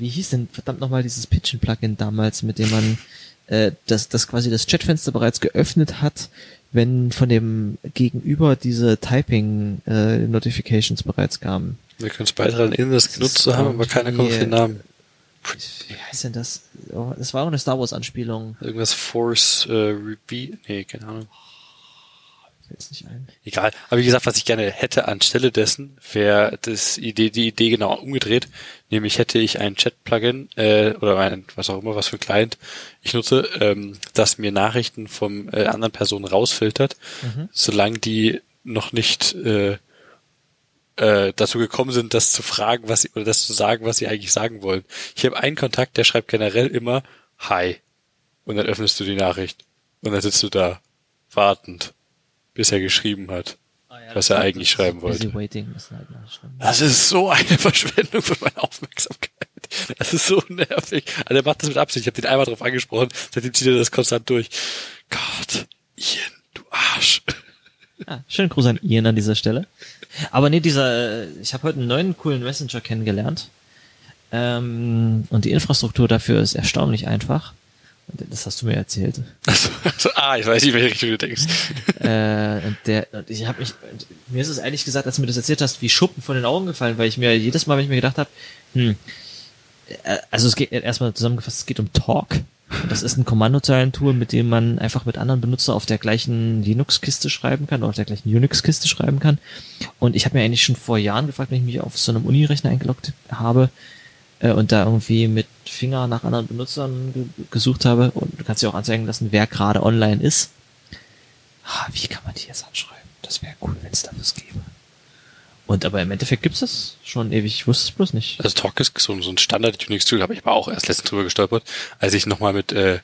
wie hieß denn verdammt nochmal dieses Pitchen-Plugin damals, mit dem man äh, das, das quasi das Chatfenster bereits geöffnet hat, wenn von dem Gegenüber diese Typing-Notifications äh, bereits kamen. Wir können es beitragen, in das genutzt zu haben, aber keiner kommt auf den Namen. Wie heißt denn das? Oh, das war auch eine Star Wars Anspielung. Irgendwas Force äh, Repeat? Nee, keine Ahnung. Fällt's nicht ein. Egal. Aber wie gesagt, was ich gerne hätte anstelle dessen, wäre das Idee, die Idee genau umgedreht. Nämlich hätte ich ein Chat-Plugin äh, oder ein, was auch immer, was für ein Client ich nutze, ähm, das mir Nachrichten vom äh, anderen Personen rausfiltert, mhm. solange die noch nicht äh, äh, dazu gekommen sind, das zu fragen, was sie, oder das zu sagen, was sie eigentlich sagen wollen. Ich habe einen Kontakt, der schreibt generell immer Hi. Und dann öffnest du die Nachricht. Und dann sitzt du da, wartend, bis er geschrieben hat, oh ja, was er eigentlich schreiben wollte. Waiting ist halt das ist so eine Verschwendung von meiner Aufmerksamkeit. Das ist so nervig. Also er macht das mit Absicht. Ich habe den einmal drauf angesprochen, seitdem zieht er das konstant durch. Gott, Ian, du Arsch. Ah, schönen Gruß an Ian an dieser Stelle. Aber nee, dieser, ich habe heute einen neuen coolen Messenger kennengelernt. Ähm, und die Infrastruktur dafür ist erstaunlich einfach. Das hast du mir erzählt. Also, also, ah, ich weiß nicht, welche Richtung du denkst. äh, und der, und ich habe mich, mir ist es ehrlich gesagt, als du mir das erzählt hast, wie Schuppen von den Augen gefallen, weil ich mir jedes Mal, wenn ich mir gedacht habe, hm, äh, also es geht erstmal zusammengefasst, es geht um Talk. Das ist ein Kommandozeilentool, mit dem man einfach mit anderen Benutzer auf der gleichen Linux-Kiste schreiben kann oder auf der gleichen Unix-Kiste schreiben kann. Und ich habe mir eigentlich schon vor Jahren gefragt, wenn ich mich auf so einem Uni-Rechner eingeloggt habe äh, und da irgendwie mit Finger nach anderen Benutzern ge gesucht habe und du kannst dir auch anzeigen lassen, wer gerade online ist. Ah, wie kann man die jetzt anschreiben? Das wäre cool, wenn es da was gäbe. Und aber im Endeffekt gibt's das schon ewig. Ich wusste es bloß nicht. Also Talk ist so, so ein Standard-Unix-Tool, habe ich aber auch erst letztens drüber gestolpert, als ich nochmal mit, äh,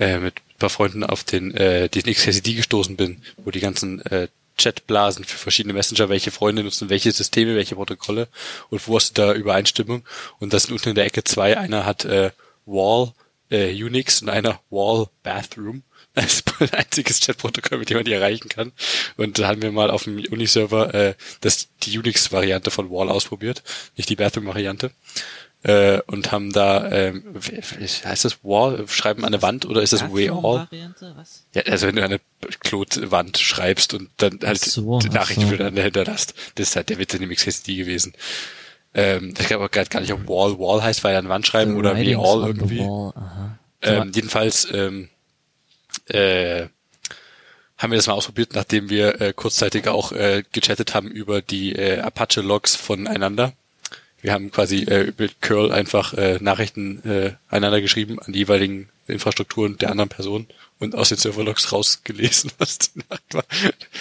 äh, mit ein paar Freunden auf den, äh, den XKCD gestoßen bin, wo die ganzen äh, Chatblasen für verschiedene Messenger, welche Freunde nutzen welche Systeme, welche Protokolle und wo hast du da Übereinstimmung. Und das sind unten in der Ecke zwei. Einer hat äh, Wall äh, Unix und einer Wall Bathroom als einziges Chatprotokoll, mit dem man die erreichen kann. Und da haben wir mal auf dem Uniserver äh, das, die Unix-Variante von Wall ausprobiert, nicht die Bathroom-Variante. Äh, und haben da, ähm, heißt das Wall, schreiben an eine Wand oder ist das Way All? Ja, also wenn du eine Klotwand schreibst und dann halt so, die Nachricht so. für dann hinterlässt. Das ist halt der Witz in dem XSD gewesen. Ähm, ich glaube auch gerade gar nicht, ob Wall Wall heißt, weil er an Wand schreiben The oder Way All irgendwie. Ähm, jedenfalls, ähm, äh, haben wir das mal ausprobiert, nachdem wir äh, kurzzeitig auch äh, gechattet haben über die äh, Apache-Logs voneinander. Wir haben quasi äh, mit Curl einfach äh, Nachrichten äh, einander geschrieben an die jeweiligen Infrastrukturen der anderen Person und aus den Serverlogs rausgelesen, was die Nacht war.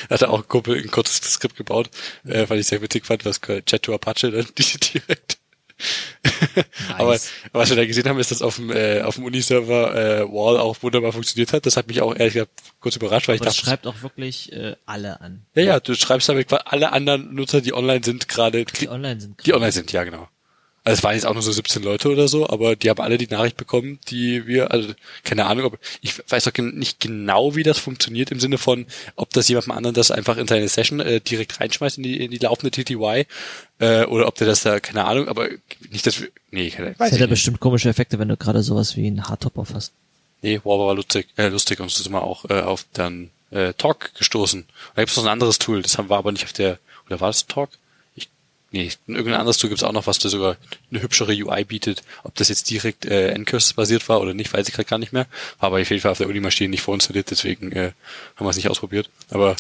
Hat er auch ein Kumpel ein kurzes Skript gebaut, äh, weil ich sehr witzig fand, was Chat to Apache dann direkt Nice. aber, was wir da gesehen haben, ist, dass auf dem, äh, auf dem Uniserver äh, Wall auch wunderbar funktioniert hat. Das hat mich auch ehrlich gesagt kurz überrascht, weil aber ich dachte. Das schreibt auch wirklich äh, alle an. Ja, ja, du schreibst damit alle anderen Nutzer, die online sind, gerade. Die online sind. Die online sind, ja genau. Also es waren jetzt auch nur so 17 Leute oder so, aber die haben alle die Nachricht bekommen, die wir, also keine Ahnung, ob ich weiß doch nicht genau, wie das funktioniert im Sinne von, ob das jemandem anderen das einfach in seine Session äh, direkt reinschmeißt in die, in die laufende TTY äh, oder ob der das da, keine Ahnung, aber nicht, dass wir, nee, keine, weiß das hätte bestimmt komische Effekte, wenn du gerade sowas wie einen Hardtop auf hast. Nee, wow, war lustig, äh, lustig und so sind wir auch äh, auf dann äh, Talk gestoßen. da gibt es noch ein anderes Tool, das haben wir aber nicht auf der, oder war das Talk? Nee, irgendein anderes Tool gibt's auch noch, was da sogar eine hübschere UI bietet. Ob das jetzt direkt äh, Ncurse basiert war oder nicht, weiß ich gerade gar nicht mehr. War aber auf jeden Fall auf der Uni-Maschine nicht vorinstalliert, deswegen äh, haben wir es nicht ausprobiert. Aber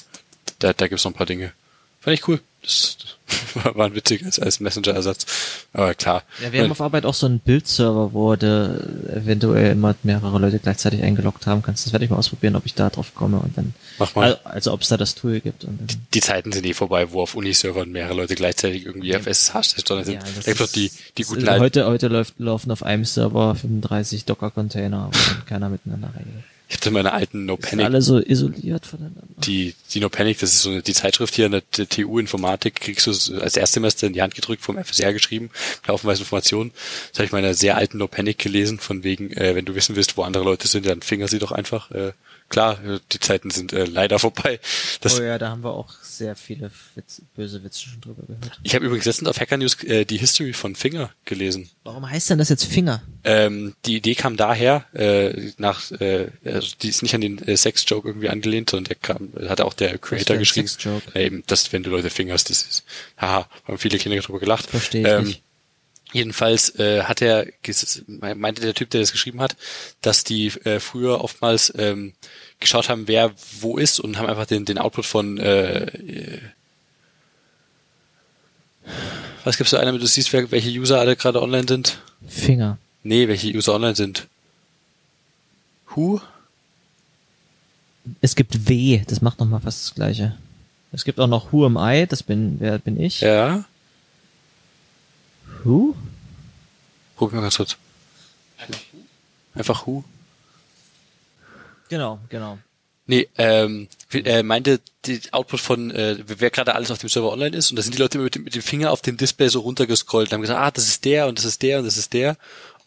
da, da gibt's noch ein paar Dinge. Fand ich cool. Das, das war ein witzig als, als Messenger-Ersatz. Aber klar. Ja, wir haben auf Arbeit auch so einen Bildserver, wo du eventuell immer mehrere Leute gleichzeitig eingeloggt haben kannst. Das werde ich mal ausprobieren, ob ich da drauf komme und dann. Mach mal. Also, ob es da das Tool gibt. Und die, die Zeiten sind eh vorbei, wo auf Uniservern mehrere Leute gleichzeitig irgendwie ja. auf SSH sind. Ja, da gibt doch die, die guten also heute, heute läuft, laufen auf einem Server 35 Docker-Container, wo keiner miteinander redet. Ich habe meine alten No Panic. Alle so isoliert voneinander. Die, die No Panic, das ist so eine, die Zeitschrift hier in der, der TU Informatik, kriegst du als Erstsemester in die Hand gedrückt vom FSR geschrieben, laufenweise Informationen. Das habe ich meiner sehr alten No Panic gelesen, von wegen, äh, wenn du wissen willst, wo andere Leute sind, dann finger sie doch einfach. Äh, klar, die Zeiten sind äh, leider vorbei. Das, oh ja, da haben wir auch sehr viele Witz, böse Witze schon drüber gehört. Ich habe übrigens letztens auf Hacker News äh, die History von Finger gelesen. Warum heißt denn das jetzt Finger? Ähm, die Idee kam daher, äh, nach, äh, also die ist nicht an den äh, Sex-Joke irgendwie angelehnt, sondern der kam, hat auch der Creator geschrieben. Sex-Joke? Äh, eben, das, wenn du Leute fingerst, das ist, haha, haben viele Kinder drüber gelacht. Verstehe ich ähm, nicht. Jedenfalls äh, hat er, meinte der Typ, der das geschrieben hat, dass die äh, früher oftmals ähm, geschaut haben, wer wo ist und haben einfach den, den Output von äh, was gibt's da einer, damit du siehst, wer, welche User alle gerade online sind? Finger. Nee, welche User online sind. Who? Es gibt W, das macht nochmal fast das gleiche. Es gibt auch noch Who am I, das bin, wer bin ich? Ja. Who? Probier mal ganz kurz. Einfach Who? Genau, genau. Nee, ähm, äh, meinte die Output von, äh, wer gerade alles auf dem Server online ist und da sind die Leute immer mit dem, mit dem Finger auf dem Display so runtergescrollt und haben gesagt, ah, das ist der und das ist der und das ist der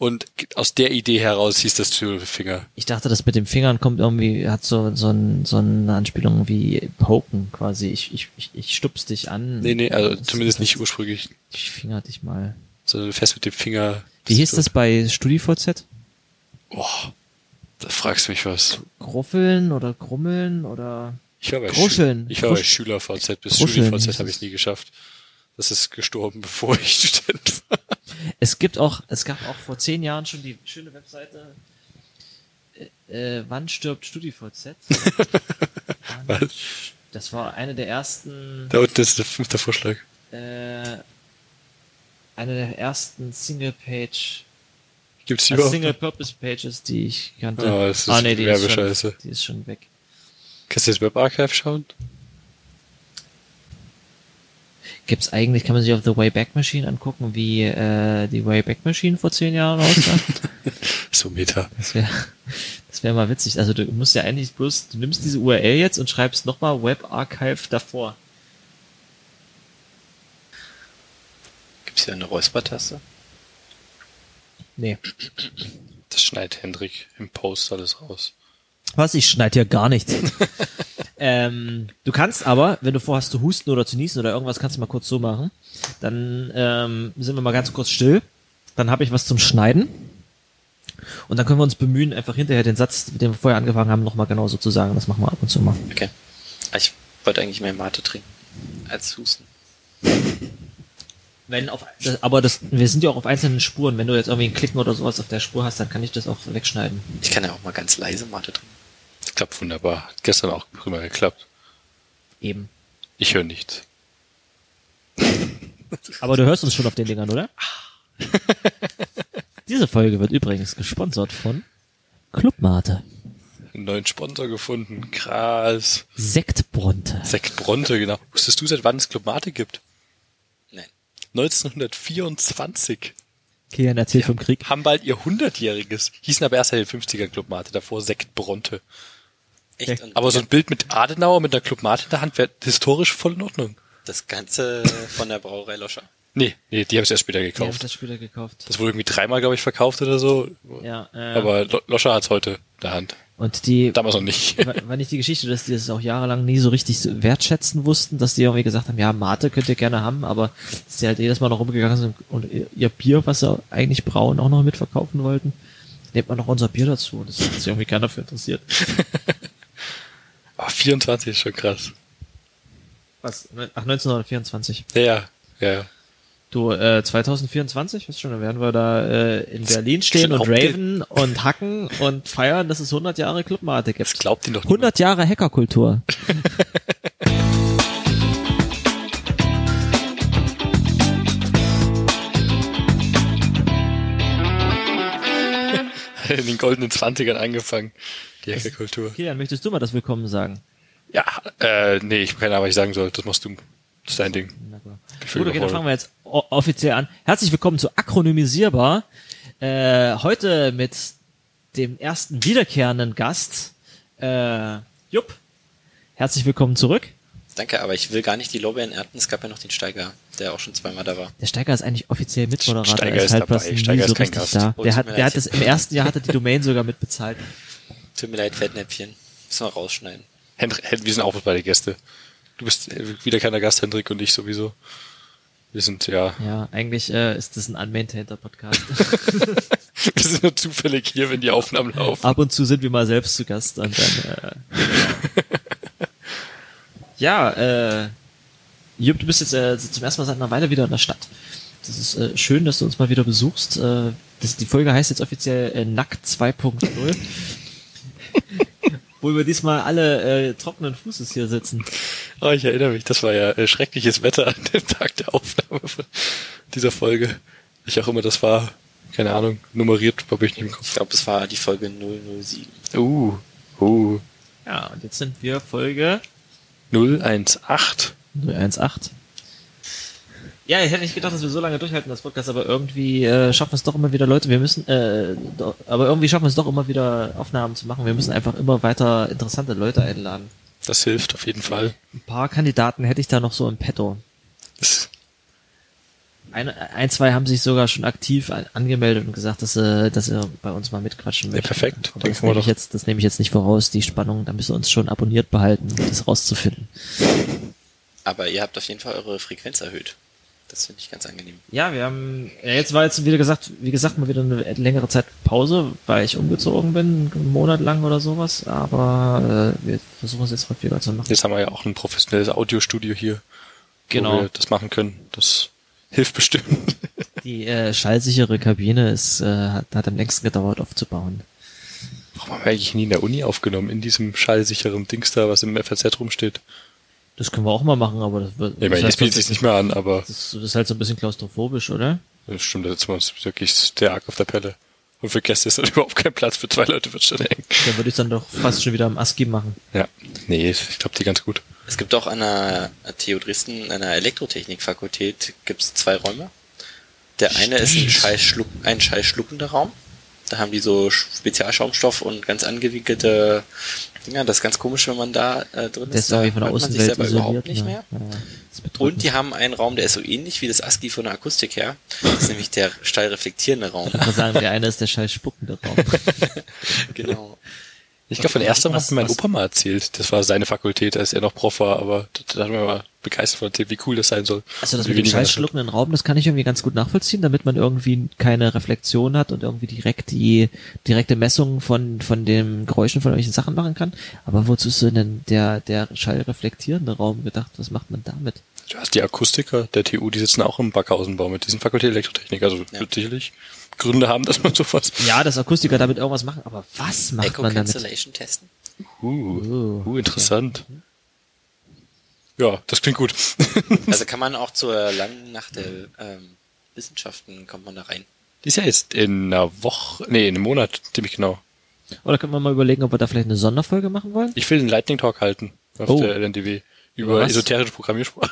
und aus der Idee heraus hieß das Tool Finger. Ich dachte, das mit den Fingern kommt irgendwie, hat so, so, ein, so eine Anspielung wie Poken quasi. Ich, ich, ich, ich stups dich an. Nee, nee, also Das- zumindest nicht ursprünglich, Ich finger dich mal. sondern fest mit dem Finger. Wie hieß das bei StudiVZ? Oh, da fragst du mich was. Gruffeln oder Grummeln oder Ich war bei, Kruscheln. Schü ich war bei Schüler-VZ, bis hieß habe ich es. nie geschafft. Das ist gestorben, bevor ich Student war. Es gibt auch, es gab auch vor zehn Jahren schon die schöne Webseite äh, äh, Wann stirbt StudiVZ? Wann- das war eine der ersten Da unten ist der fünfte Vorschlag. äh, eine der ersten Single-Page Gibt's die äh, überhaupt? Single-Purpose-Pages, die ich kannte. Ah, das ist Werbescheiße. schon, die ist schon weg. Kannst du das Webarchive schauen? Gibt's eigentlich, kann man sich auf The Wayback Machine angucken, wie äh, die Wayback Machine vor zehn Jahren aussah? So Meta. Das wäre das wär mal witzig. Also du musst ja eigentlich bloß, du nimmst diese URL jetzt und schreibst nochmal Webarchive davor. Gibt's hier eine Räuspertaste? Nee. Das schneidet Hendrik im Post alles raus. Was? Ich schneide hier gar nichts. ähm, du kannst aber, wenn du vorhast zu husten oder zu niesen oder irgendwas, kannst du mal kurz so machen. Dann ähm, sind wir mal ganz kurz still. Dann habe ich was zum Schneiden. Und dann können wir uns bemühen, einfach hinterher den Satz, dem wir vorher angefangen haben, nochmal genauso zu sagen. Das machen wir ab und zu mal. Okay. Ich wollte eigentlich mehr Mate trinken als Husten. Wenn auf, das, aber das, wir sind ja auch auf einzelnen Spuren. Wenn du jetzt irgendwie einen Klicken oder sowas auf der Spur hast, dann kann ich das auch wegschneiden. Ich kann ja auch mal ganz leise Mate trinken. Das klappt wunderbar. Hat gestern auch prima geklappt. Eben. Ich höre nichts. Aber du hörst uns schon auf den Dingern, oder? Diese Folge wird übrigens gesponsert von Clubmate. Einen neuen Sponsor gefunden. Krass. Sektbronte. Sekt Bronte, genau. Wusstest du, seit wann es Club Mate gibt? Nein. 1924. Kian erzählt vom Krieg. Haben bald ihr 100-jähriges. Hießen aber erst seit den 50er Club Mate, davor Sekt Bronte. Echt? Aber so ein Bild mit Adenauer mit einer Club Mate in der Hand wäre historisch voll in Ordnung. das Ganze von der Brauerei Loscher. Nee, nee, die haben es erst später Die haben gekauft. das später gekauft. Das wurde irgendwie dreimal, glaube ich, verkauft oder so. Ja, äh, Aber Lo- Loscher hat's heute in der Hand. und die, Damals noch nicht. war nicht die Geschichte, dass die das auch jahrelang nie so richtig wertschätzen wussten, dass die irgendwie gesagt haben, ja, Mate könnt ihr gerne haben, aber dass die halt jedes Mal noch rumgegangen sind und ihr- Bier, was sie eigentlich brauen, auch noch mitverkaufen wollten. Nehmt man noch unser Bier dazu. Das hat sich irgendwie keiner für interessiert. Aber 24 ist schon krass. Was? Ach, 1924. Ja, ja, ja. Du, äh, 2024, weißt schon, dann werden wir da äh, in Berlin stehen und ihr- raven und hacken und feiern, dass es 100 Jahre Clubmate gibt. Das glaubt ihn doch 100 Jahre Hackerkultur. In den goldenen 20ern angefangen. Die Hackerkultur. Kilian, möchtest du mal das Willkommen sagen? Ja, äh, nee, ich keine Ahnung, was ich sagen soll. Das machst du. Das ist dein Ding. Gefühl Gut, okay, dann fangen wir jetzt offiziell an. Herzlich willkommen zu Akronymisierbar. Äh, heute mit dem ersten wiederkehrenden Gast, äh, Jupp. Herzlich willkommen zurück. Danke, aber ich will gar nicht die Lorbeeren ernten. Es gab ja noch den Steiger, der auch schon zweimal da war. Der Steiger ist eigentlich offiziell Mitmoderator. Steiger er ist ist halt dabei. Steiger so ist kein richtig Gast. da. Oh, Der hat, der leid. hat das im ersten Jahr hatte die Domain sogar mitbezahlt. Tut mir leid, Fettnäpfchen. Müssen wir rausschneiden. Hendrik, wir sind auch beide Gäste. Du bist äh, wieder keiner Gast, Hendrik und ich sowieso. Wir sind, ja, Ja, eigentlich äh, ist das ein unmaintainter Podcast. wir sind nur zufällig hier, wenn die Aufnahmen laufen. Ab und zu sind wir mal selbst zu Gast und dann. Äh, ja, äh, Jupp, du bist jetzt äh, zum ersten Mal seit einer Weile wieder in der Stadt. Das ist äh, schön, dass du uns mal wieder besuchst. Äh, das, die Folge heißt jetzt offiziell äh, Nackt 2.0. Wo wir diesmal alle äh, trockenen Fußes hier sitzen. Oh, ich erinnere mich, das war ja äh, schreckliches Wetter an dem Tag der Aufnahme von dieser Folge. Ich auch immer das war, keine Ahnung, nummeriert, habe ich nicht im Ich Kopf. glaube, es war die Folge 007. Uh, uh, Ja, und jetzt sind wir Folge 018. 018. Ja, ich hätte nicht gedacht, dass wir so lange durchhalten, das Podcast, aber irgendwie äh, schaffen es doch immer wieder Leute, wir müssen, äh, do, aber irgendwie schaffen wir es doch immer wieder Aufnahmen zu machen. Wir müssen einfach immer weiter interessante Leute einladen. Das hilft auf jeden Fall. Ein paar Kandidaten hätte ich da noch so im Petto. Ein, ein zwei haben sich sogar schon aktiv an, angemeldet und gesagt, dass sie, dass sie bei uns mal mitquatschen möchten. perfekt. Aber das wir nehme ich doch. jetzt, das nehme ich jetzt nicht voraus, die Spannung, da müsst ihr uns schon abonniert behalten, um das rauszufinden. Aber ihr habt auf jeden Fall eure Frequenz erhöht. Das finde ich ganz angenehm. Ja, wir haben, ja, jetzt war jetzt wieder gesagt, wie gesagt, mal wieder eine längere Zeit Pause, weil ich umgezogen bin, einen Monat lang oder sowas, aber äh, wir versuchen es jetzt häufiger zu machen. jetzt haben wir ja auch ein professionelles Audiostudio hier, Genau. wo wir das machen können. Das hilft bestimmt. Die äh, schallsichere Kabine ist, äh, hat, hat am längsten gedauert aufzubauen. Warum haben wir eigentlich nie in der Uni aufgenommen? In diesem schallsicheren Dings da, was im FAZ rumsteht. Das können wir auch mal machen, aber das wird. Ich meine, das jetzt bietet sich nicht mehr an, aber Das ist, das ist halt so ein bisschen klaustrophobisch, oder? das stimmt, da sitzen wir uns wirklich sehr arg auf der Pelle. Und für Gäste ist dann überhaupt kein Platz. Für zwei Leute wird schon eng. Da würde ich dann doch fast schon wieder am ASCII machen. Ja. Nee, ich glaube, die ganz gut. Es gibt auch an der TU Dresden, an der Elektrotechnikfakultät, gibt es zwei Räume. Der eine ist ein Stimmt. scheiß, ein scheiß schluckender Raum. Da haben die so Spezialschaumstoff und ganz angewickelte Dinger. Das ist ganz komisch, wenn man da äh, drin Der ist. ist Da irgendwie von der hört man sich selber isoliert. überhaupt nicht mehr. Ja, das. Und die haben einen Raum, der ist so ähnlich wie das ASCII von der Akustik her. Das ist nämlich der steil reflektierende Raum. Ich würde sagen, der eine ist der spuckende Raum. genau. Ich glaube, von erster Mal Was- hat mir mein Opa mal erzählt. Das war seine Fakultät, als er noch Prof war, aber da hat mir mal begeistert von erzählt, wie cool das sein soll. Also das mit dem man scheiß schluckenden Raum, das kann ich irgendwie ganz gut nachvollziehen, damit man irgendwie keine Reflexion hat und irgendwie direkt die direkte Messung von von den Geräuschen von irgendwelchen Sachen machen kann. Aber wozu ist denn der der schallreflektierende Raum gedacht? Was macht man damit? Du hast die Akustiker der TU, die sitzen auch im Backhausenbau mit diesen Fakultät Elektrotechnik. Also Ja. sicherlich Gründe haben, dass man sowas. Ja, dass Akustiker damit irgendwas machen, aber was macht Echo man damit? Cancellation testen. Uh, uh interessant. Ja, das klingt gut. Also kann man auch zur langen Nacht der ähm, Wissenschaften kommt man da rein. Die ist ja jetzt in einer Woche, nee, in einem Monat, ziemlich genau. Oder können wir mal überlegen, ob wir da vielleicht eine Sonderfolge machen wollen? Ich will einen Lightning Talk halten auf Oh. der LNDW Über was? esoterische Programmiersprache.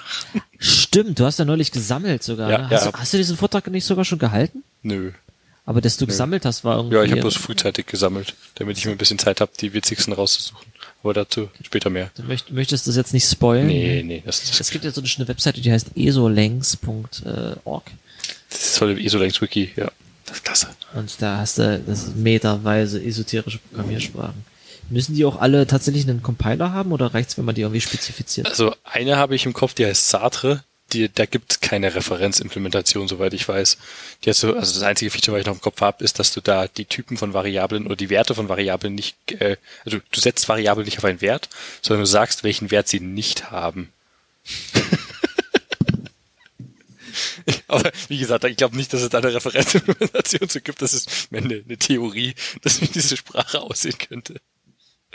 Stimmt, du hast ja neulich gesammelt sogar. Ja, ne? ja. Hast, du, hast du diesen Vortrag nicht sogar schon gehalten? Nö. Aber dass du gesammelt hast, war irgendwie. Ja, ich habe bloß frühzeitig gesammelt, damit ich mir ein bisschen Zeit habe, die witzigsten rauszusuchen. Aber dazu später mehr. Du möcht, möchtest das jetzt nicht spoilen? Nee, nee, das, das, Es gibt ja so eine Webseite, die heißt esolengs.org das ist voll ESO-Längs Wiki, ja. Das ist klasse. und da hast du das meterweise esoterische Programmiersprachen. Müssen die auch alle tatsächlich einen Compiler haben oder reicht's, wenn man die irgendwie spezifiziert? Also eine habe ich im Kopf, die heißt Sartre. Die, da gibt's keine Referenzimplementation, soweit ich weiß. Die hat so, also das einzige Feature, was ich noch im Kopf habe, ist, dass du da die Typen von Variablen oder die Werte von Variablen nicht, äh, also du setzt Variablen nicht auf einen Wert, sondern du sagst, welchen Wert sie nicht haben. Aber wie gesagt, ich glaube nicht, dass es da eine Referenzimplementation zu gibt. Das ist mehr eine Theorie, dass wie diese Sprache aussehen könnte.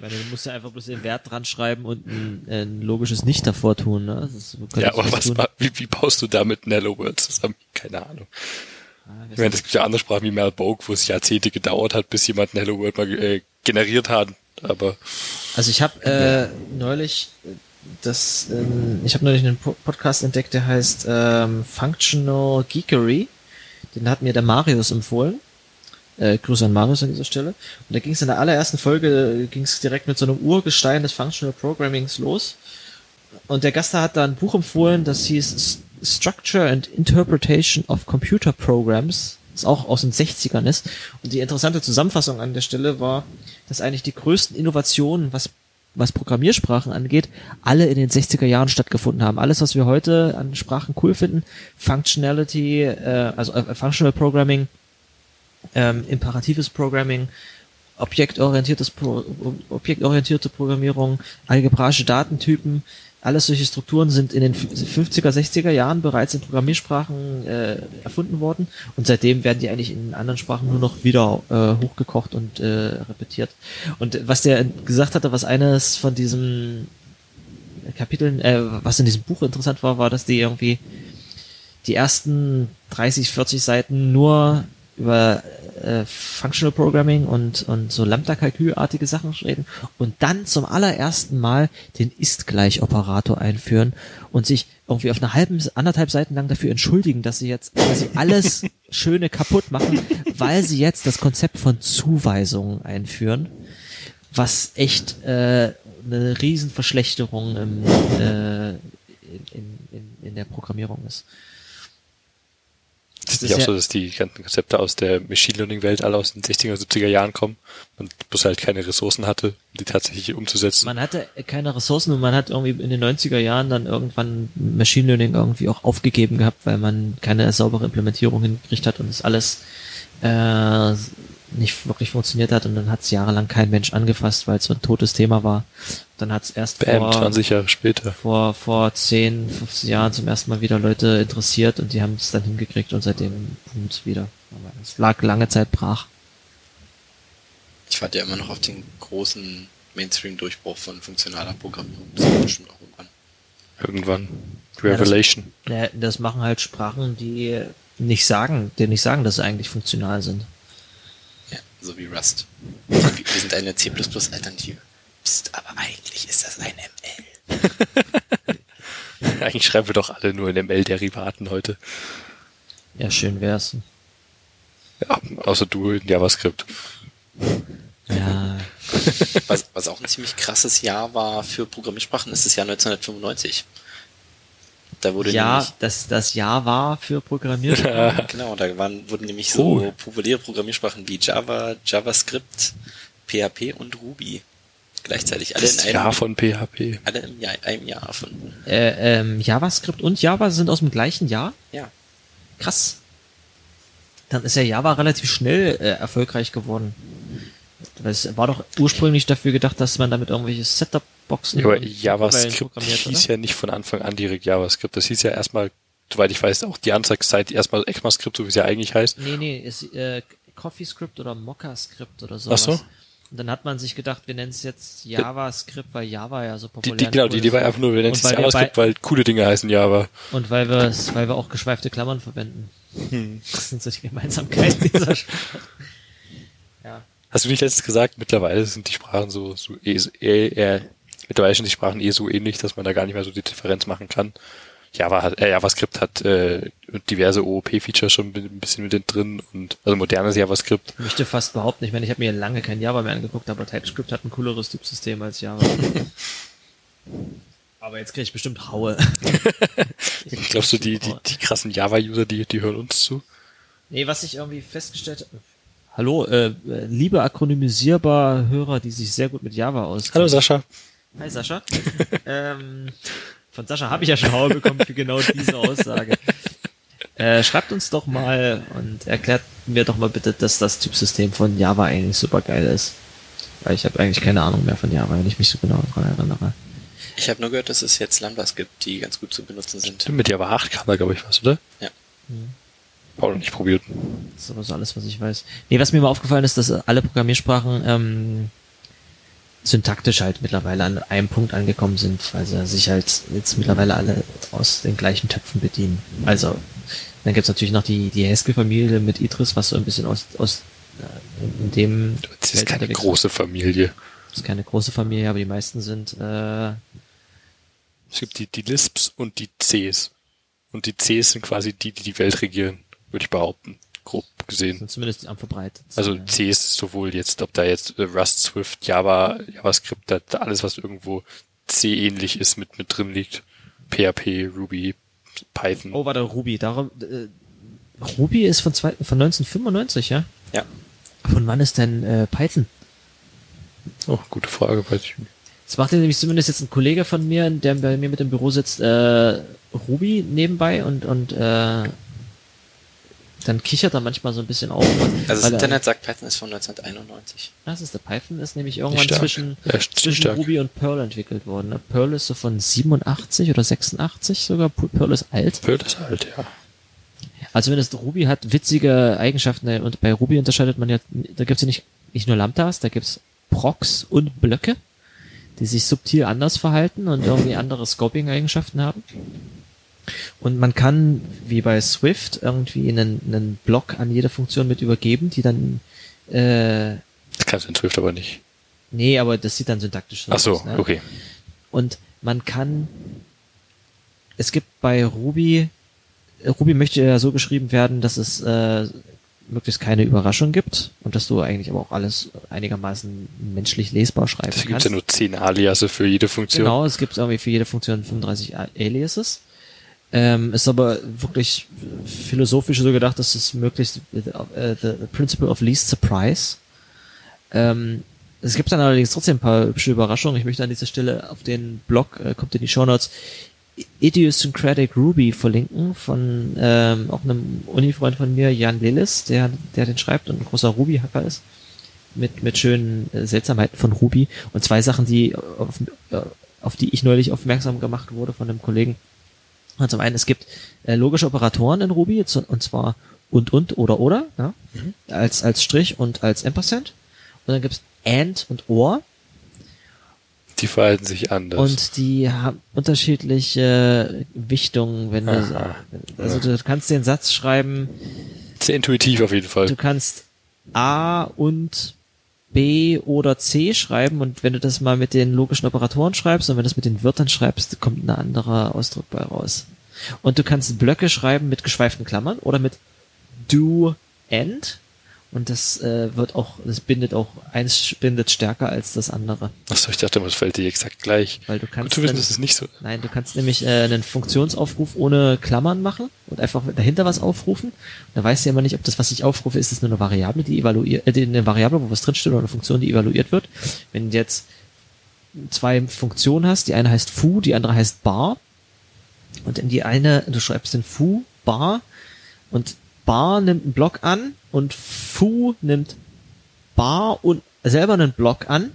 Meine, du musst ja einfach bloß den Wert dran schreiben und ein, ein logisches Nicht davor tun. Ne? Ist, Ja, aber was, tun. wie, wie baust du da mit Nello Words zusammen? Keine Ahnung. Ah, Ich meine, es gibt ja andere Sprachen wie Malbogue, wo es Jahrzehnte gedauert hat, bis jemand ein Hello World mal äh, generiert hat. Aber Also ich habe äh, neulich äh, das, ähm, ich habe neulich einen Po- Podcast entdeckt, der heißt ähm, Functional Geekery. Den hat mir der Marius empfohlen. Äh, Grüße an Marius an dieser Stelle. Und da ging es in der allerersten Folge, ging es direkt mit so einem Urgestein des Functional Programmings los. Und der Gast hat da ein Buch empfohlen, das hieß Structure and Interpretation of Computer Programs, das auch aus den 60ern ist. Und die interessante Zusammenfassung an der Stelle war, dass eigentlich die größten Innovationen, was was Programmiersprachen angeht, alle in den 60er Jahren stattgefunden haben. Alles, was wir heute an Sprachen cool finden, Functionality, äh, also äh, Functional Programming, ähm, imperatives Programming, objektorientiertes Pro objektorientierte Programmierung, algebraische Datentypen, alles solche Strukturen sind in den 50er, 60er Jahren bereits in Programmiersprachen äh, erfunden worden und seitdem werden die eigentlich in anderen Sprachen nur noch wieder äh, hochgekocht und äh, repetiert. Und was der gesagt hatte, was eines von diesen Kapiteln, äh, was in diesem Buch interessant war, war, dass die irgendwie die ersten 30, 40 Seiten nur über äh, Functional Programming und, und so Lambda-Kalkülartige Sachen reden und dann zum allerersten Mal den Ist-Gleich-Operator einführen und sich irgendwie auf einer halben, anderthalb Seiten lang dafür entschuldigen, dass sie jetzt quasi alles Schöne kaputt machen, weil sie jetzt das Konzept von Zuweisungen einführen, was echt äh, eine Riesenverschlechterung im, äh, in, in, in der Programmierung ist. Das ist nicht auch so, dass die ganzen Konzepte aus der Machine Learning Welt alle aus den 60er, 70er Jahren kommen und bloß halt keine Ressourcen hatte, um die tatsächlich umzusetzen. Man hatte keine Ressourcen und man hat irgendwie in den 90er Jahren dann irgendwann Machine Learning irgendwie auch aufgegeben gehabt, weil man keine saubere Implementierung hingekriegt hat und es alles äh, nicht wirklich funktioniert hat und dann hat es jahrelang kein Mensch angefasst, weil es so ein totes Thema war. Dann hat es erst Bam, vor, 20 Jahre später. vor vor 10, 15 Jahren zum ersten Mal wieder Leute interessiert und die haben es dann hingekriegt und seitdem boomt wieder. Aber es lag lange Zeit brach. Ich warte ja immer noch auf den großen Mainstream-Durchbruch von funktionaler Programmierung. Das kommt bestimmt auch irgendwann. Irgendwann. Revelation. Ja, das machen halt Sprachen, die nicht sagen, die nicht sagen, dass sie eigentlich funktional sind. So wie Rust. Wir wir sind eine C++-Alternative. Psst, aber eigentlich ist das ein ML. Eigentlich schreiben wir doch alle nur in ML-Derivaten heute. Ja, schön wär's. Ja, außer du in JavaScript. Ja, Was, was auch ein ziemlich krasses Jahr war für Programmiersprachen, ist das Jahr 1995. Da wurde ja, nämlich, das, das Jahr war für Programmierung. genau, da waren, wurden nämlich so Oh. populäre Programmiersprachen wie Java, JavaScript, PHP und Ruby gleichzeitig alle in Das einem, Jahr von PHP. alle im Jahr, einem Jahr erfunden. äh, ähm, JavaScript und Java sind aus dem gleichen Jahr? Ja. Krass. Dann ist ja Java relativ schnell äh, erfolgreich geworden. Es war doch ursprünglich dafür gedacht, dass man damit irgendwelche Setup-Boxen Ja, aber JavaScript hieß ja nicht von Anfang an direkt JavaScript. Das hieß ja erstmal, soweit ich weiß, auch die Anzeigezeit erstmal ECMAScript, so wie es ja eigentlich heißt. Nee, nee, ist äh, CoffeeScript oder Mocha-Script oder so. Ach so. Und dann hat man sich gedacht, wir nennen es jetzt JavaScript, weil Java ja so populär die, genau, die Idee war einfach nur, wir nennen es JavaScript, weil coole Dinge heißen Java. Und weil wir weil wir auch geschweifte Klammern verwenden. Das sind so die Gemeinsamkeiten dieser Sprache. Ja. Hast du nicht letztens gesagt, mittlerweile sind die Sprachen so, so eh, eh, eh, mittlerweile sind die Sprachen eh so ähnlich, dass man da gar nicht mehr so die Differenz machen kann. Java hat, äh, JavaScript hat äh, diverse OOP-Features schon ein bisschen mit drin und also modernes JavaScript. Ich möchte fast behaupten, ich meine, ich habe mir lange kein Java mehr angeguckt, aber TypeScript hat ein cooleres Typsystem als Java. aber jetzt kriege ich bestimmt Haue. Glaubst du, die, die, die krassen Java-User, die, die hören uns zu? Nee, was ich irgendwie festgestellt habe. Hallo, äh, äh, liebe akronymisierbar Hörer, die sich sehr gut mit Java auskennen. Hallo Sascha. Hi Sascha. ähm, von Sascha habe ich ja schon Haue bekommen für genau diese Aussage. Äh, schreibt uns doch mal und erklärt mir doch mal bitte, dass das Typsystem von Java eigentlich super geil ist. Weil ich habe eigentlich keine Ahnung mehr von Java, wenn ich mich so genau daran erinnere. Ich habe nur gehört, dass es jetzt Lambdas gibt, die ganz gut zu benutzen sind. Mit Java 8 kam da, glaube ich, was, oder? Ja. Auch noch nicht probiert. Das ist aber so alles, was ich weiß. Nee, was mir mal aufgefallen ist, dass alle Programmiersprachen ähm, syntaktisch halt mittlerweile an einem Punkt angekommen sind, weil sie sich halt jetzt mittlerweile alle aus den gleichen Töpfen bedienen. Also, dann gibt's natürlich noch die, die Haskell-Familie mit Idris, was so ein bisschen aus, aus äh, in, dem Das ist keine große Familie. ist. keine große Familie, aber die meisten sind äh, Es gibt die, die Lisps und die Cs. Und die Cs sind quasi die, die die Welt regieren, würde ich behaupten. Grob gesehen. zumindest am verbreitetsten. Also. C ist sowohl jetzt, ob da jetzt äh, Rust, Swift, Java, JavaScript, alles, was irgendwo C-ähnlich ist, mit, mit drin liegt. PHP, Ruby, Python. Oh, warte, Ruby. Darum, äh, Ruby ist von, zwei, von 1995, ja? Ja. Von wann ist denn äh, Python? Oh, gute Frage, weiß ich nicht. Das macht nämlich zumindest jetzt ein Kollege von mir, der bei mir mit im Büro sitzt, äh, Ruby nebenbei und, und äh, dann kichert er manchmal so ein bisschen auf. Also das er- Internet sagt, Python ist von 1991. Das ist der Python, ist nämlich irgendwann zwischen, Ja, zwischen stark. Ruby und Perl entwickelt worden. ne? Perl ist so von 87 oder 86 sogar. Perl ist alt. Perl ist halt, ja. Also wenn es Ruby hat witzige Eigenschaften äh, und bei Ruby unterscheidet man ja, da gibt's ja nicht, nicht nur Lambdas, da gibt's Procs und Blöcke, die sich subtil anders verhalten und irgendwie andere Scoping-Eigenschaften haben. Und man kann, wie bei Swift, irgendwie einen, einen Block an jede Funktion mit übergeben, die dann äh, Das kannst du in Swift aber nicht. Nee, aber das sieht dann syntaktisch so Ach so, aus. Ne? okay. Und man kann, es gibt bei Ruby, Ruby möchte ja so geschrieben werden, dass es äh, möglichst keine Überraschung gibt und dass du eigentlich aber auch alles einigermaßen menschlich lesbar schreiben Deswegen gibt's kannst. ja nur 10 Aliasse für jede Funktion. Genau, es gibt irgendwie für jede Funktion 35 A- Aliases. Ähm, ist aber wirklich philosophisch so gedacht, dass es möglichst äh, the principle of least surprise. Ähm, es gibt dann allerdings trotzdem ein paar hübsche Überraschungen. Ich möchte an dieser Stelle auf den Blog, äh, kommt in die Show Notes, Idiosyncratic Ruby verlinken von ähm, auch einem Uni-Freund von mir, Jan Lillis, der, der den schreibt und ein großer Ruby-Hacker ist mit, mit schönen äh, Seltsamheiten von Ruby und zwei Sachen, die auf, äh, auf die ich neulich aufmerksam gemacht wurde von einem Kollegen. Und zum einen, es gibt äh, logische Operatoren in Ruby, und zwar und und oder oder, ja, als, als Strich und als Ampersand. Und dann gibt's and und or Die verhalten sich anders. und die haben unterschiedliche Wichtungen, wenn du, also du kannst den Satz schreiben, Sehr intuitiv auf jeden Fall. du kannst A und B oder C schreiben und wenn du das mal mit den logischen Operatoren schreibst und wenn du das mit den Wörtern schreibst, kommt ein anderer Ausdruck bei raus. Und du kannst Blöcke schreiben mit geschweiften Klammern oder mit do end und das äh, wird auch, das bindet auch, eins bindet stärker als das andere. Achso, ich dachte, das fällt dir exakt gleich. Weil du kannst Gut zu wissen, das ist nicht so. Nein, du kannst nämlich äh, einen Funktionsaufruf ohne Klammern machen und einfach dahinter was aufrufen. Da weißt du ja immer nicht, ob das, was ich aufrufe, ist es nur eine Variable, die evaluiert, äh, eine Variable, wo was drinsteht oder eine Funktion, die evaluiert wird. Wenn du jetzt zwei Funktionen hast, die eine heißt foo, die andere heißt bar und in die eine, du schreibst den foo bar und bar nimmt einen Block an und foo nimmt bar und selber einen Block an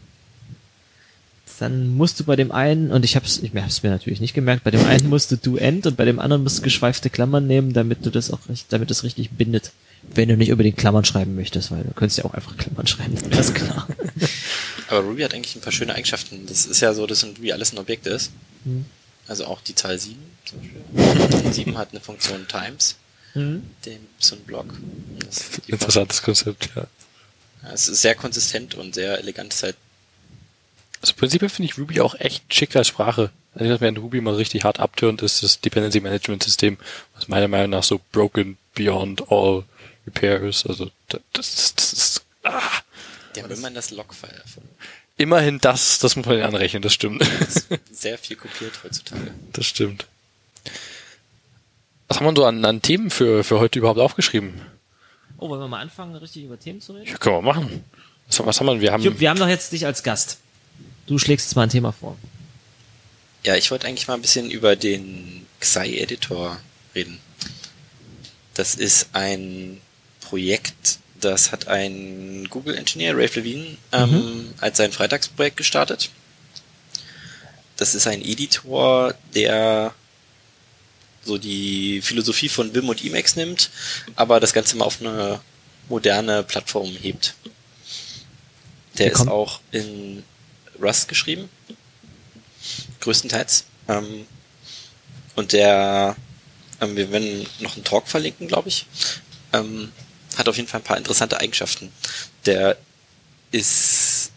dann musst du bei dem einen, und ich hab's, ich hab's mir natürlich nicht gemerkt, bei dem einen musst du do end und bei dem anderen musst du geschweifte Klammern nehmen, damit du das auch recht, damit es richtig bindet. Wenn du nicht unbedingt Klammern schreiben möchtest, weil du könntest ja auch einfach Klammern schreiben, das ist klar. Aber Ruby hat eigentlich ein paar schöne Eigenschaften. Das ist ja so, dass in Ruby alles ein Objekt ist. Hm. Also auch die Zahl 7 zum Beispiel. 7 hat eine Funktion times, Mhm. dem so ein Block. Und das- die- Interessantes Konzept, ja. Ja, Es ist sehr konsistent und sehr elegant. Ist halt Also prinzipiell finde ich Ruby auch echt schick als Sprache. Also was mir an Ruby mal richtig hart abturnt, ist das Dependency Management System, was meiner Meinung nach so broken beyond all repair ist. Also das, das, das ist ah, Die haben immerhin das Logfile erfunden. immerhin das, das muss man anrechnen, das stimmt. Sehr viel kopiert heutzutage. Das stimmt. Was haben wir so an, an Themen für, für heute überhaupt aufgeschrieben? Oh, wollen wir mal anfangen, richtig über Themen zu reden? Ja, können wir machen. Was, was haben wir? Wir haben Jupp, wir haben doch jetzt dich als Gast. Du schlägst jetzt mal ein Thema vor. Ja, ich wollte eigentlich mal ein bisschen über den Xi-Editor reden. Das ist ein Projekt, das hat ein Google-Engineer, Rafe Levine, ähm, als sein Freitagsprojekt gestartet. Das ist ein Editor, der so die Philosophie von Vim und Emacs nimmt, aber das Ganze mal auf eine moderne Plattform hebt. Der ist kommt- auch in Rust geschrieben, größtenteils. Ähm, und der, ähm, wir werden noch einen Talk verlinken, glaube ich. Ähm, hat auf jeden Fall ein paar interessante Eigenschaften. Der ist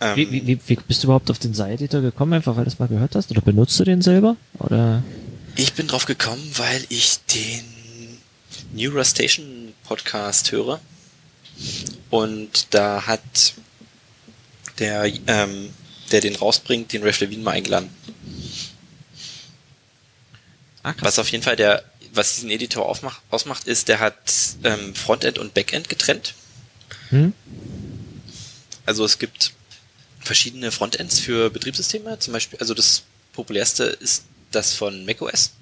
ähm, Wie, wie, wie, wie bist du überhaupt auf den Side-Editor gekommen, einfach weil du es mal gehört hast? Oder benutzt du den selber? Oder? Ich bin drauf gekommen, weil ich den Neurostation Podcast höre. Und da hat der, ähm, der den rausbringt, den Ralph Levine mal eingeladen. Ah, Was auf jeden Fall der, was diesen Editor aufmacht, ausmacht, ist, der hat ähm, Frontend und Backend getrennt. Hm? Also es gibt verschiedene Frontends für Betriebssysteme. Zum Beispiel, also das populärste ist das von macOS,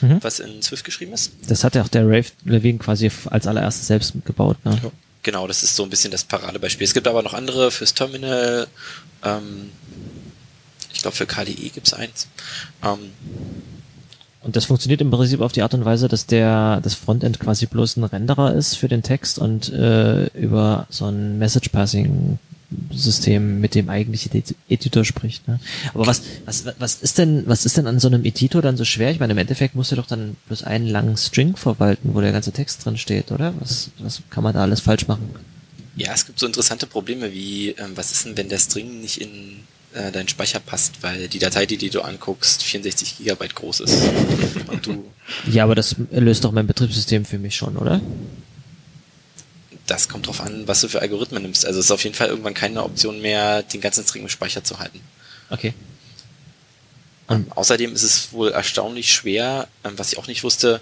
Mhm. was in Swift geschrieben ist. Das hat ja auch der Rave Levine quasi als allererstes selbst gebaut. Ne? Ja. Genau, das ist so ein bisschen das Paradebeispiel. Es gibt aber noch andere fürs Terminal. Ähm, ich glaube, für KDE gibt's eins. Ähm, Und das funktioniert im Prinzip auf die Art und Weise, dass der das Frontend quasi bloß ein Renderer ist für den Text und äh, über so ein Message Passing System mit dem eigentlichen Edi- Editor spricht. Ne? Aber was, was, was ist denn, was ist denn an so einem Editor dann so schwer? Ich meine, im Endeffekt musst du doch dann bloß einen langen String verwalten, wo der ganze Text drin steht, oder? Was, was kann man da alles falsch machen? ja, es gibt so interessante Probleme wie, ähm, was ist denn, wenn der String nicht in äh, deinen Speicher passt, weil die Datei, die, die du anguckst, 64 Gigabyte groß ist. Ja, aber das löst doch mein Betriebssystem für mich schon, oder? Das kommt drauf an, was du für Algorithmen nimmst. Also es ist auf jeden Fall irgendwann keine Option mehr, den ganzen String im Speicher zu halten. Okay. Ähm, außerdem ist es wohl erstaunlich schwer, ähm, was ich auch nicht wusste,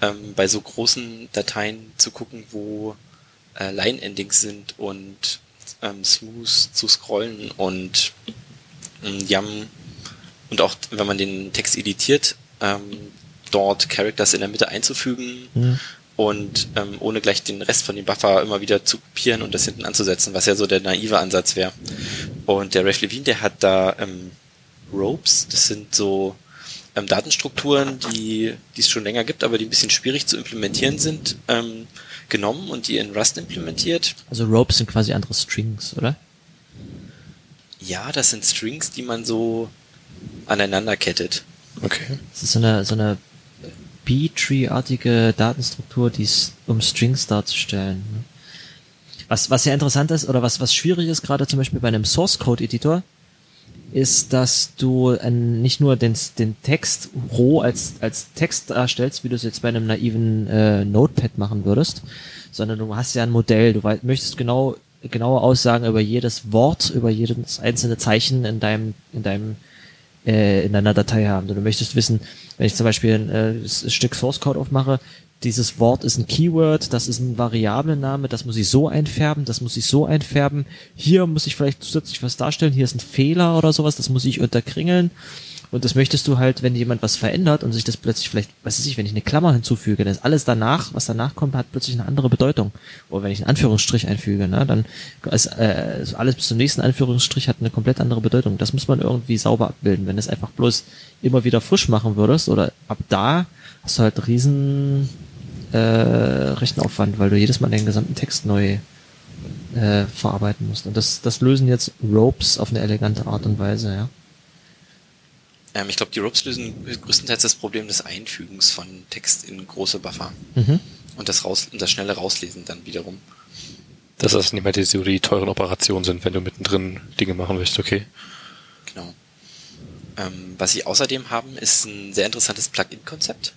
ähm, bei so großen Dateien zu gucken, wo äh, Line-Endings sind und ähm, smooth zu scrollen und ähm, Yam und auch wenn man den Text editiert, ähm, dort Characters in der Mitte einzufügen Hm. Und ähm, ohne gleich den Rest von dem Buffer immer wieder zu kopieren und das hinten anzusetzen, was ja so der naive Ansatz wäre. Und der Ralph Levine, der hat da ähm, Ropes, das sind so ähm, Datenstrukturen, die die es schon länger gibt, aber die ein bisschen schwierig zu implementieren sind, ähm, genommen und die in Rust implementiert. Also Ropes sind quasi andere Strings, oder? Ja, das sind Strings, die man so aneinander kettet. Okay. Das ist so eine, so eine B-Tree-artige Datenstruktur, die um Strings darzustellen. ne? Was, was sehr interessant ist, oder was, was schwierig ist, gerade zum Beispiel bei einem Source-Code-Editor, ist, dass du äh, nicht nur den, den Text roh als, als Text darstellst, wie du es jetzt bei einem naiven äh, Notepad machen würdest, sondern du hast ja ein Modell, du wei- möchtest genau genaue Aussagen über jedes Wort, über jedes einzelne Zeichen in deinem, in deinem äh, in deiner Datei haben. Du möchtest wissen, wenn ich zum Beispiel ein, äh, Stück Source Code aufmache, dieses Wort ist ein Keyword, das ist ein Variablenname, das muss ich so einfärben, das muss ich so einfärben. Hier muss ich vielleicht zusätzlich was darstellen, hier ist ein Fehler oder sowas, das muss ich unterkringeln. Und das möchtest du halt, wenn jemand was verändert und sich das plötzlich vielleicht, was weiß ich, wenn ich eine Klammer hinzufüge, dann ist alles danach, was danach kommt, hat plötzlich eine andere Bedeutung. Oder wenn ich einen Anführungsstrich einfüge, ne, dann ist äh, alles bis zum nächsten Anführungsstrich hat eine komplett andere Bedeutung. Das muss man irgendwie sauber abbilden. Wenn du es einfach bloß immer wieder frisch machen würdest oder ab da hast du halt riesen äh, Rechenaufwand, weil du jedes Mal den gesamten Text neu äh, verarbeiten musst. Und das, das lösen jetzt Ropes auf eine elegante Art und Weise, ja. Ähm, ich glaube, die Ropes lösen größtenteils das Problem des Einfügens von Text in große Buffer Mhm. und das, raus und das schnelle Rauslesen dann wiederum. Dass das nicht mehr die, so die teuren Operationen sind, wenn du mittendrin Dinge machen willst, okay. Genau. Ähm, was sie außerdem haben, ist ein sehr interessantes Plugin-Konzept.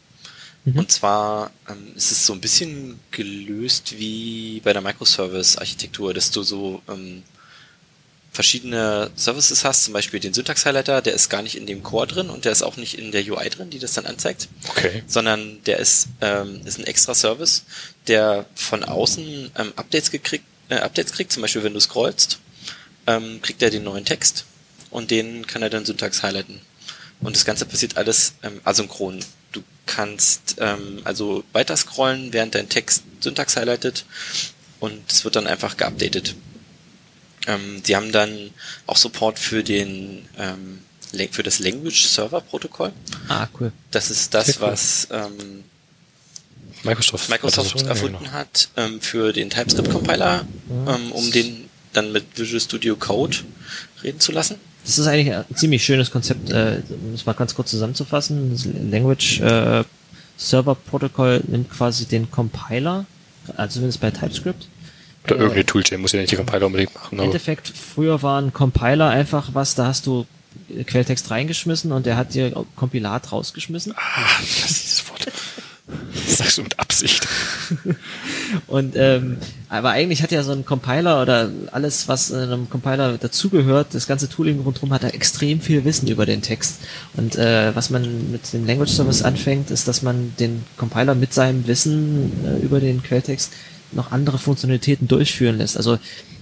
Mhm. Und zwar ähm, ist es so ein bisschen gelöst wie bei der Microservice-Architektur, dass du so ähm, verschiedene Services hast, zum Beispiel den Syntax-Highlighter, der ist gar nicht in dem Core drin und der ist auch nicht in der UI drin, die das dann anzeigt, Okay. sondern der ist, ähm, ist ein extra Service, der von außen ähm, Updates, gekriegt, äh, Updates kriegt, zum Beispiel wenn du scrollst, ähm, kriegt er den neuen Text und den kann er dann Syntax highlighten. Und das Ganze passiert alles ähm, asynchron. Du kannst ähm, also weiter scrollen, während dein Text Syntax highlightet und es wird dann einfach geupdatet. Ähm, die haben dann auch Support für den ähm, für das Language Server Protokoll. Ah, cool. Das ist das, Sehr cool. was ähm, Microsoft, Microsoft hat? Ja, erfunden genau. hat ähm, für den TypeScript-Compiler, ähm, um den dann mit Visual Studio Code reden zu lassen. Das ist eigentlich ein ziemlich schönes Konzept, äh, um es mal ganz kurz zusammenzufassen. Das Language äh, Server Protocol nimmt quasi den Compiler, also zumindest bei TypeScript. Oder Äh, irgendeine Toolchain muss ja nicht die Compiler unbedingt machen, Im Endeffekt, früher war ein Compiler einfach was, da hast du Quelltext reingeschmissen und der hat dir Kompilat rausgeschmissen. ah, das ist dieses Wort. Das sagst du mit Absicht. Und ähm, aber eigentlich hat ja so ein Compiler oder alles, was in einem Compiler dazugehört, das ganze Tooling rundherum hat da extrem viel Wissen über den Text. Und äh, was man mit dem Language Service anfängt, ist, dass man den Compiler mit seinem Wissen äh, über den Quelltext noch andere Funktionalitäten durchführen lässt. Also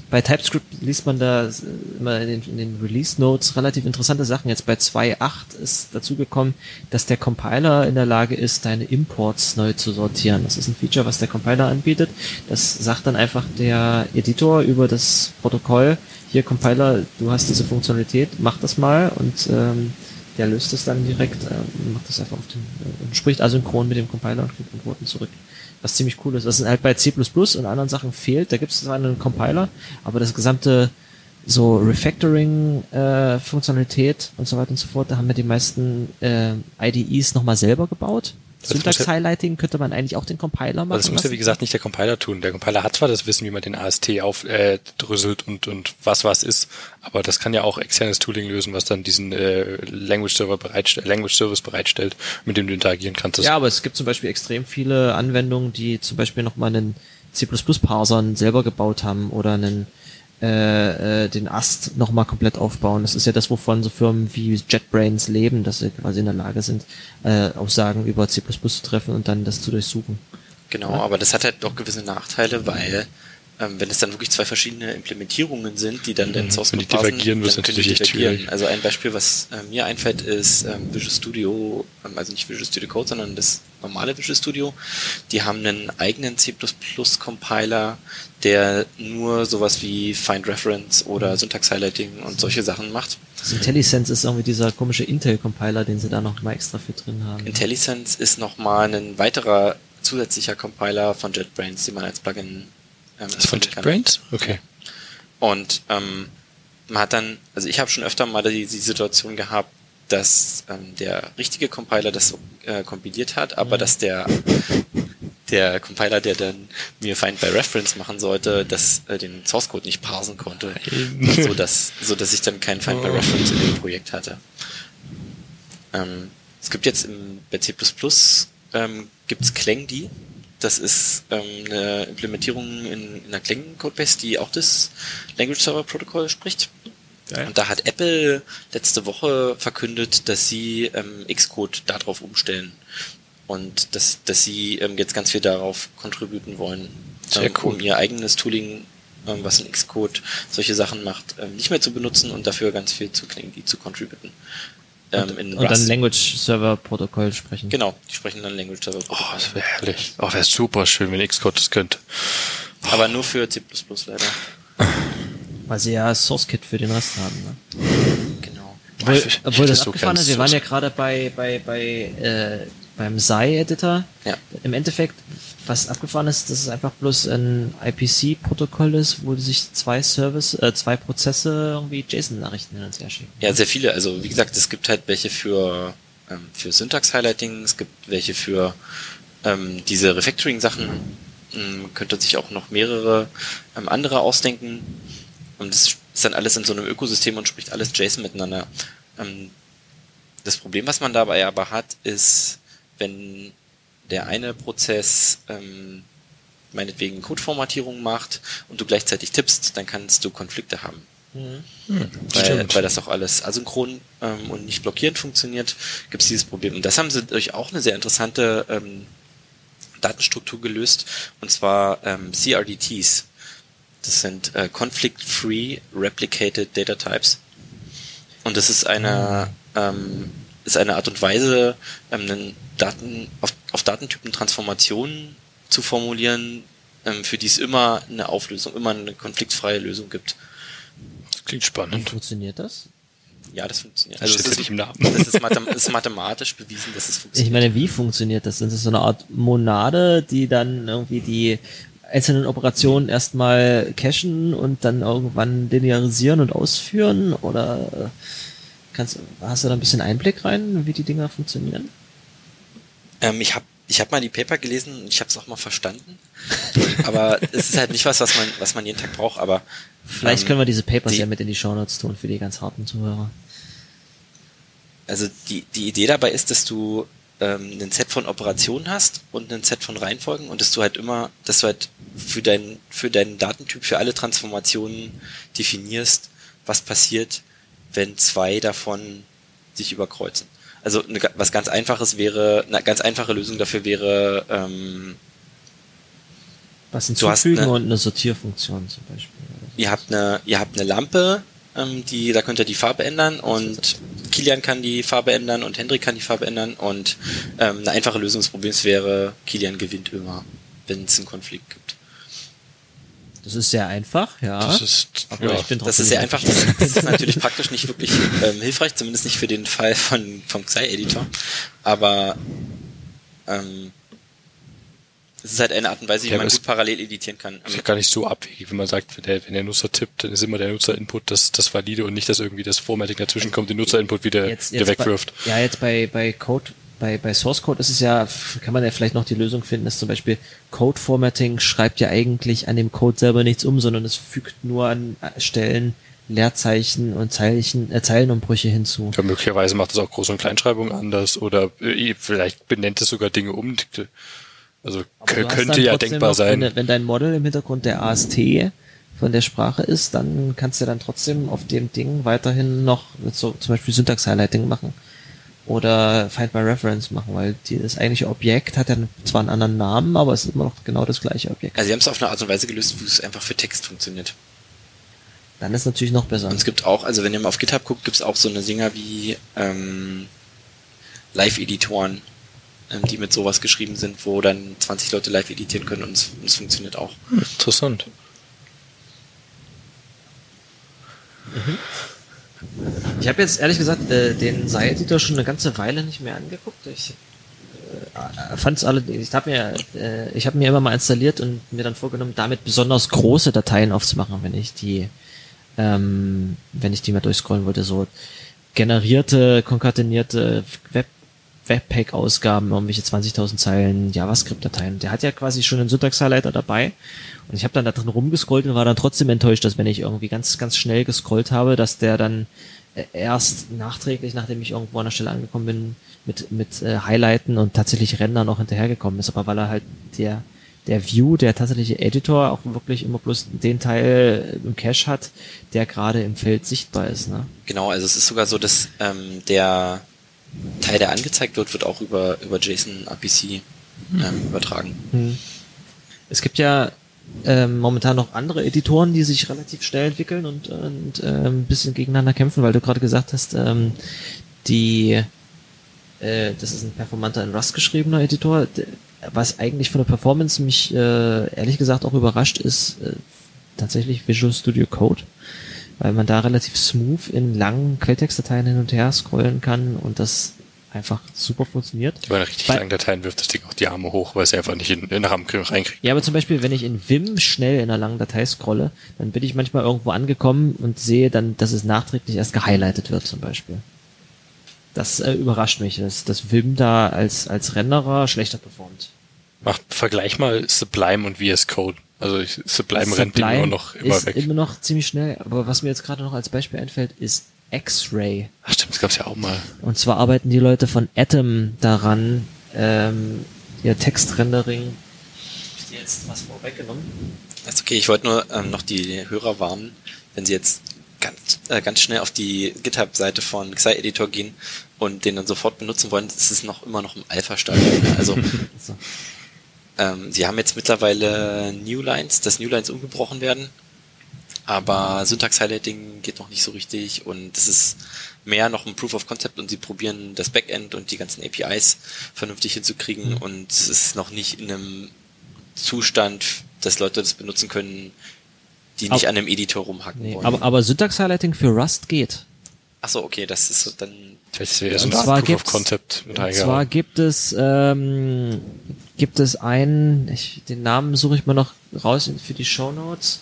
bei TypeScript liest man da immer in den, in den Release Notes relativ interessante Sachen. Jetzt bei 2.8 ist dazu gekommen, dass der Compiler in der Lage ist, deine Imports neu zu sortieren. Das ist ein Feature, was der Compiler anbietet. Das sagt dann einfach der Editor über das Protokoll, hier Compiler, du hast diese Funktionalität, mach das mal und ähm, der löst es dann direkt, äh, macht das einfach auf den, äh, spricht asynchron mit dem Compiler und kriegt Antworten zurück was ziemlich cool ist. Was halt bei C++ und anderen Sachen fehlt, da gibt es zwar einen Compiler, aber das gesamte so Refactoring-Funktionalität äh, und so weiter und so fort, da haben wir die meisten äh, IDEs nochmal selber gebaut. Syntax-Highlighting könnte man eigentlich auch den Compiler machen. Also das muss ja wie gesagt nicht der Compiler tun. Der Compiler hat zwar das Wissen, wie man den AST aufdrüsselt äh, und, und was was ist, aber das kann ja auch externes Tooling lösen, was dann diesen äh, Language Server bereitstellt, Language Service bereitstellt, mit dem du interagieren kannst. Ja, aber es gibt zum Beispiel extrem viele Anwendungen, die zum Beispiel nochmal einen C++-Parsern selber gebaut haben oder einen äh, äh, den Ast nochmal komplett aufbauen. Das ist ja das, wovon so Firmen wie JetBrains leben, dass sie quasi in der Lage sind, äh, Aussagen über C++ zu treffen und dann das zu durchsuchen. Genau, ja? aber das hat halt doch gewisse Nachteile, weil wenn es dann wirklich zwei verschiedene Implementierungen sind, die dann mhm. den Source Code die divergieren, wird natürlich echt schwierig. Also ein Beispiel, was äh, mir einfällt, ist ähm, Visual Studio, ähm, also nicht Visual Studio Code, sondern das normale Visual Studio. Die haben einen eigenen C++ Compiler, der nur sowas wie Find Reference oder mhm. Syntax Highlighting und solche Sachen macht. Das IntelliSense ist irgendwie dieser komische Intel-Compiler, den sie da noch mal extra für drin haben. IntelliSense ist nochmal ein weiterer zusätzlicher Compiler von JetBrains, den man als Plugin ähm, das von JetBrains? Okay. Und ähm, man hat dann, also ich habe schon öfter mal die, die Situation gehabt, dass ähm, der richtige Compiler das äh, kompiliert hat, aber mhm. dass der der Compiler, der dann mir Find by Reference machen sollte, das äh, den Source Code nicht parsen konnte, so dass so dass ich dann kein Find by Reference in dem Projekt hatte. Ähm, es gibt jetzt im, bei C++ ähm, gibt's ClangD, das ist ähm, eine Implementierung in, in einer Clang Codebase, die auch das Language Server Protocol spricht. Geil. Und da hat Apple letzte Woche verkündet, dass sie ähm, Xcode darauf umstellen. Und dass, dass sie ähm, jetzt ganz viel darauf contributen wollen, Sehr ähm, cool. um ihr eigenes Tooling, ähm, was in Xcode solche Sachen macht, ähm, nicht mehr zu benutzen und dafür ganz viel zu Clang, die zu contributen ähm, und, in und dann Language Server Protokoll sprechen. Genau, die sprechen dann Language Server Protokoll. Oh, das wäre herrlich. Oh, wäre super schön, wenn Xcode das könnte. Oh. Aber nur für C++ leider. Weil sie ja Source Kit für den Rest haben, ne? Genau. Obwohl, obwohl das so abgefahren ist, wir waren ja gerade bei, bei, bei, äh, beim SCI-Editor. Ja. Im Endeffekt, was abgefahren ist, dass es einfach bloß ein IPC-Protokoll ist, wo sich zwei Service, äh, zwei Prozesse irgendwie JSON-Nachrichten hin und her schicken. Ja, sehr viele. Also wie gesagt, es gibt halt welche für ähm, für Syntax-Highlighting, es gibt welche für ähm, diese Refactoring-Sachen. Ähm, könnte sich auch noch mehrere ähm, andere ausdenken. Und das ist dann alles in so einem Ökosystem und spricht alles JSON miteinander. Ähm, das Problem, was man dabei aber hat, ist, wenn der eine Prozess ähm, meinetwegen Codeformatierung macht und du gleichzeitig tippst, dann kannst du Konflikte haben. Mhm. Hm, weil, weil das auch alles asynchron ähm, und nicht blockierend funktioniert, gibt es dieses Problem. Und das haben sie durch auch eine sehr interessante ähm, Datenstruktur gelöst, und zwar ähm, CRDTs. Das sind äh, Conflict-Free Replicated Data Types. Und das ist eine, mhm. ähm, ist eine Art und Weise, ähm, einen Daten, auf, auf Datentypen Transformationen zu formulieren, ähm, für die es immer eine Auflösung, immer eine konfliktfreie Lösung gibt. Das klingt spannend. Wie funktioniert das? Ja, das funktioniert. Also das, das, ist, das, ist Mathem ist mathematisch bewiesen, dass es funktioniert. Ich meine, wie funktioniert das? Ist das so eine Art Monade, die dann irgendwie die einzelnen Operationen erstmal cachen und dann irgendwann linearisieren und ausführen? Oder kannst, hast du da ein bisschen Einblick rein, wie die Dinger funktionieren? Ähm, ich habe ich hab mal die Paper gelesen und ich habe es auch mal verstanden. aber es ist halt nicht was, was man, was man jeden Tag braucht, aber. Vielleicht ähm, können wir diese Papers die, ja mit in die Shownotes tun für die ganz harten Zuhörer. Also die, die Idee dabei ist, dass du ähm, ein Set von Operationen hast und ein Set von Reihenfolgen und dass du halt immer, dass du halt für deinen für deinen Datentyp, für alle Transformationen definierst, was passiert, wenn zwei davon sich überkreuzen. Also eine, was ganz einfaches wäre, eine ganz einfache Lösung dafür wäre, ähm, was hinzufügen eine, und eine Sortierfunktion zum Beispiel. ihr habt eine, ihr habt eine Lampe, ähm, die, da könnt ihr die Farbe ändern und Kilian kann die Farbe ändern und Hendrik kann die Farbe ändern und ähm, eine einfache Lösung des Problems wäre, Kilian gewinnt immer, wenn es einen Konflikt gibt. Das ist sehr einfach, ja. Das ist, aber ja. ich bin Das ist sehr einfach. Das, das ist natürlich praktisch nicht wirklich ähm, hilfreich, zumindest nicht für den Fall von vom Xi-Editor. Aber ähm, es ist halt eine Art und Weise, wie Ja, man gut parallel editieren kann. ist ja gar nicht so abwegig, wenn man sagt, wenn der, wenn der Nutzer tippt, dann ist immer der Nutzerinput das, das valide und nicht, dass irgendwie das Formatting dazwischen kommt, den Nutzerinput wieder, jetzt, wieder jetzt wegwirft. Bei, ja, jetzt bei, bei Code, bei, bei Source Code ist es ja, kann man ja vielleicht noch die Lösung finden, dass zum Beispiel Code Formatting schreibt ja eigentlich an dem Code selber nichts um, sondern es fügt nur an Stellen Leerzeichen und Zeichen, äh, Zeilenumbrüche hinzu. Ja, möglicherweise macht das auch Groß- und Kleinschreibung anders oder äh, vielleicht benennt es sogar Dinge um. Also könnte ja denkbar noch, sein. Wenn, wenn dein Model im Hintergrund der AST von der Sprache ist, dann kannst du dann trotzdem auf dem Ding weiterhin noch so zum Beispiel Syntax-Highlighting machen oder Find by Reference machen, weil die, das eigentliche Objekt hat ja zwar einen anderen Namen, aber es ist immer noch genau das gleiche Objekt. Also sie haben es auf eine Art und Weise gelöst, wo es einfach für Text funktioniert. Dann ist natürlich noch besser. Und es gibt auch, also wenn ihr mal auf GitHub guckt, gibt es auch so eine Singer wie ähm, Live-Editoren, ähm, die mit sowas geschrieben sind, wo dann 20 Leute live editieren können und es, und es funktioniert auch. Interessant. Ich habe jetzt ehrlich gesagt äh, den Sai-Editor schon eine ganze Weile nicht mehr angeguckt. Ich äh, fand es alle, ich habe mir, äh, ich habe mir immer mal installiert und mir dann vorgenommen, damit besonders große Dateien aufzumachen, wenn ich die, ähm, wenn ich die mal durchscrollen wollte, so generierte, konkatenierte Web Webpack-Ausgaben, irgendwelche 20.000 Zeilen JavaScript-Dateien. Der hat ja quasi schon einen Syntax-Highlighter dabei. Und ich habe dann da drin rumgescrollt und war dann trotzdem enttäuscht, dass wenn ich irgendwie ganz, ganz schnell gescrollt habe, dass der dann äh, erst nachträglich, nachdem ich irgendwo an der Stelle angekommen bin, mit, mit äh, Highlighten und tatsächlich Render noch hinterhergekommen ist. Aber weil er halt der, der View, der tatsächliche Editor, auch wirklich immer bloß den Teil im Cache hat, der gerade im Feld sichtbar ist. Ne? Genau, also es ist sogar so, dass ähm, der Teil, der angezeigt wird, wird auch über, über JSON APC ähm, übertragen. Hm. Es gibt ja ähm, momentan noch andere Editoren, die sich relativ schnell entwickeln und, und äh, ein bisschen gegeneinander kämpfen, weil du gerade gesagt hast, ähm, die äh, das ist ein performanter in Rust geschriebener Editor. Was eigentlich von der Performance mich äh, ehrlich gesagt auch überrascht ist, äh, tatsächlich Visual Studio Code, weil man da relativ smooth in langen Quelltextdateien hin und her scrollen kann und das einfach super funktioniert. Wenn man richtig Weil- lange Dateien wirft das Ding auch die Arme hoch, weil es einfach nicht in, in den RAM reinkriegt. Ja, aber zum Beispiel, wenn ich in Vim schnell in einer langen Datei scrolle, dann bin ich manchmal irgendwo angekommen und sehe dann, dass es nachträglich erst gehighlightet wird, zum Beispiel. Das äh, überrascht mich, dass, dass Vim da als, als Renderer schlechter performt. Macht Vergleich mal Sublime und VS Code. Also ich, Sublime, rennt Sublime immer noch immer ist weg. immer noch ziemlich schnell, aber was mir jetzt gerade noch als Beispiel einfällt, ist X-Ray. Ach stimmt, das gab's ja auch mal. Und zwar arbeiten die Leute von Atom daran, ähm, ihr Textrendering. Hab ich dir jetzt was vorweggenommen? Das ist okay, ich wollte nur ähm, noch die Hörer warnen, wenn sie jetzt ganz, äh, ganz schnell auf die GitHub-Seite von Xi-Editor gehen und den dann sofort benutzen wollen, ist es noch immer noch im Alpha-Stadium. Also So. Ähm, sie haben jetzt mittlerweile Newlines, dass Newlines umgebrochen werden, aber Syntax-Highlighting geht noch nicht so richtig und es ist mehr noch ein Proof of Concept und sie probieren das Backend und die ganzen APIs vernünftig hinzukriegen Mhm. und es ist noch nicht in einem Zustand, dass Leute das benutzen können, die nicht Aber- an einem Editor rumhacken Nee, wollen. aber, aber Syntax-Highlighting für Rust geht. Achso, okay, das ist so dann. Das wäre so Und zwar Art Proof of gibt's- Concept mit Und zwar gibt es, ähm, gibt es einen, ich, den Namen suche ich mal noch raus für die Show Notes,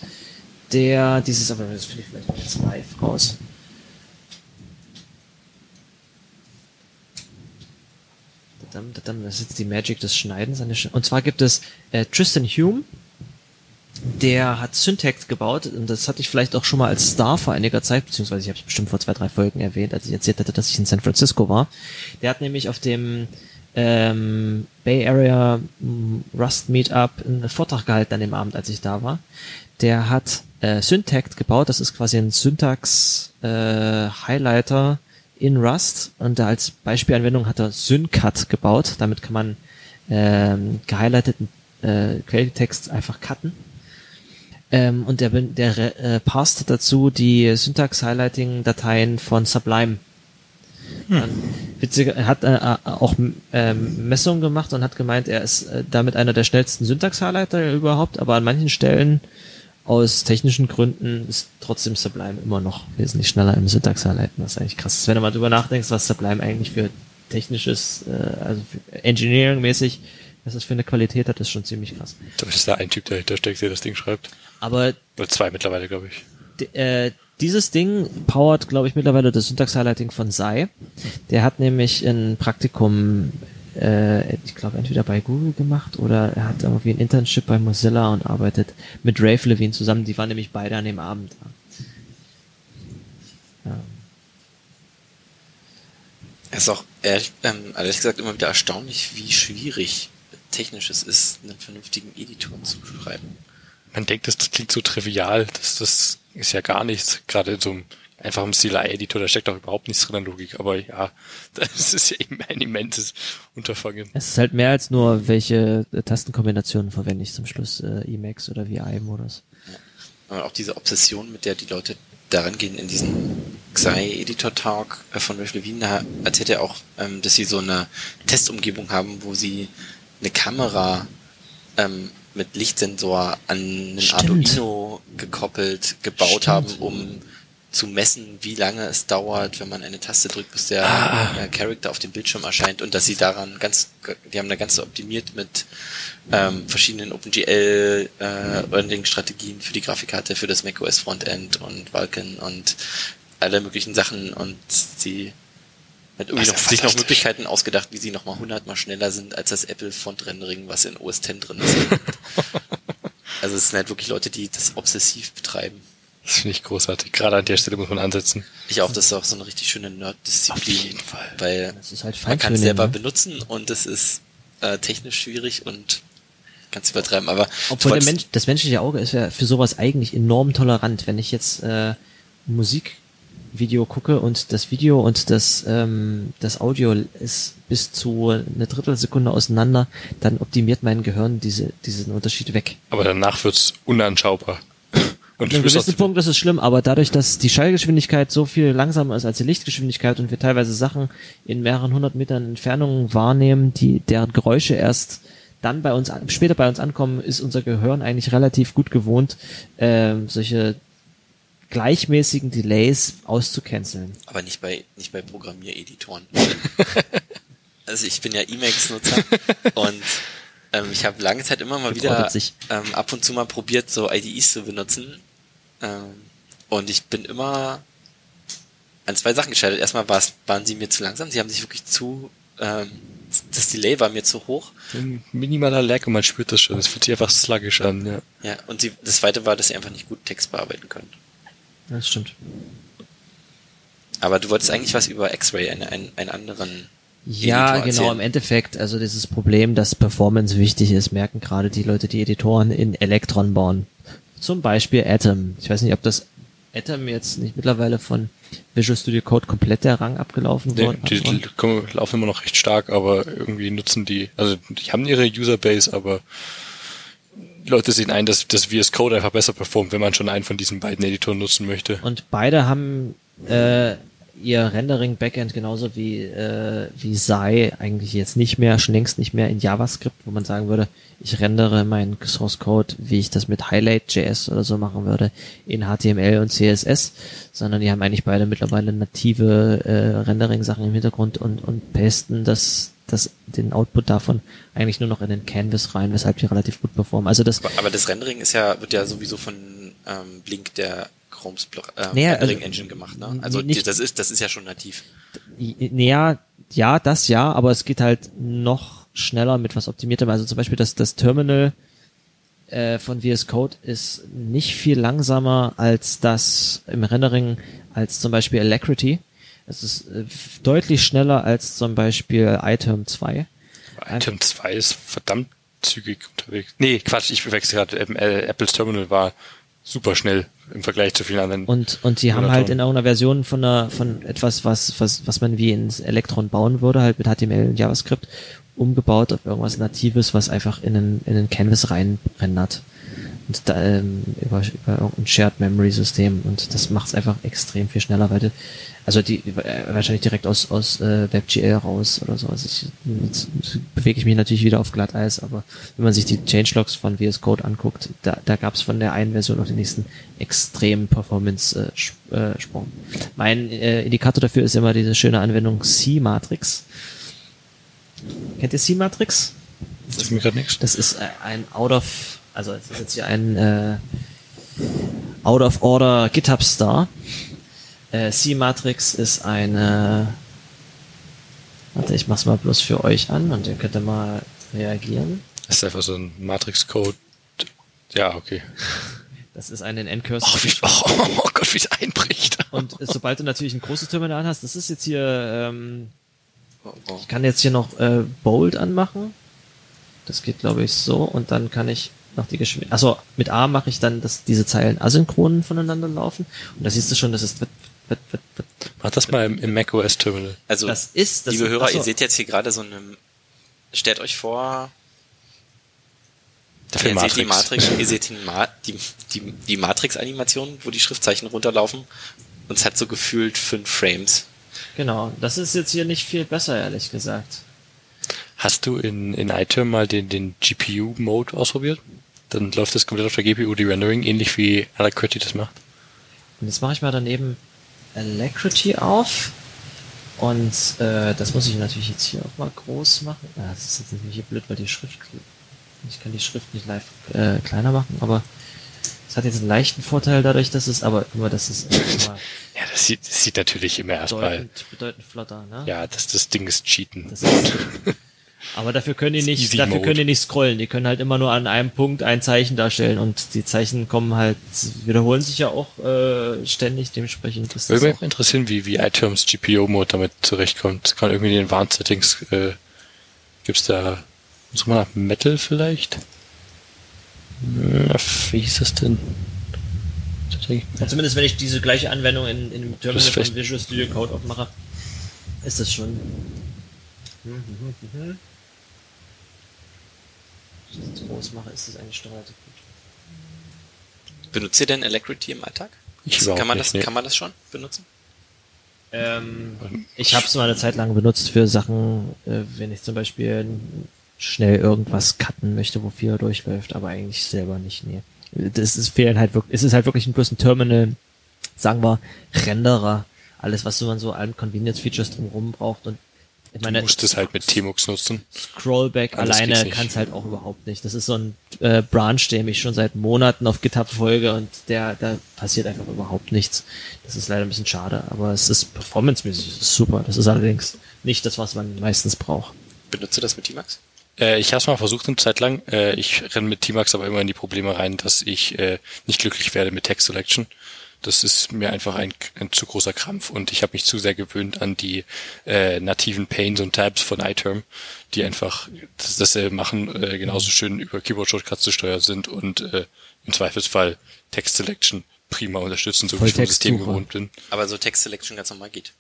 der dieses, aber das finde ich vielleicht mal jetzt live raus. Das ist jetzt die Magic des Schneidens. Und zwar gibt es äh, Tristan Hume, der hat Syntax gebaut und das hatte ich vielleicht auch schon mal als Star vor einiger Zeit, beziehungsweise ich habe es bestimmt vor zwei, drei Folgen erwähnt, als ich erzählt hatte, dass ich in San Francisco war. Der hat nämlich auf dem ähm, Bay Area m, Rust Meetup einen Vortrag gehalten an dem Abend, als ich da war. Der hat äh, Syntax gebaut, das ist quasi ein Syntax äh, in Rust und als Beispielanwendung hat er Syncut gebaut. Damit kann man ähm, gehighlighteten äh, Quelltext einfach cutten. Ähm, und der, der äh, passt dazu die Syntax-Highlighting-Dateien von Sublime. Dann, witzig, er hat äh, äh, auch ähm, Messungen gemacht und hat gemeint, er ist äh, damit einer der schnellsten Syntax-Highlighter überhaupt, aber an manchen Stellen aus technischen Gründen ist trotzdem Sublime immer noch wesentlich schneller im Syntax-Highlighten, was eigentlich krass ist. Wenn du mal drüber nachdenkst, was Sublime eigentlich für technisches, äh, also für Engineering-mäßig, was das für eine Qualität hat, ist schon ziemlich krass. Da ist da ein Typ, der dahinter steckt, der das Ding schreibt. Aber Oder zwei mittlerweile, glaube ich. D- äh, dieses Ding powert, glaube ich, mittlerweile das Syntax-Highlighting von Sai. Der hat nämlich ein Praktikum, äh, ich glaube, entweder bei Google gemacht oder er hat irgendwie ein Internship bei Mozilla und arbeitet mit Rafe Levine zusammen. Die waren nämlich beide an dem Abend da. Ja. Es ist auch ehrlich, ähm, ehrlich gesagt immer wieder erstaunlich, wie schwierig technisch es ist, einen vernünftigen Editor zu schreiben. Man denkt, das klingt so trivial, das, das ist ja gar nichts. Gerade in so einem einfachen CLI-Editor, da steckt auch überhaupt nichts drin an Logik. Aber ja, das ist ja eben ein immenses Unterfangen. Es ist halt mehr als nur, welche äh, Tastenkombinationen verwende ich zum Schluss, äh, Emacs oder VI-Modus. Aber auch diese Obsession, mit der die Leute daran gehen in diesen Xi-Editor-Talk äh, von Ralph Levine, da erzählt er auch, ähm, dass sie so eine Testumgebung haben, wo sie eine Kamera ähm, mit Lichtsensor an einen Stimmt. Arduino gekoppelt gebaut Stimmt. haben, um zu messen, wie lange es dauert, wenn man eine Taste drückt, bis der Ah. äh, Charakter auf dem Bildschirm erscheint und dass sie daran ganz, die haben da ganz so optimiert mit ähm, verschiedenen OpenGL äh, Rendering-Strategien für die Grafikkarte, für das macOS Frontend und Vulkan und alle möglichen Sachen und sie hat irgendwie noch, sich noch. Möglichkeiten ausgedacht, wie sie noch mal hundertmal schneller sind als das Apple Font Rendering, was in OS X drin ist. also es sind halt wirklich Leute, die das obsessiv betreiben. Das finde ich großartig. Gerade an der Stelle muss man ansetzen. Ich auch, das ist auch so eine richtig schöne Nerd-Disziplin. Auf jeden Fall. Weil Das ist halt man kann es selber ne? benutzen und es ist äh, technisch schwierig und ganz übertreiben. Aber Obwohl Mensch, das menschliche Auge ist ja für sowas eigentlich enorm tolerant. Wenn ich jetzt äh, ein Musikvideo gucke und das Video und das, ähm, das Audio ist bis zu eine Drittelsekunde auseinander, dann optimiert mein Gehirn diese, diesen Unterschied weg. Aber danach wird's unanschaubar. Und An einem gewissen Punkt ist es schlimm, aber dadurch, dass die Schallgeschwindigkeit so viel langsamer ist als die Lichtgeschwindigkeit und wir teilweise Sachen in mehreren hundert Metern Entfernung wahrnehmen, die deren Geräusche erst dann bei uns später bei uns ankommen, ist unser Gehirn eigentlich relativ gut gewohnt, ähm, solche gleichmäßigen Delays auszucanceln. aber nicht bei nicht bei Programmiereditoren. also ich bin ja Emacs-Nutzer und ähm, ich habe lange Zeit immer mal wieder Gebrautet sich. ähm, ab und zu mal probiert, so IDEs zu benutzen. Ähm, und ich bin immer an zwei Sachen gescheitert. Erstmal waren sie mir zu langsam, sie haben sich wirklich zu, ähm, das Delay war mir zu hoch. Ein minimaler Lag und man spürt das schon. Es fühlt sich einfach sluggish an, ja. Ja, und sie, das zweite war, dass sie einfach nicht gut Text bearbeiten können. Das stimmt. Aber du wolltest eigentlich was über X-Ray, einen, einen, einen anderen Ja, Editor genau, erzählen. im Endeffekt, also dieses Problem, dass Performance wichtig ist, merken gerade die Leute, die Editoren in Electron bauen. Zum Beispiel Atom. Ich weiß nicht, ob das Atom jetzt nicht mittlerweile von Visual Studio Code komplett der Rang abgelaufen Nee, worden die, die laufen immer noch recht stark, aber irgendwie nutzen die, also die haben ihre Userbase, aber Leute sehen ein, dass, dass VS Code einfach besser performt, wenn man schon einen von diesen beiden Editoren nutzen möchte. Und beide haben äh, ihr Rendering-Backend genauso wie, äh, wie Sai eigentlich jetzt nicht mehr, schon längst nicht mehr in JavaScript, wo man sagen würde, ich rendere meinen Source Code, wie ich das mit Highlight.js oder so machen würde, in HTML und CSS, sondern die haben eigentlich beide mittlerweile native äh, Rendering-Sachen im Hintergrund und, und pasten das, das, den Output davon eigentlich nur noch in den Canvas rein, weshalb die relativ gut performen. Also das, Aber, aber das Rendering ist ja, wird ja sowieso von ähm, Blink der Chromes ähm, Naja, Rendering also, Engine gemacht, ne? Also nicht- das ist das ist ja schon nativ. Naja, ja, das ja, aber es geht halt noch schneller mit was optimiertem. Also zum Beispiel das, das Terminal äh, von VS Code ist nicht viel langsamer als das im Rendering als zum Beispiel Alacrity. Es ist äh, deutlich schneller als zum Beispiel Item 2. Item 2 ist verdammt zügig unterwegs. Nee, Quatsch, ich verwechsel gerade. Ähm, äh, Apples Terminal war super schnell im Vergleich zu vielen anderen. Und, und die haben halt in irgendeiner Version von einer, von etwas, was, was, was man wie ins Electron bauen würde, halt mit HTML und JavaScript, umgebaut auf irgendwas Natives, was einfach in einen, in einen Canvas rein rendert. Und da, ähm, über, über irgendein Shared Memory System und das macht es einfach extrem viel schneller, weil du, also die äh, wahrscheinlich direkt aus aus äh, WebGL raus oder so. Also ich, jetzt bewege ich mich natürlich wieder auf Glatteis, aber wenn man sich die Changelogs von VS Code anguckt, da, da gab es von der einen Version auf den nächsten extremen Performance äh, äh, Sprung. Mein äh, Indikator dafür ist immer diese schöne Anwendung C-Matrix. Kennt ihr C-Matrix? Das ist mir gerade nichts. Das ist äh, ein out of, also es ist jetzt hier ein äh, out of order GitHub Star. Äh, C-Matrix ist eine, warte, ich mach's mal bloß für euch an und ihr könnt dann mal reagieren. Das ist einfach so ein Matrix-Code. Ja, okay. Das ist ein in N-Cursor. Oh, wie, oh, oh Gott, wie es einbricht. Und sobald du natürlich ein großes Terminal hast, das ist jetzt hier, ähm, Oh, oh. ich kann jetzt hier noch äh, Bold anmachen. Das geht, glaube ich, so. Und dann kann ich noch die Geschwindigkeit. Also mit A mache ich dann, dass diese Zeilen asynchron voneinander laufen. Und da siehst du schon, das ist. wird- wird- wird- wird- Mach das mal im, im macOS-Terminal. Also, Das ist. Das liebe ist, Hörer, achso, ihr seht jetzt hier gerade so eine, stellt euch vor, Dafür ihr seht die Matrix, ihr seht die, Ma die, die, die Matrix-Animation, wo die Schriftzeichen runterlaufen. Und es hat so gefühlt fünf Frames. Genau. Das ist jetzt hier nicht viel besser, ehrlich gesagt. Hast du in, in iTerm mal den, den GPU-Mode ausprobiert? Dann läuft das komplett auf der GPU, die Rendering, ähnlich wie Alacrity das macht. Und jetzt mache ich mal daneben Alacrity auf. Und äh, das muss ich natürlich jetzt hier auch mal groß machen. Ah, das ist jetzt natürlich hier blöd, weil die Schrift. Ich kann die Schrift nicht live äh, kleiner machen, aber es hat jetzt einen leichten Vorteil dadurch, dass es, aber guck mal, das ist äh, immer Ja, das sieht, das sieht natürlich immer erstmal, bedeutend, bedeutend flotter, ne? ja, das, das Ding ist Cheaten. Das ist, aber dafür können die nicht, dafür können die nicht scrollen. Die können halt immer nur an einem Punkt ein Zeichen darstellen und die Zeichen kommen halt, wiederholen sich ja auch äh, ständig, dementsprechend ist Würde mich interessieren, wie, wie iTerms GPU-Mode damit zurechtkommt. Kann irgendwie in den Advanced Settings, äh, gibt's da, such mal nach Metal vielleicht? Ja, wie hieß das denn? Zumindest wenn ich diese gleiche Anwendung in, in dem Terminal von Visual Studio Code aufmache, ist das schon. Ich das groß mache, ist das eigentlich schon relativ gut. Benutzt ihr denn Alacrity im Alltag? Ich kann überhaupt man nicht, das, nee. kann man das schon benutzen? Ähm, ich habe es mal eine Zeit lang benutzt für Sachen, äh, wenn ich zum Beispiel schnell irgendwas cutten möchte, wo viel durchläuft, aber eigentlich selber nicht, nee. Das ist fehlen halt wirklich, es ist halt wirklich bloß ein Terminal, sagen wir, Renderer, alles, was man so an Convenience Features drumherum braucht und ich Du musst es halt mit Tmux nutzen. Scrollback Anders alleine kann es halt auch überhaupt nicht. Das ist so ein äh, Branch, dem ich schon seit Monaten auf GitHub folge und der, da passiert einfach überhaupt nichts. Das ist leider ein bisschen schade, aber es ist performancemäßig super. Das ist allerdings nicht das, was man meistens braucht. Benutzt du das mit T-Max? Äh, ich habe es mal versucht eine Zeit lang. Äh, ich renne mit Tmax aber immer in die Probleme rein, dass ich äh, nicht glücklich werde mit Text Selection. Das ist mir einfach ein, ein zu großer Krampf und ich habe mich zu sehr gewöhnt an die äh, nativen Panes und Tabs von iTerm, die einfach das, dasselbe machen, äh, genauso schön über Keyboard Shortcuts zu steuern sind und äh, im Zweifelsfall Text Selection prima unterstützen, so wie ich vom System gewohnt bin. Aber so Text Selection ganz normal geht.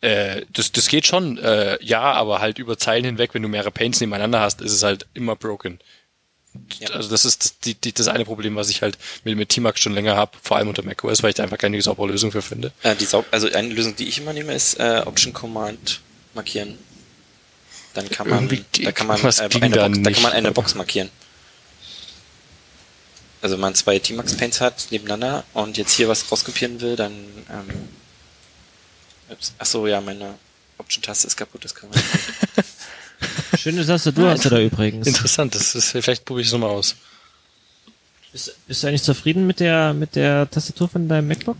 Äh, das, das geht schon, äh, ja, aber halt über Zeilen hinweg, wenn du mehrere Paints nebeneinander hast, ist es halt immer broken. Ja. Also das ist das, die, die, das eine Problem, was ich halt mit, mit T-Max schon länger habe, vor allem unter macOS, weil ich da einfach keine saubere Lösung für finde. Äh, die Sau also eine Lösung, die ich immer nehme, ist äh, Option Command markieren. Dann kann man, die- da kann man, äh, eine da Box, da kann man eine Box markieren. Also wenn man zwei T-Max Paints hat nebeneinander und jetzt hier was rauskopieren will, dann ähm, ach so, ja, meine Option-Taste ist kaputt, das kann man nicht. Schöne Tastatur hast du da übrigens. Interessant, das ist, vielleicht probiere ich es nochmal aus. Bist, bist du eigentlich zufrieden mit der, mit der Tastatur von deinem MacBook?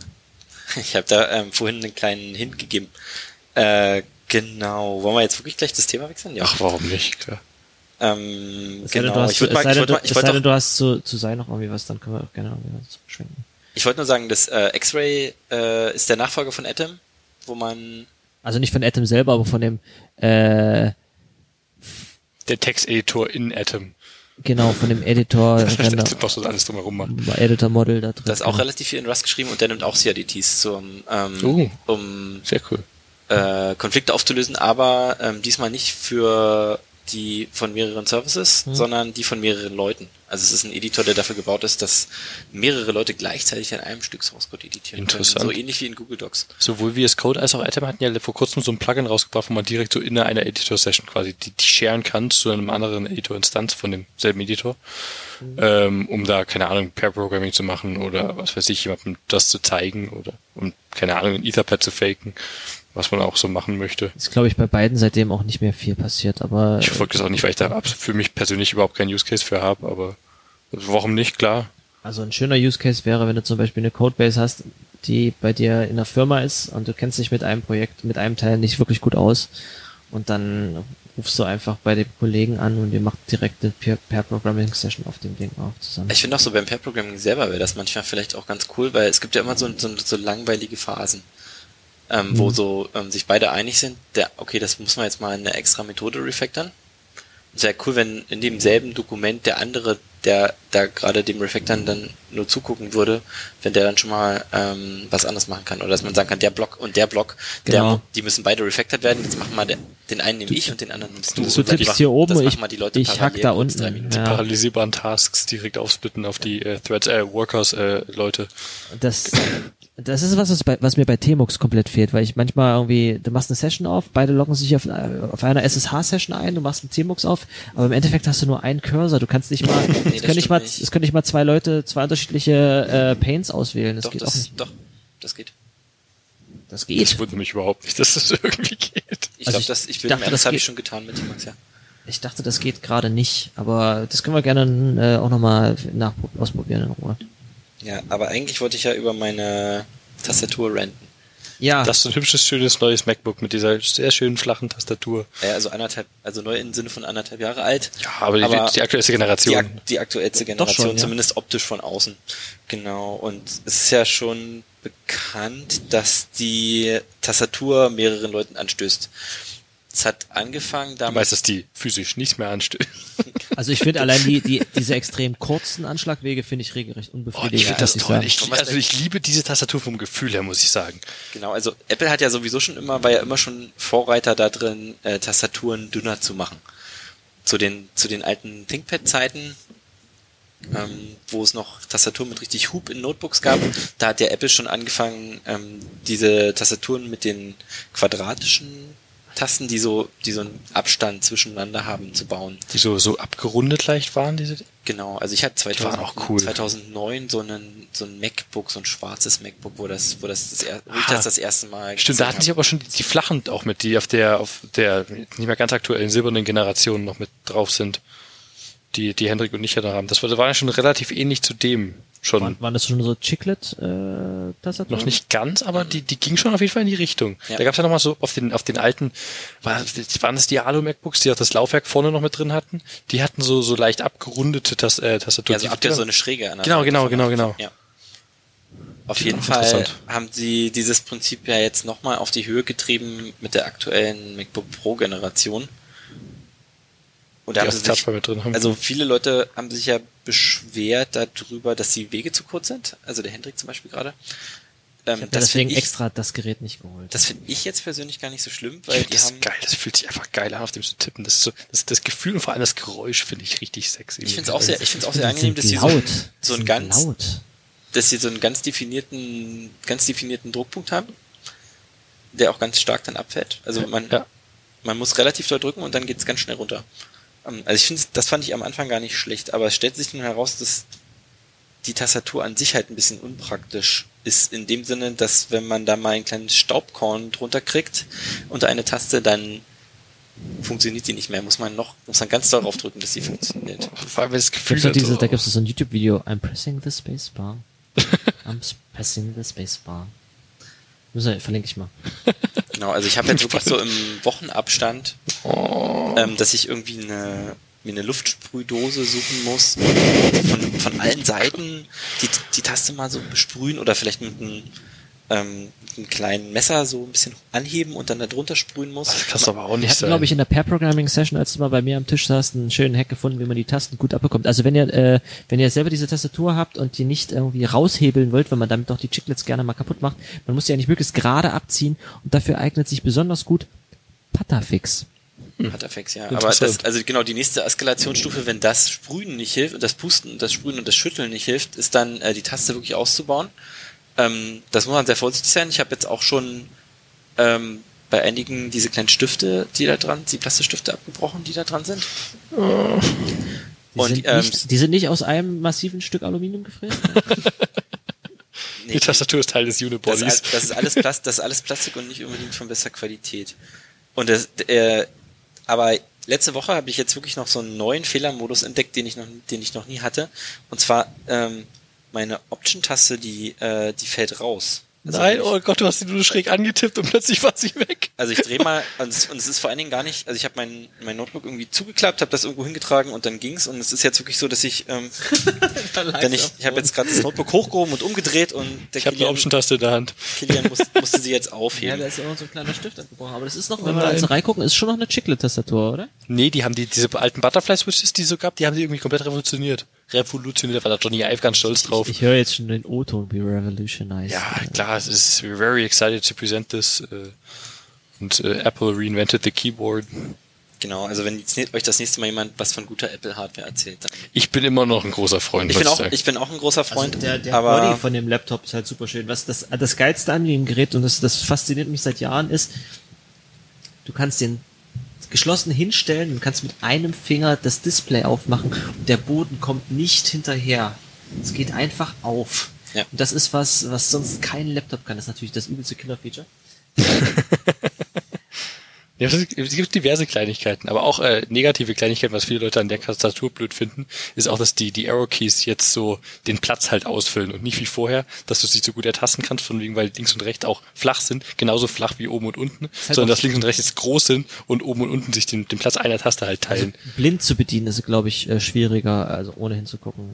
Ich habe da ähm, vorhin einen kleinen Hint gegeben. Äh, genau. Wollen wir jetzt wirklich gleich das Thema wechseln? Ja. Ach, warum nicht? Klar. Ähm, Es genau. hast, ich würde mal, ich wollte mal, ich wollte auch du hast zu, zu sein noch irgendwie was, dann können wir auch gerne irgendwie was beschränken. Ich wollte nur sagen, das äh, X-Ray äh, ist der Nachfolger von Atom, wo man Also nicht von Atom selber, aber von dem, äh, Der Texteditor in Atom. genau, von dem Editor, Render, was das alles drumherum macht. Editor Model da drin. das ist auch relativ viel in Rust geschrieben und der nimmt auch CRDTs zum ähm, Oh. um Sehr cool. äh, Konflikte aufzulösen, aber ähm, diesmal nicht für die von mehreren Services, Mhm. sondern die von mehreren Leuten. Also es ist ein Editor, der dafür gebaut ist, dass mehrere Leute gleichzeitig an einem Stück Source Code editieren Interessant. können. So ähnlich wie in Google Docs. Sowohl VS Code als auch Atom hatten ja vor kurzem so ein Plugin rausgebracht, wo man direkt so in einer Editor-Session quasi die, die sharen kann zu einem anderen Editor-Instanz von demselben Editor, ähm, um da, keine Ahnung, Pair-Programming zu machen oder was weiß ich, jemandem das zu zeigen oder um, keine Ahnung, ein Etherpad zu faken, was man auch so machen möchte. Ist, glaube ich, bei beiden seitdem auch nicht mehr viel passiert, aber Ich verfolge das auch nicht, weil ich da für mich persönlich überhaupt keinen Use Case für habe, aber warum nicht, klar. Also ein schöner Use Case wäre, wenn du zum Beispiel eine Codebase hast, die bei dir in der Firma ist und du kennst dich mit einem Projekt, mit einem Teil nicht wirklich gut aus und dann rufst du einfach bei dem Kollegen an und ihr macht direkt eine Pair- Pair-Programming-Session auf dem Ding auch zusammen. Ich finde auch so beim Pair Programming selber wäre das manchmal vielleicht auch ganz cool, weil es gibt ja immer so, so, so langweilige Phasen, ähm, wo Mhm. so ähm, sich beide einig sind, der, okay, das muss man jetzt mal in eine extra Methode refactoren. Sehr cool, wenn in demselben Dokument der andere, der da gerade dem Refactoren dann nur zugucken würde, wenn der dann schon mal ähm, was anderes machen kann. Oder dass man sagen kann, der Block und der Block, Genau. der, die müssen beide refactored werden. Jetzt machen wir den, den einen nehme ich und den anderen nimmst du. Du tippst hier oben ich, mal die Leute ich hack da unten. Minuten. Ja. Paralysierbaren Tasks direkt aufsplitten auf die äh, Threads, äh, Workers, äh, Leute. Das, das ist was, was, bei, was mir bei Tmux komplett fehlt, weil ich manchmal irgendwie, du machst eine Session auf, beide loggen sich auf, äh, auf einer SSH-Session ein, du machst einen Tmux auf, aber im Endeffekt hast du nur einen Cursor, du kannst nicht mal, es das können nicht mal, nicht. es können nicht mal zwei Leute, zwei unterschiedliche äh, Paints auswählen, das Doch, geht auch das, nicht. doch, das geht. Das Das geht. wundert mich überhaupt nicht, dass das irgendwie geht. Ich Also glaube, ich das, ich bin dachte, das das habe ich schon getan mit T-Max, ja. Ich dachte, das geht gerade nicht, aber das können wir gerne äh, auch nochmal nach ausprobieren in Ruhe. Ja, aber eigentlich wollte ich ja über meine Tastatur ranten. Ja, Das ist ein hübsches, schönes neues MacBook mit dieser sehr schönen flachen Tastatur. Ja, also anderthalb, also neu im Sinne von anderthalb Jahre alt. Ja, aber die, die aktuellste Die, Generation. ak die aktuellste Generation, schon, ja. zumindest optisch von außen. Genau. Und es ist ja schon bekannt, dass die Tastatur mehreren Leuten anstößt. Es hat angefangen Du damit. weißt, dass die physisch nicht mehr anstößt. also ich finde allein die, die, diese extrem kurzen Anschlagwege finde ich regelrecht Oh, unbefriedigend. ich finde das toll. Ich, also ich liebe diese Tastatur vom Gefühl her, muss ich sagen. Genau, also Apple hat ja sowieso schon immer, war ja immer schon Vorreiter da drin, äh, Tastaturen dünner zu machen. Zu den, zu den alten ThinkPad-Zeiten, ähm, wo es noch Tastaturen mit richtig Hub in Notebooks gab, da hat ja Apple schon angefangen, ähm, diese Tastaturen mit den quadratischen Tasten, die so, die so einen Abstand zwischeneinander haben, zu bauen. Die so, so abgerundet leicht waren, diese. Genau, also ich hatte waren 2000, auch cool. 2009 so einen so ein MacBook, so ein schwarzes MacBook, wo das wo das das, er, Ah. das das erste Mal Stimmt, da hatten sie aber schon die, die flachen auch mit, die auf der, auf der nicht mehr ganz aktuellen silbernen Generation noch mit drauf sind. Die, die Hendrik und ich ja da haben. Das war, das war ja schon relativ ähnlich zu dem schon. Waren, waren das schon so Chiclet-Tastaturen? Noch nicht ganz, aber die, die ging schon auf jeden Fall in die Richtung. Ja. Da gab's ja noch mal so auf den, auf den alten, war, waren das die Alu MacBooks, die auch das Laufwerk vorne noch mit drin hatten? Die hatten so, so leicht abgerundete Tas äh, Tastaturen. Ja, also Die- habt ihr so eine Schräge an der Genau, Seite genau, genau, genau. Ja. Auf Die jeden Fall haben sie dieses Prinzip ja jetzt nochmal auf die Höhe getrieben mit der aktuellen MacBook Pro Generation. Und da haben sie das sich, Touchbar mit drin haben. also viele Leute haben sich ja beschwert darüber, dass die Wege zu kurz sind. Also der Hendrik zum Beispiel gerade. Ähm, Ich habe das deswegen ich, extra das Gerät nicht geholt. das finde ich jetzt persönlich gar nicht so schlimm, weil die das haben, ist geil, das fühlt sich einfach geil an, auf dem zu tippen. Das ist so, das, das Gefühl und vor allem das Geräusch finde ich richtig sexy. ich finde es auch sehr, ich finde es auch sehr angenehm, dass sie so, so Die ein sind ganz, laut. dass sie so einen ganz definierten, ganz definierten Druckpunkt haben, der auch ganz stark dann abfällt. Also man, Ja. man muss relativ doll drücken und dann geht's ganz schnell runter. Ähm, Also ich finde, das fand ich am Anfang gar nicht schlecht, aber es stellt sich nun heraus, dass die Tastatur an sich halt ein bisschen unpraktisch ist, in dem Sinne, dass wenn man da mal ein kleines Staubkorn drunter kriegt unter eine Taste, dann funktioniert die nicht mehr. Muss man noch, muss man ganz doll draufdrücken, dass die funktioniert. Vor allem, das Gefühl Gibt's diese, oh, da gibt es so ein YouTube-Video, I'm pressing the spacebar. I'm pressing the spacebar. Müssen Verlinke ich mal. Genau, also ich habe jetzt wirklich so im Wochenabstand, ähm, dass ich irgendwie eine, mir eine Luftsprühdose suchen muss und von, von allen Seiten die, die Taste mal so besprühen oder vielleicht mit einem, ähm, mit einem kleinen Messer so ein bisschen anheben und dann da drunter sprühen muss. das kannst du aber auch Wir nicht hatten, sein. glaube ich, in der Pair-Programming-Session, als du mal bei mir am Tisch saßt, einen schönen Hack gefunden, wie man die Tasten gut abbekommt. Also wenn ihr, äh, wenn ihr selber diese Tastatur habt und die nicht irgendwie raushebeln wollt, weil man damit doch die Chiclets gerne mal kaputt macht, man muss die eigentlich möglichst gerade abziehen und dafür eignet sich besonders gut Patafix. Patafex, ja. Aber das, also genau, die nächste Eskalationsstufe, wenn das Sprühen nicht hilft und das Pusten und das Sprühen und das Schütteln nicht hilft, ist dann äh, die Taste wirklich auszubauen. Ähm, das muss man sehr vorsichtig sein. Ich habe jetzt auch schon ähm, bei einigen diese kleinen Stifte, die da dran, die Plastikstifte abgebrochen, die da dran sind. Die, Und, sind ähm, nicht, die sind nicht aus einem massiven Stück Aluminium gefräst? Nee, Die Tastatur ist Teil des das, Unibodies. all- das ist alles Plast, das ist alles Plastik und nicht unbedingt von besser Qualität. Und das, äh, aber letzte Woche habe ich jetzt wirklich noch so einen neuen Fehlermodus entdeckt, den ich noch, den ich noch nie hatte. Und zwar ähm, meine Option-Taste, die, äh, die fällt raus. Also Nein, oh Gott, du hast die nur schräg angetippt und plötzlich war sie weg. Also ich drehe mal, und es, und es ist vor allen Dingen gar nicht, also ich habe mein, mein Notebook irgendwie zugeklappt, habe das irgendwo hingetragen und dann ging's und es ist jetzt wirklich so, dass ich, ähm, wenn ich, ich habe jetzt gerade das Notebook hochgehoben und umgedreht und der Ich habe eine Kilian, Option-Taste in der Hand. Kilian muss, musste sie jetzt ja, aufheben. da ist ja auch so ein kleiner Stift abgebrochen. Aber das ist noch, wenn Oh wir da jetzt nein. reingucken, ist schon noch eine Chiclet-Tastatur, oder? Nee, die haben die, diese alten Butterfly-Switches, die es so gab, die haben die irgendwie komplett revolutioniert. Revolutioniert, da war da Johnny Ive ganz stolz drauf. Ich, ich höre jetzt schon den O-Ton, wie revolutionized. Ja, klar, es ist we're very excited to present this. Äh, und äh, Apple reinvented the keyboard. Genau, also wenn jetzt euch das nächste Mal jemand was von guter Apple-Hardware erzählt, dann. Ich bin immer noch ein großer Freund. Ich bin auch, ich bin auch ein großer Freund, Also der, der aber Body von dem Laptop ist halt super schön. Was das, das Geilste an dem Gerät, und das, das fasziniert mich seit Jahren, ist, du kannst den geschlossen hinstellen und kannst mit einem Finger das Display aufmachen und der Boden kommt nicht hinterher. Es geht einfach auf. Ja. Und das ist was, was sonst kein Laptop kann. Das ist natürlich das übelste Killer-Feature. Ja, es gibt- diverse Kleinigkeiten, aber auch äh, negative Kleinigkeiten, was viele Leute an der Tastatur blöd finden, ist auch, dass die, die Arrow Keys jetzt so den Platz halt ausfüllen und nicht wie vorher, dass du sie so gut ertasten kannst, von wegen, weil links und rechts auch flach sind, genauso flach wie oben und unten, halt sondern dass links und rechts jetzt groß sind und oben und unten sich den, den Platz einer Taste halt teilen. Blind zu bedienen ist, glaube ich, äh, schwieriger, also ohne hinzugucken.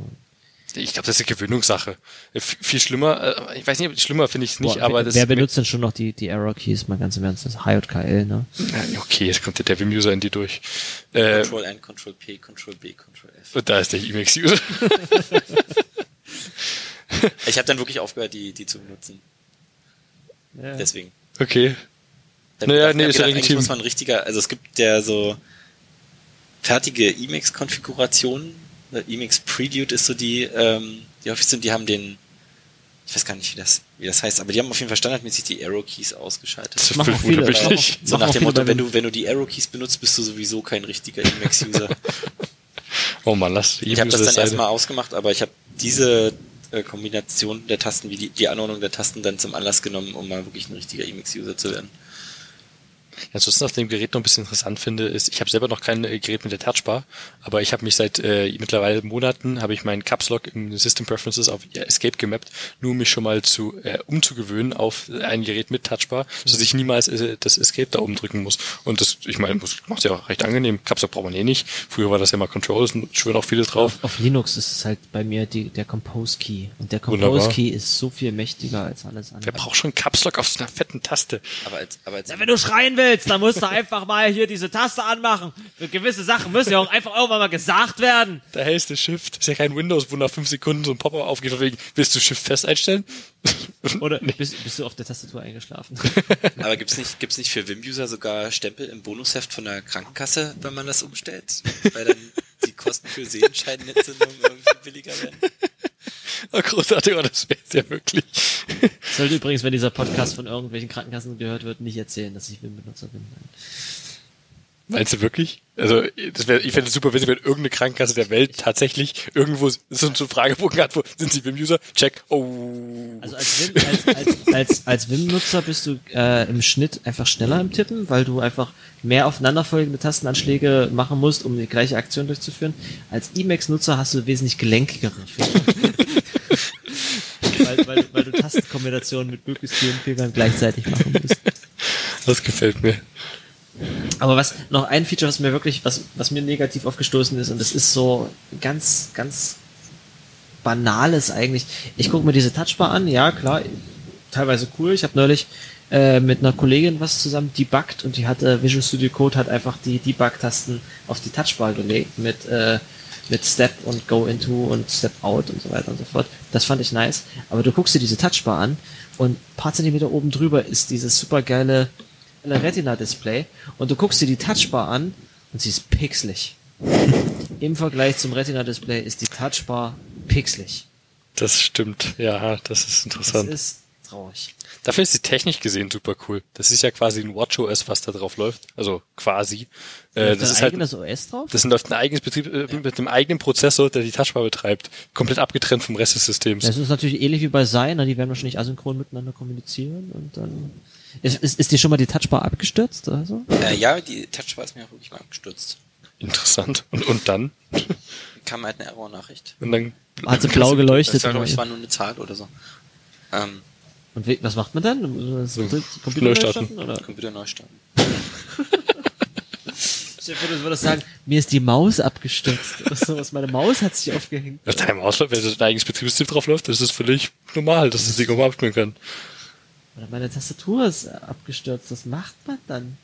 Ich glaube, das ist eine Gewöhnungssache. Äh, f- viel schlimmer, äh, ich weiß nicht, schlimmer finde ich es nicht, Boah, aber wer, das wer benutzt denn schon noch die, die Arrow Keys, mal ganz im Ernst, das HJKL, ne? Ja, Okay, jetzt kommt der Devim-User in die durch. Äh, Control N, Control P, Control B, Control F. und da ist der Emacs-User. Ich habe dann wirklich aufgehört, die, die zu benutzen. Ja. Deswegen. Okay. Dann Naja, gedacht, nee, ist ja gedacht, eigentlich legitim. muss man ein richtiger, also es gibt ja so fertige Emacs-Konfigurationen. Ne, Emacs Prelude ist so die, ähm, die häufig sind, die haben den, ich weiß gar nicht, wie das, wie das heißt, aber die haben auf jeden Fall standardmäßig die Arrow Keys ausgeschaltet. Das Machen ist auch viele, wunderbar. So Machen nach dem Motto, wenn du, wenn du die Arrow Keys benutzt, bist du sowieso kein richtiger Emacs-User. Oh man, lass ich habe das dann erstmal ausgemacht, aber ich habe diese äh, Kombination der Tasten, wie die, die Anordnung der Tasten dann zum Anlass genommen, um mal wirklich ein richtiger Emacs-User zu werden. Ansonsten auf dem Gerät noch ein bisschen interessant finde, ist, ich habe selber noch kein äh, Gerät mit der Touchbar, aber ich habe mich seit äh, mittlerweile Monaten, habe ich meinen Caps Lock in System Preferences auf Escape gemappt, nur um mich schon mal zu äh, umzugewöhnen auf ein Gerät mit Touchbar, sodass ich niemals äh, das Escape da oben drücken muss. Und das, ich meine, das macht ja auch recht angenehm. Caps Lock braucht man eh nicht. Früher war das ja mal Controls und schwören auch viele drauf. Auf, auf Linux ist es halt bei mir die, der Compose Key. Und der Compose Wunderbar. Key ist so viel mächtiger als alles andere. Wer braucht schon Caps Lock auf so einer fetten Taste? Aber als, aber als Ja, wenn du schreien willst, dann musst du einfach mal hier diese Taste anmachen. Für gewisse Sachen müssen ja auch einfach irgendwann mal gesagt werden. Da hältst du Shift. Ist ja kein Windows, wo nach fünf Sekunden so ein Pop-up aufgeht, von wegen, willst du Shift fest einstellen? Oder bist, bist du auf der Tastatur eingeschlafen? Aber gibt's nicht, gibt's nicht für Wim-User sogar Stempel im Bonusheft von der Krankenkasse, wenn man das umstellt? Weil dann die Kosten für Sehenscheidenentzündung irgendwie billiger werden? Großartig, oh, das wäre ja wirklich. Sollte übrigens, wenn dieser Podcast von irgendwelchen Krankenkassen gehört wird, nicht erzählen, dass ich Wim-Benutzer bin. Nein. Meinst du wirklich? Also, das wär, ich fände es super, wenn irgendeine Krankenkasse der Welt tatsächlich irgendwo so einen Fragebogen hat, wo sind Sie Wim-User? Check. Oh. Also als Wim, als, als, als, Wim-Nutzer bist du äh, im Schnitt einfach schneller im Tippen, weil du einfach mehr aufeinanderfolgende Tastenanschläge machen musst, um die gleiche Aktion durchzuführen. Als Emacs-Nutzer hast du wesentlich gelenkigere Finger. weil, weil, weil du Tastenkombinationen mit möglichst vielen Fingern gleichzeitig machen musst. Das gefällt mir. Aber was noch ein Feature, was mir wirklich, was, was mir negativ aufgestoßen ist, und das ist so ganz, ganz banales eigentlich. Ich gucke mir diese Touchbar an, ja klar, teilweise cool. Ich habe neulich äh, mit einer Kollegin was zusammen debuggt und die hatte Visual Studio Code hat einfach die Debug-Tasten auf die Touchbar gelegt mit äh, mit Step und Go Into und Step Out und so weiter und so fort. Das fand ich nice. Aber du guckst dir diese Touchbar an und ein paar Zentimeter oben drüber ist dieses supergeile Retina-Display und du guckst dir die Touchbar an und sie ist pixelig. Im Vergleich zum Retina-Display ist die Touchbar pixelig. Das stimmt. Ja, das ist Das interessant. ist traurig. Dafür ist die Technik gesehen super cool. Das ist ja quasi ein WatchOS, was da drauf läuft. Also quasi. Äh, Läuft das da ist ein halt, eigenes OS drauf? das läuft ein eigenes Betrieb äh, mit einem eigenen Prozessor, der die Touchbar betreibt. Komplett abgetrennt vom Rest des Systems. Das ist natürlich ähnlich wie bei Sein, die werden wahrscheinlich asynchron miteinander kommunizieren und dann. Ist, ist, ist dir schon mal die Touchbar abgestürzt oder so? Äh, ja, die Touchbar ist mir auch wirklich mal abgestürzt. Interessant. Und, und dann? Kam halt eine Error-Nachricht. Und dann Hat sie blau geleuchtet? Das war, glaube ich, war nur eine Zahl oder so. Ähm, Und wie, was macht man dann? Das So, Computer neu starten. oder? Computer neu starten. Ich würde, würde sagen, mir ist die Maus abgestürzt oder sowas. Meine Maus hat sich aufgehängt. Auf deinem Ausland, wenn ein eigenes Betriebssystem drauf läuft, das ist völlig normal, dass das Ding auch mal abspielen kann. Oder meine Tastatur ist abgestürzt. Was macht man dann?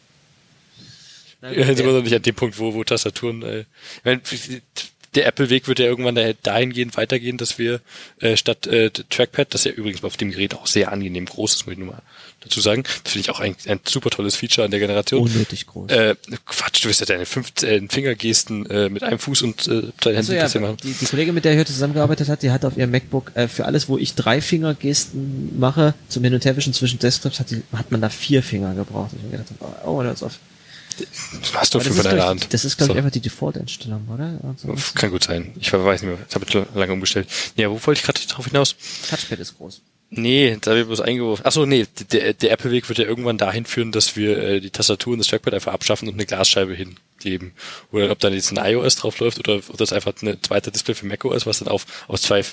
Na gut, Ja, sind wir noch nicht an dem Punkt, wo, wo Tastaturen, äh, ich der Apple-Weg wird ja irgendwann dahin- dahingehend weitergehen, dass wir äh, statt äh, Trackpad, das ja übrigens auf dem Gerät auch sehr angenehm groß ist, muss ich nur mal dazu sagen, das finde ich auch ein, ein super tolles Feature an der Generation. unnötig groß. Äh, Quatsch, du wirst ja deine fünf äh, Fingergesten äh, mit einem Fuß und äh, zwei Händen Also ja, das ja machen. die, die Kollegin, mit der ich heute zusammengearbeitet hat, die hat auf ihrem MacBook äh, für alles, wo ich drei Fingergesten mache, zum Hin- und Herwischen zwischen Desktops, hat, die, hat man da vier Finger gebraucht. Ich mir gedacht oh, hör auf. Du hast Aber fünf das in ist, deiner Hand. ich, das ist, glaube So. ich, einfach die Default-Einstellung, oder? Also, Kann gut sein. Ich weiß nicht mehr. Ich habe lange umgestellt. Ja, wo wollte ich gerade drauf hinaus? Touchpad ist groß. Nee, da wird bloß eingeworfen. Achso, nee, der, der Apple-Weg wird ja irgendwann dahin führen, dass wir äh, die Tastatur und das Trackpad einfach abschaffen und eine Glasscheibe hingeben. Oder ob dann jetzt ein iOS drauf läuft oder ob das einfach eine zweite Display für macOS, was dann auf, auf zwei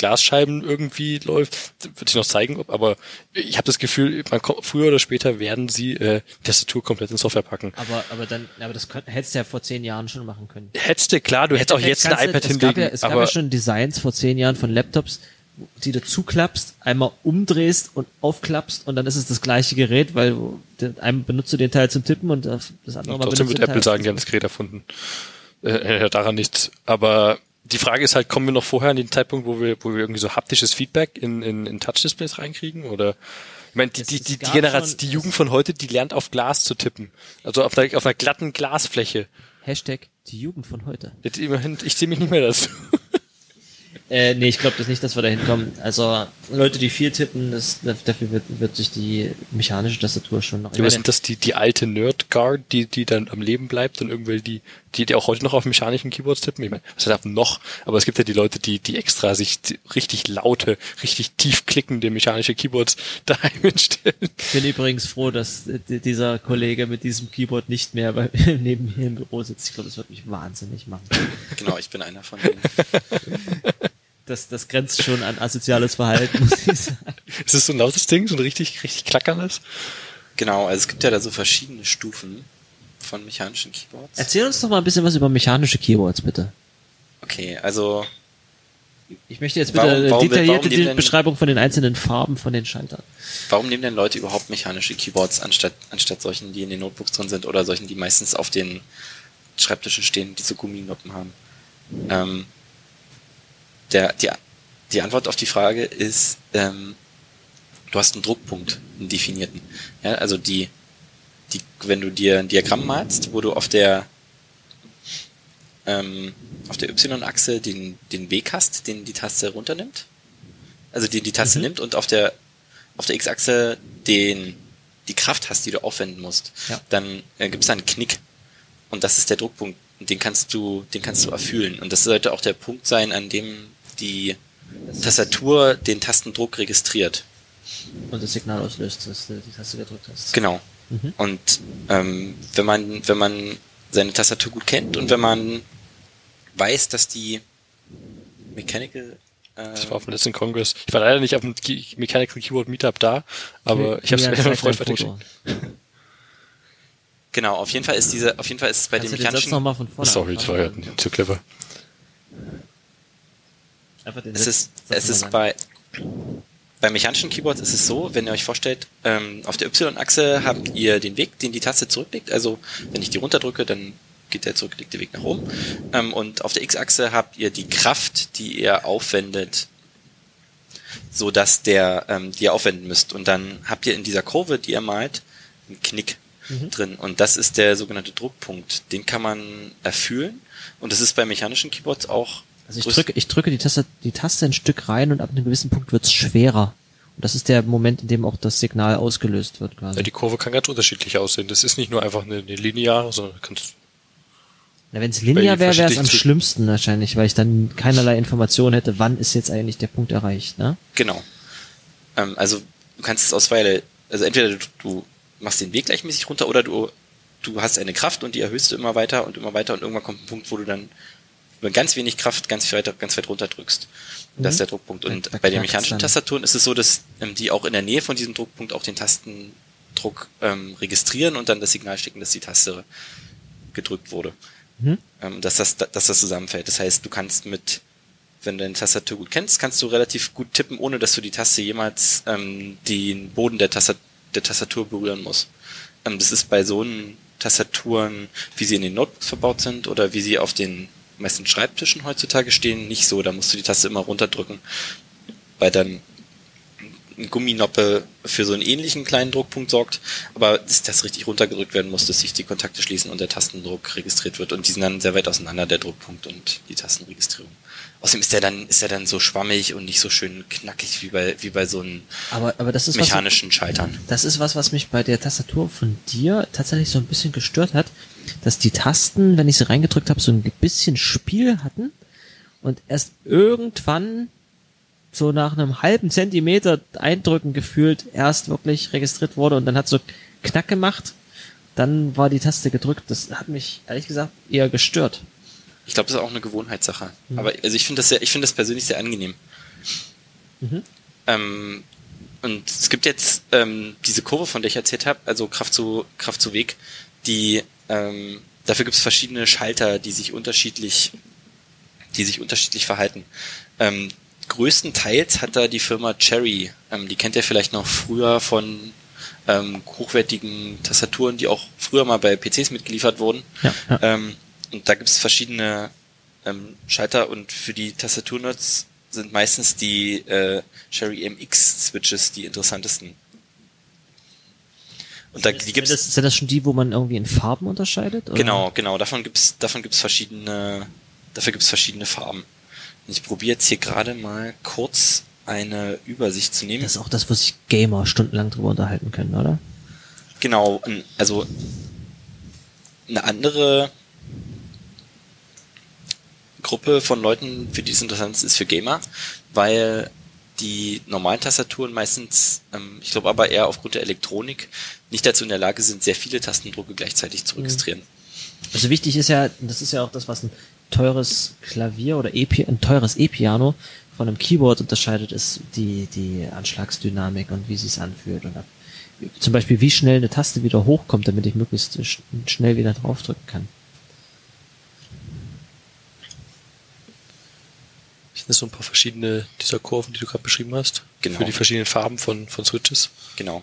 Glasscheiben irgendwie läuft, wird sich noch zeigen, ob, aber ich habe das Gefühl, man kommt, früher oder später werden sie äh, Tastatur komplett in Software packen. Aber, aber dann, aber das könnt, hättest du ja vor zehn Jahren schon machen können. Hättest du, klar, du hättest auch jetzt ein iPad hinlegen, Gab ja, es gab aber ja schon Designs vor zehn Jahren von Laptops, die du zuklappst, einmal umdrehst und aufklappst und dann ist es das gleiche Gerät, weil einmal benutzt du den Teil zum Tippen und das andere Mal Trotzdem wird Apple Teil sagen, die haben das Gerät erfunden. Äh, äh, daran nichts. Aber die Frage ist halt, kommen wir noch vorher an den Zeitpunkt, wo wir, wo wir irgendwie so haptisches Feedback in, in, in Touch-Displays reinkriegen? Oder ich meine, die, Es- die, die, die Generation, die Jugend von heute, die lernt auf Glas zu tippen. Also auf einer, auf einer glatten Glasfläche. Hashtag die Jugend von heute. Jetzt immerhin, ich sehe mich nicht mehr dazu. Äh, nee, ich glaube das nicht, dass wir da hinkommen. Also Leute, die viel tippen, das, dafür wird, wird sich die mechanische Tastatur schon noch. Aber sind das die, die alte Nerd-Guard, die, die dann am Leben bleibt und irgendwelche, die, die, die auch heute noch auf mechanischen Keyboards tippen? Ich meine, was heißt noch? Aber es gibt ja die Leute, die, die extra sich richtig laute, richtig tief klickende mechanische Keyboards daheim hinstellen. Ich bin übrigens froh, dass dieser Kollege mit diesem Keyboard nicht mehr bei, neben mir im Büro sitzt. Ich glaube, das wird mich wahnsinnig machen. Genau, ich bin einer von denen. Das, das grenzt schon an asoziales Verhalten, muss ich sagen. Ist das so ein lautes Ding, so ein richtig, richtig klackerndes? Genau, also es gibt ja da so verschiedene Stufen von mechanischen Keyboards. Erzähl uns doch mal ein bisschen was über mechanische Keyboards, bitte. Okay, also Ich möchte jetzt bitte Warum- äh, warum- detaillierte warum denn- Beschreibung von den einzelnen Farben von den Schaltern. warum nehmen denn Leute überhaupt mechanische Keyboards anstatt, anstatt solchen, die in den Notebooks drin sind oder solchen, die meistens auf den Schreibtischen stehen, die so Gumminoppen haben? Ähm, der, die, die Antwort auf die Frage ist, ähm, du hast einen Druckpunkt, einen definierten. Ja, also die, die, wenn du dir ein Diagramm malst, wo du auf der ähm, auf der Y-Achse den, den Weg hast, den die Taste runternimmt, also den die Taste Mhm. nimmt und auf der auf der X-Achse den die Kraft hast, die du aufwenden musst, Ja. dann äh, gibt es da einen Knick und das ist der Druckpunkt und den kannst du den kannst du erfüllen und das sollte auch der Punkt sein, an dem die Tastatur den Tastendruck registriert. Und das Signal auslöst, dass du die Taste gedrückt hast. Genau. Mhm. Und ähm, wenn man wenn man seine Tastatur gut kennt und wenn man weiß, dass die Mechanical äh, Ich war auf dem letzten Kongress. Ich war leider nicht auf dem Mechanical Keyboard Meetup da, aber ich habe es Ja, mir Freund weitergeschickt. genau, auf jeden Fall ist diese auf jeden Fall ist es bei Kannst den du den Satz mechanischen nochmal von vorne Sorry, das war ja zu clever. Einfach den es ist, es ist bei, bei mechanischen Keyboards ist es so, wenn ihr euch vorstellt, ähm, auf der Y-Achse habt ihr den Weg, den die Taste zurücklegt. Also wenn ich die runterdrücke, dann geht der zurückgelegte Weg nach oben. Ähm, und auf der X-Achse habt ihr die Kraft, die ihr aufwendet, so dass der, ähm, die ihr aufwenden müsst. Und dann habt ihr in dieser Kurve, die ihr malt, ein Knick drin. Und das ist der sogenannte Druckpunkt. Den kann man erfüllen. Und das ist bei mechanischen Keyboards auch. Also ich drücke, ich drücke die Taste, die Taste ein Stück rein und ab einem gewissen Punkt wird's schwerer. Und das ist der Moment, in dem auch das Signal ausgelöst wird quasi. Ja, die Kurve kann ganz unterschiedlich aussehen. Das ist nicht nur einfach eine, eine lineare, sondern du kannst Na, wenn es linear wäre, wäre es am schlimmsten wahrscheinlich, weil ich dann keinerlei Information hätte, wann ist jetzt eigentlich der Punkt erreicht. Ne? Genau. Ähm, also du kannst es aus zweierlei, also entweder du, du machst den Weg gleichmäßig runter oder du, du hast eine Kraft und die erhöhst du immer weiter und immer weiter und irgendwann kommt ein Punkt, wo du dann mit ganz wenig Kraft ganz weit, ganz weit runter drückst. Und Das ist der Druckpunkt. Und Da- bei den mechanischen. Tastaturen ist es so, dass ähm, die auch in der Nähe von diesem Druckpunkt auch den Tastendruck ähm, registrieren und dann das Signal schicken, dass die Taste gedrückt wurde. Mhm. Ähm, dass, das, dass das zusammenfällt. Das heißt, du kannst mit, wenn du deine Tastatur gut kennst, kannst du relativ gut tippen, ohne dass du die Taste jemals ähm, den Boden der, Tastat der Tastatur berühren musst. Ähm, das ist bei so einen Tastaturen, wie sie in den Notebooks verbaut sind oder wie sie auf den meisten Schreibtischen heutzutage stehen, nicht so. Da musst du die Taste immer runterdrücken, weil dann ein Gumminoppe für so einen ähnlichen kleinen Druckpunkt sorgt, aber dass das richtig runtergedrückt werden muss, dass sich die Kontakte schließen und der Tastendruck registriert wird und die sind dann sehr weit auseinander, der Druckpunkt und die Tastenregistrierung. Außerdem ist der dann, ist dann so schwammig und nicht so schön knackig wie bei, wie bei so einen Aber, aber das ist was, mechanischen Schaltern. das ist was, was mich bei der Tastatur von dir tatsächlich so ein bisschen gestört hat, dass die Tasten, wenn ich sie reingedrückt habe, so ein bisschen Spiel hatten und erst irgendwann so nach einem halben Zentimeter Eindrücken gefühlt erst wirklich registriert wurde und dann hat so Knack gemacht, dann war die Taste gedrückt. Das hat mich ehrlich gesagt eher gestört. Ich glaube, das ist auch eine Gewohnheitssache. Mhm. Aber also ich finde das sehr, ich finde das persönlich sehr angenehm. Mhm. Ähm, und es gibt jetzt ähm, diese Kurve, von der ich erzählt habe, also Kraft zu Kraft zu Weg, die ähm, dafür gibt es verschiedene Schalter, die sich unterschiedlich, die sich unterschiedlich verhalten. Ähm, größtenteils hat da die Firma Cherry, ähm, die kennt ihr vielleicht noch früher von ähm, hochwertigen Tastaturen, die auch früher mal bei PCs mitgeliefert wurden. Ja, ja. Ähm, und da gibt es verschiedene ähm, Schalter und für die Tastaturnerds sind meistens die äh, Cherry MX Switches die interessantesten. Und da, die Sind gibt's das, sind das schon die, wo man irgendwie in Farben unterscheidet? Oder? genau, genau. Davon gibt's, davon gibt's verschiedene, dafür gibt's verschiedene Farben. Und ich probiere jetzt hier gerade mal kurz eine Übersicht zu nehmen. Das ist auch das, wo sich Gamer stundenlang drüber unterhalten können, oder? Genau, also eine andere Gruppe von Leuten, für die es interessant ist, ist für Gamer, weil die normalen Tastaturen meistens, ähm, ich glaube aber eher aufgrund der Elektronik, nicht dazu in der Lage sind, sehr viele Tastendrucke gleichzeitig zu registrieren. Also wichtig ist ja, und das ist ja auch das, was ein teures Klavier oder e ein teures E-Piano von einem Keyboard unterscheidet, ist die, die Anschlagsdynamik und wie sie es anfühlt. Und ab, zum Beispiel, wie schnell eine Taste wieder hochkommt, damit ich möglichst sch schnell wieder draufdrücken kann. Sind das so ein paar verschiedene dieser Kurven, die du gerade beschrieben hast? Genau. Für die verschiedenen Farben von, von Switches? Genau.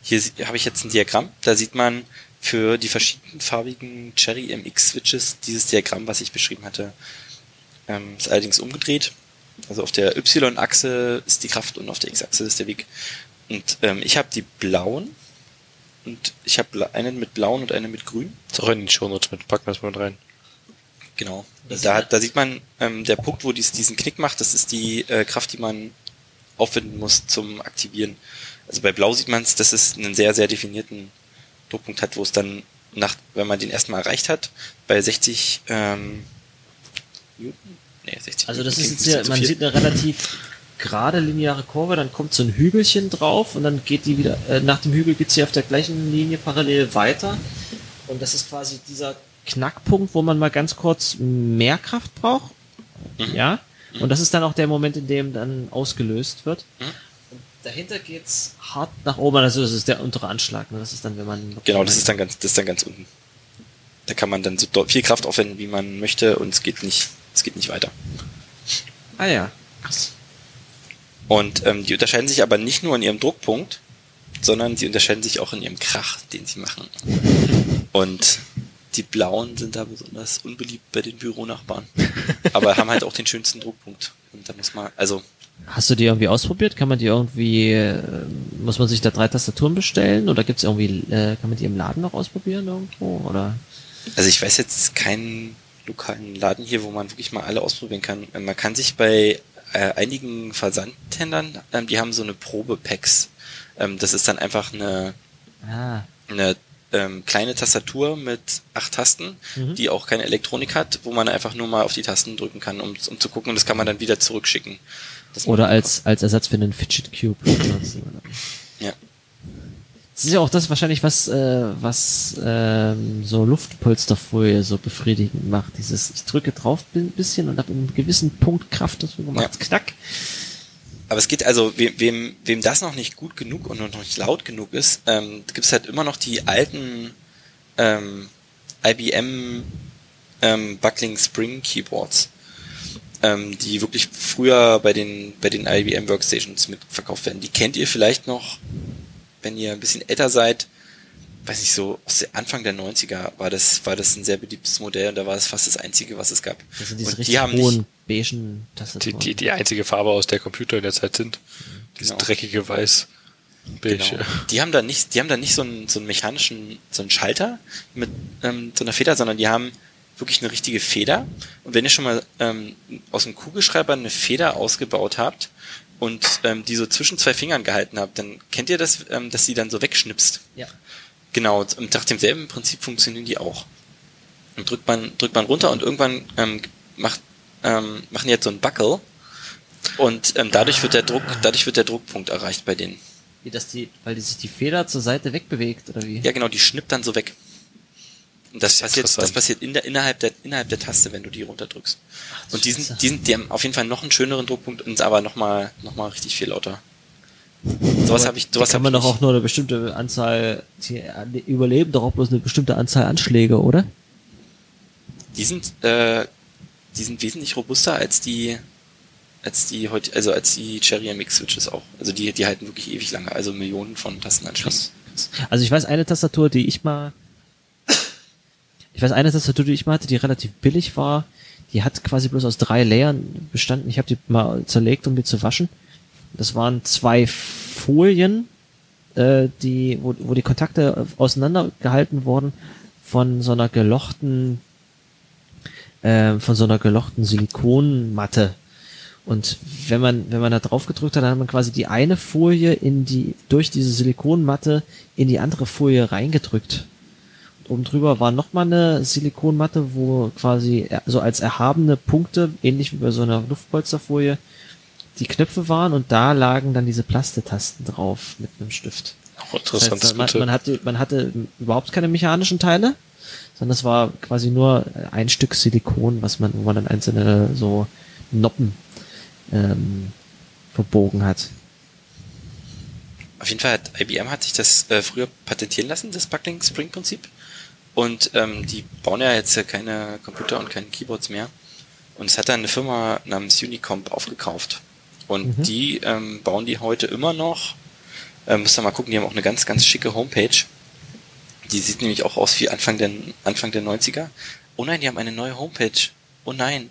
Hier habe ich jetzt ein Diagramm, da sieht man für die verschiedenfarbigen Cherry MX Switches dieses Diagramm, was ich beschrieben hatte, ähm, ist allerdings umgedreht. Also auf der Y-Achse ist die Kraft und auf der X-Achse ist der Weg. Und ähm, ich habe die blauen und ich habe einen mit blauen und einen mit grün. Ist auch in den Shownotes mit, packen wir das mal mit rein. Genau. Da, ist- da sieht man, ähm, der Punkt, wo dies, diesen Knick macht, das ist die äh, Kraft, die man aufwenden muss zum Aktivieren. Also bei Blau sieht man es, dass es einen sehr, sehr definierten Druckpunkt hat, wo es dann nach, wenn man den erstmal erreicht hat, bei 60 ähm, Newton, nee, 60 Also das Newton ist jetzt bisschen man sieht eine relativ gerade lineare Kurve, dann kommt so ein Hügelchen drauf und dann geht die wieder, äh, nach dem Hügel geht sie auf der gleichen Linie parallel weiter. Und das ist quasi dieser Knackpunkt, wo man mal ganz kurz mehr Kraft braucht. Mhm. Ja. Und das ist dann auch der Moment, in dem dann ausgelöst wird. Mhm. Und dahinter geht's hart nach oben, also das ist der untere Anschlag. Ne? Das ist dann, wenn man Genau, das ist dann ganz, das ist dann ganz unten. Da kann man dann so viel Kraft aufwenden, wie man möchte, und es geht nicht, es geht nicht weiter. Ah ja, krass. Und ähm, die unterscheiden sich aber nicht nur in ihrem Druckpunkt, sondern sie unterscheiden sich auch in ihrem Krach, den sie machen. Und die Blauen sind da besonders unbeliebt bei den Büronachbarn. aber haben halt auch den schönsten Druckpunkt. Und da muss man, also Hast du die irgendwie ausprobiert? Kann man die irgendwie, äh, muss man sich da drei Tastaturen bestellen oder gibt's irgendwie, äh, kann man die im Laden noch ausprobieren irgendwo? Oder? Also ich weiß jetzt keinen lokalen Laden hier, wo man wirklich mal alle ausprobieren kann. Äh, Man kann sich bei äh, einigen Versandhändlern, ähm, die haben so eine Probe-Packs. Ähm, das ist dann einfach eine, Ah, eine ähm, kleine Tastatur mit acht Tasten, Mhm. die auch keine Elektronik hat, wo man einfach nur mal auf die Tasten drücken kann, um, um zu gucken und das kann man dann wieder zurückschicken. Das oder als, als Ersatz für einen Fidget Cube. Ja. Das ist ja auch das wahrscheinlich, was, äh, was ähm, so Luftpolsterfolie so befriedigend macht. Dieses, ich drücke drauf ein bisschen und ab einem gewissen Punkt Kraft dazu gemacht. Ja. Knack. Aber es geht also, wem, wem, wem das noch nicht gut genug und noch nicht laut genug ist, ähm, gibt es halt immer noch die alten ähm, IBM ähm, Buckling Spring Keyboards, ähm, die wirklich früher bei den bei den IBM Workstations mitverkauft werden. Die kennt ihr vielleicht noch, wenn ihr ein bisschen älter seid. Weiß ich so, aus der Anfang der 90er war das, war das ein sehr beliebtes Modell und da war es fast das einzige, was es gab. Sind diese und die haben nicht, beigen Die, Tastaturen. die, die einzige Farbe, aus der Computer in der Zeit sind. Dieses Genau. dreckige Weiß. Beige. Genau. Die haben da nicht, die haben da nicht so einen, so einen mechanischen, so einen Schalter mit ähm, so einer Feder, sondern die haben wirklich eine richtige Feder. Und wenn ihr schon mal ähm, aus dem Kugelschreiber eine Feder ausgebaut habt und ähm, die so zwischen zwei Fingern gehalten habt, dann kennt ihr das, ähm, dass sie dann so wegschnipst. Ja. Genau, und nach demselben Prinzip funktionieren die auch. Und drückt man, drückt man runter und irgendwann ähm, macht, ähm, machen jetzt so einen Buckel und ähm, dadurch wird der Druck, dadurch wird der Druckpunkt erreicht bei denen. Wie das die, weil die sich die Feder zur Seite wegbewegt, oder wie? Ja, genau, die schnippt dann so weg. Und das, Das passiert, das passiert in der, innerhalb der, innerhalb der Taste, wenn du die runterdrückst. Und die sind, die sind, die haben auf jeden Fall noch einen schöneren Druckpunkt und aber noch mal, noch mal richtig viel lauter. Sowas habe ich, sowas kann man doch auch nur eine bestimmte Anzahl, die die überleben doch auch bloß eine bestimmte Anzahl Anschläge, oder? Die sind, äh, die sind wesentlich robuster als die, als die heute, also als die Cherry MX Switches auch. Also die, die halten wirklich ewig lange, also Millionen von Tastenanschlüssen. Also ich weiß eine Tastatur, die ich mal, ich weiß eine Tastatur, die ich mal hatte, die relativ billig war, die hat quasi bloß aus drei Layern bestanden. Ich habe die mal zerlegt, um die zu waschen. Das waren zwei Folien, äh, die, wo, wo die Kontakte auseinandergehalten wurden von so einer gelochten, äh, von so einer gelochten Silikonmatte. Und wenn man, wenn man da drauf gedrückt hat, dann hat man quasi die eine Folie in die, durch diese Silikonmatte in die andere Folie reingedrückt. Und oben drüber war nochmal eine Silikonmatte, wo quasi so als erhabene Punkte, ähnlich wie bei so einer Luftpolsterfolie, die Knöpfe waren und da lagen dann diese Plastetasten drauf mit einem Stift. Auch Das heißt, man, man, hatte, man hatte überhaupt keine mechanischen Teile, sondern es war quasi nur ein Stück Silikon, was man, wo man dann einzelne so Noppen ähm, verbogen hat. Auf jeden Fall hat IBM hat sich das äh, früher patentieren lassen, das Buckling Spring Prinzip. Und ähm, die bauen ja jetzt keine Computer und keine Keyboards mehr. Und es hat dann eine Firma namens Unicomp aufgekauft. Und Mhm. die ähm, bauen die heute immer noch. Ähm, müsst ihr mal gucken, die haben auch eine ganz, ganz schicke Homepage. Die sieht nämlich auch aus wie Anfang der, Anfang der 90er. Oh nein, die haben eine neue Homepage. Oh nein.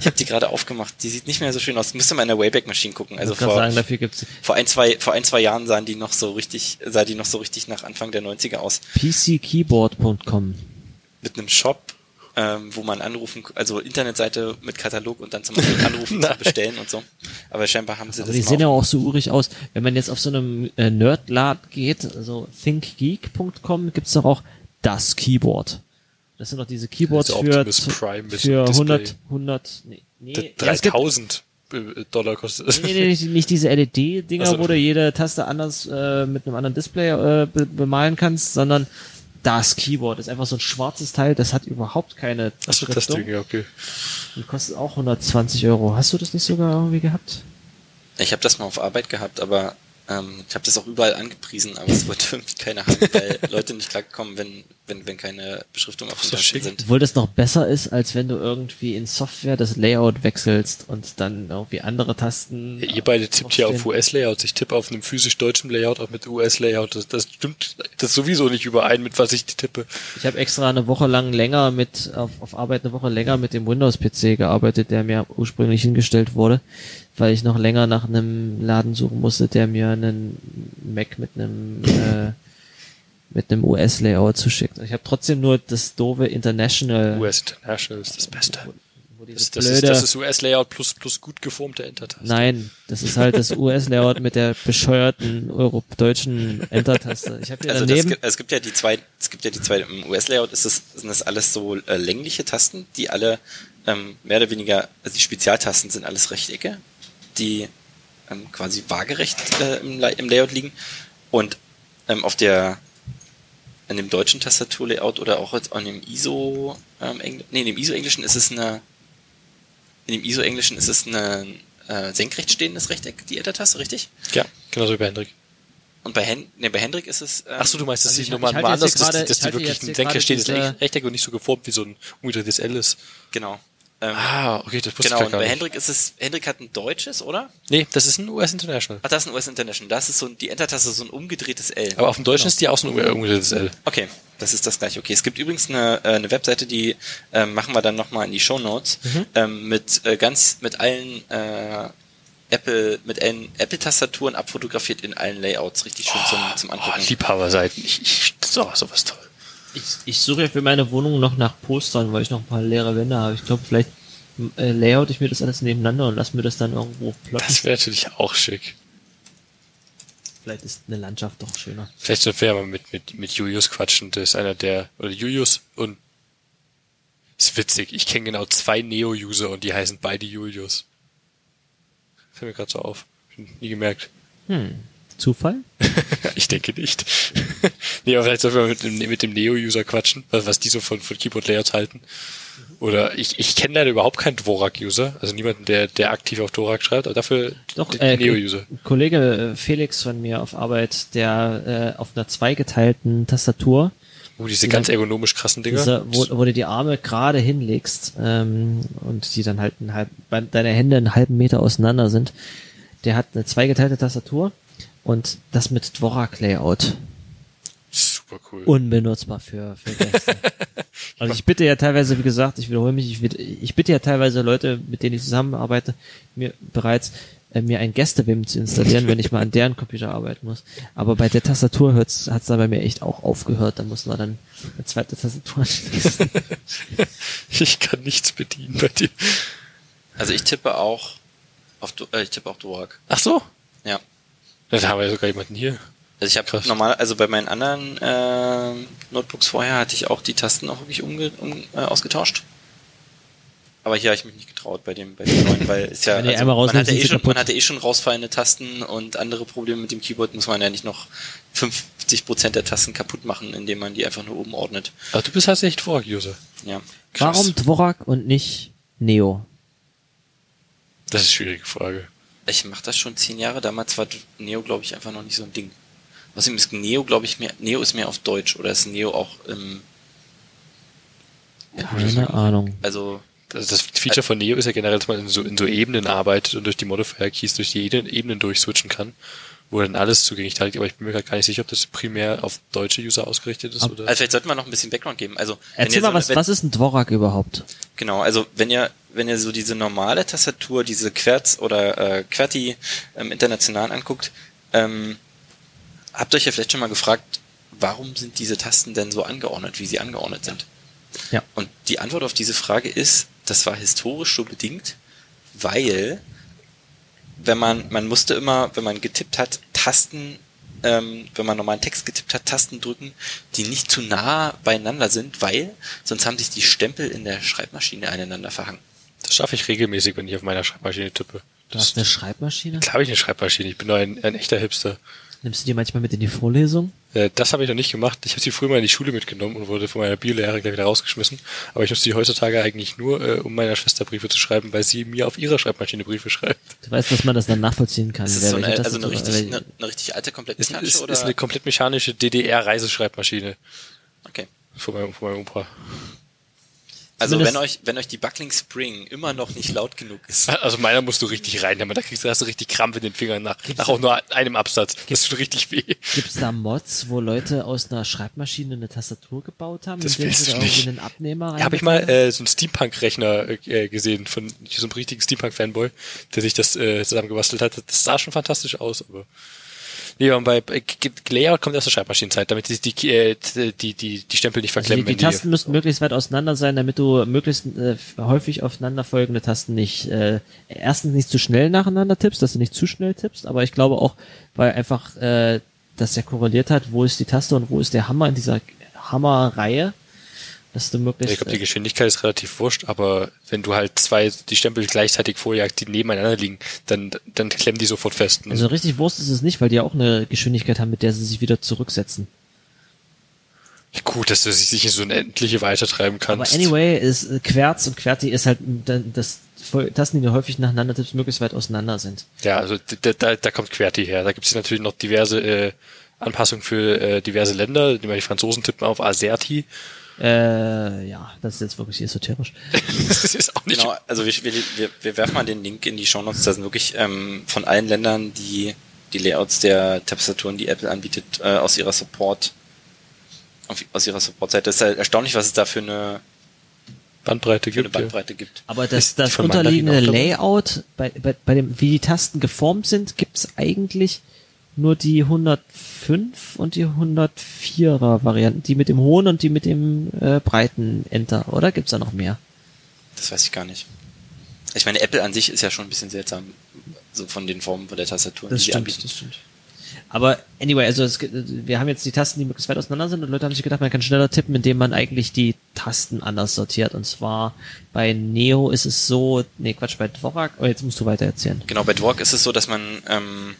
Ich habe die gerade aufgemacht. Die sieht nicht mehr so schön aus. Müsst ihr mal in der Wayback Machine gucken. Also vor, sagen, vor ein, zwei, vor ein, zwei Jahren sahen die noch so richtig, sah die noch so richtig nach Anfang der 90er aus. pckeyboard.com. Mit einem Shop, ähm, wo man anrufen, also Internetseite mit Katalog und dann zum Beispiel anrufen zu bestellen und so. Aber scheinbar haben sie Aber das die sehen ja auch so urig aus. Wenn man jetzt auf so einem äh, Nerdlad geht, also thinkgeek.com, gibt's doch auch das Keyboard. Das sind doch diese Keyboards Also für, für Display. 100, 100, nee, nee, Der ja, es gibt- 3000 äh, Dollar kostet es. Nee, nee, nicht, nicht diese LED-Dinger, Also- wo du jede Taste anders äh, mit einem anderen Display äh, be bemalen kannst, sondern das Keyboard ist einfach so ein schwarzes Teil, das hat überhaupt keine Achso, das Ding, ja, okay. und kostet auch 120 Euro. Hast du das nicht sogar irgendwie gehabt? Ich habe das mal auf Arbeit gehabt, aber ähm, ich habe das auch überall angepriesen, aber es wollte irgendwie keiner haben, weil Leute nicht klarkommen, wenn, wenn, wenn keine Beschriftung auf Tasten schick. sind. Obwohl das noch besser ist, als wenn du irgendwie in Software das Layout wechselst und dann irgendwie andere Tasten. Ja, ihr beide tippt hier auf. US-Layouts. Ich tippe auf einem physisch deutschen Layout auch mit US-Layout. Das, das stimmt das sowieso nicht überein, mit was ich tippe. Ich habe extra eine Woche lang länger mit, auf, auf Arbeit eine Woche länger mit dem Windows-PC gearbeitet, der mir ursprünglich hingestellt wurde, weil ich noch länger nach einem Laden suchen musste, der mir einen Mac mit einem äh, mit einem US-Layout zuschickt. Ich habe trotzdem nur das doofe International. US International ist das Beste. wo Das, dieses das, ist, das ist US-Layout plus, plus gut geformte Enter-Taste. Nein, das ist halt das US-Layout mit der bescheuerten eurodeutschen Enter-Taste. Ich habe Also das, daneben. gibt- es gibt ja die zwei, es gibt ja die zwei, im US-Layout ist es, sind das alles so äh, längliche Tasten, die alle ähm, mehr oder weniger, also die Spezialtasten sind alles Rechtecke, die ähm, quasi waagerecht äh, im, im Layout liegen. Und ähm, auf der in dem deutschen Tastaturlayout oder auch jetzt an dem ISO ähm, Engl nee, in dem ISO englischen ist es eine in dem ISO englischen ist es eine äh, senkrecht stehendes Rechteck, die Enter-Taste, richtig? Ja, genauso wie bei Hendrik. Und bei, Hen nee, bei Hendrik ist es ähm, Ach so, du meinst, dass Also die nochmal halte anders, jetzt dass, dass die wirklich ein senkrecht stehendes Rechteck und nicht so geformt wie so ein umgedrehtes L ist. Genau. Ähm, Ah, okay, das wusste genau, ich und gar bei. Hendrik ist es, Hendrik hat ein deutsches, oder? Nee, das ist ein US International. Ach, das ist ein US International. Das ist so ein, die Enter-Taste so ein umgedrehtes L. Aber auf dem Deutschen ist die auch so ein umgedrehtes L. Okay, das ist das gleiche. Okay, es gibt übrigens eine, äh, eine Webseite, die ähm, machen wir dann nochmal in die Show Notes Mhm. ähm, mit äh, ganz mit allen äh, Apple mit allen Apple-Tastaturen abfotografiert in allen Layouts, richtig schön zum, zum Oh, Angucken. Liebhaberseiten. Ich, ich, so, sowas toll. Ich, ich suche ja für meine Wohnung noch nach Postern, weil ich noch ein paar leere Wände habe. Ich glaube, vielleicht äh, layout ich mir das alles nebeneinander und lass mir das dann irgendwo plotten. Das wäre natürlich auch schick. Vielleicht ist eine Landschaft doch schöner. Vielleicht sollten wir ja mal mit, mit, mit Julius quatschen. Das ist einer der, oder Julius und ist witzig. Ich kenne genau zwei Neo-User und die heißen beide Julius. Fällt mir gerade so auf. Nie gemerkt. Hm. Zufall? ich denke nicht. nee, aber vielleicht sollten wir mit dem, mit dem Neo-User quatschen, was, die so von, von Keyboard-Layouts halten. Oder ich, ich kenne leider überhaupt keinen Dvorak-User, also niemanden, der, der aktiv auf Dvorak schreibt, aber dafür Doch, äh, Neo-User. ein Kollege äh, Felix von mir auf Arbeit, der äh, auf einer zweigeteilten Tastatur, Oh, diese die ganz ergonomisch krassen Dinger. diese, wo, wo du die Arme gerade hinlegst ähm, und die dann halt einen halb, deine Hände einen halben Meter auseinander sind, der hat eine zweigeteilte Tastatur und das mit Dvorak-Layout. Super cool. unbenutzbar für, für Gäste. also ich bitte ja teilweise, wie gesagt, ich wiederhole mich, ich, bitte- ich bitte ja teilweise Leute, mit denen ich zusammenarbeite, mir bereits äh, mir ein Gäste-Wim zu installieren, wenn ich mal an deren Computer arbeiten muss. Aber bei der Tastatur hat es dann bei mir echt auch aufgehört. Da muss man dann eine zweite Tastatur anschließen. ich kann nichts bedienen bei dir. Also ich tippe auch auf Du- äh, ich tippe auch Dvorak. Ach so. Ja. Da haben wir ja sogar jemanden hier. Also ich habe normal, also bei meinen anderen ähm, Notebooks vorher hatte ich auch die Tasten auch wirklich umge um, äh, ausgetauscht. Aber hier habe ich mich nicht getraut bei dem, bei dem neuen, weil ist ja, also, einmal man, hatte eh schon, man hatte eh schon rausfallende Tasten und andere Probleme mit dem Keyboard muss man ja nicht noch 50% der Tasten kaputt machen, indem man die einfach nur oben ordnet. Aber du bist tatsächlich Dvorak-User. Ja. Krass. Warum Dvorak und nicht Neo? Das ist eine schwierige Frage. Ich mache das schon zehn Jahre. Damals war Neo, glaube ich, einfach noch nicht so ein Ding. Außerdem ist Neo, glaube ich, mehr, Neo ist mehr auf Deutsch oder ist Neo auch im, Keine Ahnung. also, Also das Feature von Neo ist ja generell, dass man in so, in so Ebenen arbeitet und durch die Modifier-Keys durch die Ebenen, Ebenen durchswitchen kann, wo dann alles zugänglich liegt. Aber ich bin mir gerade gar nicht sicher, ob das primär auf deutsche User ausgerichtet ist oder. also vielleicht sollten wir noch ein bisschen Background geben. Also, Erzähl mal, so, was, wenn, was ist ein Dvorak überhaupt? Genau, also wenn ihr, wenn ihr so diese normale Tastatur, diese Querz oder äh, QWERTY ähm, international anguckt, ähm, habt ihr euch ja vielleicht schon mal gefragt, warum sind diese Tasten denn so angeordnet, wie sie angeordnet sind? Ja. Und die Antwort auf diese Frage ist, das war historisch so bedingt, weil wenn man, man musste immer, wenn man getippt hat, Tasten, ähm, wenn man normalen Text getippt hat, Tasten drücken, die nicht zu nah beieinander sind, weil sonst haben sich die Stempel in der Schreibmaschine aneinander verhangen. Das schaffe ich regelmäßig, wenn ich auf meiner Schreibmaschine tippe. Du hast eine Schreibmaschine? Klar habe ich eine Schreibmaschine. Ich bin nur ein, ein echter Hipster. Nimmst du die manchmal mit in die Vorlesung? Äh, Das habe ich noch nicht gemacht. Ich habe sie früher mal in die Schule mitgenommen und wurde von meiner Biolehrerin gleich wieder rausgeschmissen. Aber ich nutze die heutzutage eigentlich nur, äh, um meiner Schwester Briefe zu schreiben, weil sie mir auf ihrer Schreibmaschine Briefe schreibt. Du weißt, dass man das dann nachvollziehen kann. Das ist so eine, also eine Tastatur- richtig, eine, eine richtig alte, komplett Ist, mechanische ist, oder? ist eine komplett mechanische DDR-Reiseschreibmaschine okay. von meinem, von meinem Opa. Also Zumindest- wenn euch, wenn euch die Buckling Spring immer noch nicht laut genug ist, Also meiner musst du richtig rein, da kriegst du, hast du richtig Krampf in den Fingern nach, nach auch nur einem Absatz. Das tut richtig weh. Gibt's da Mods, wo Leute aus einer Schreibmaschine eine Tastatur gebaut haben? Das indem sie da ich nicht. einen Abnehmer Da habe ich mal äh, so einen Steampunk-Rechner äh, gesehen von so einem richtigen Steampunk-Fanboy, der sich das äh, zusammengebastelt hat. Das sah schon fantastisch aus, aber nee, und bei G- Layout kommt erst zur Schreibmaschinenzeit, damit die die, äh, die die die Stempel nicht Also verklemmen. die, die Tasten müssten möglichst weit auseinander sein, damit du möglichst äh, häufig aufeinanderfolgende Tasten nicht äh, erstens nicht zu schnell nacheinander tippst, dass du nicht zu schnell tippst, aber ich glaube auch, weil einfach äh, das ja korreliert hat, wo ist die Taste und wo ist der Hammer in dieser Hammerreihe, dass du möglichst ich glaube, die äh, Geschwindigkeit ist relativ wurscht, aber wenn du halt zwei die Stempel gleichzeitig vorjagst, die nebeneinander liegen, dann dann klemmen die sofort fest. also richtig Wurst ist es nicht, weil die ja auch eine Geschwindigkeit haben, mit der sie sich wieder zurücksetzen. Gut, dass du sich nicht in so eine endliche weitertreiben Aber kannst. anyway, ist äh, Querz und Querti ist halt das Tasten, die häufig nacheinander tippst, möglichst weit auseinander sind. Ja, also da, da, da kommt QWERTY her. Da gibt es natürlich noch diverse äh, Anpassungen für äh, diverse Länder. Die Franzosen tippen auf ASERTY. Äh, ja, das ist jetzt wirklich esoterisch. das ist auch nicht. genau, also wir, wir, wir, werfen mal den Link in die Shownotes, da sind wirklich ähm, von allen Ländern die, die Layouts der Tastaturen, die Apple anbietet, äh, aus ihrer Support, auf, aus ihrer Support-Seite. Es ist halt erstaunlich, was es da für eine, Bandbreite für eine gibt. ja. Bandbreite gibt. Aber das, das unterliegende? Layout, bei, bei, bei dem, wie die Tasten geformt sind, gibt's eigentlich nur die 105 und die 104er Varianten, die mit dem hohen und die mit dem äh, breiten Enter, oder gibt's da noch mehr? Das weiß ich gar nicht. Ich meine, Apple an sich ist ja schon ein bisschen seltsam, so von den Formen von der Tastatur, die sie anbieten. das stimmt. Aber anyway, also es, wir haben jetzt die Tasten, die möglichst weit auseinander sind und Leute haben sich gedacht, man kann schneller tippen, indem man eigentlich die Tasten anders sortiert. Und zwar bei Neo ist es so, nee Quatsch, bei Dvorak, oh jetzt musst du weiter erzählen. Genau, bei Dwork ist es so, dass man ähm,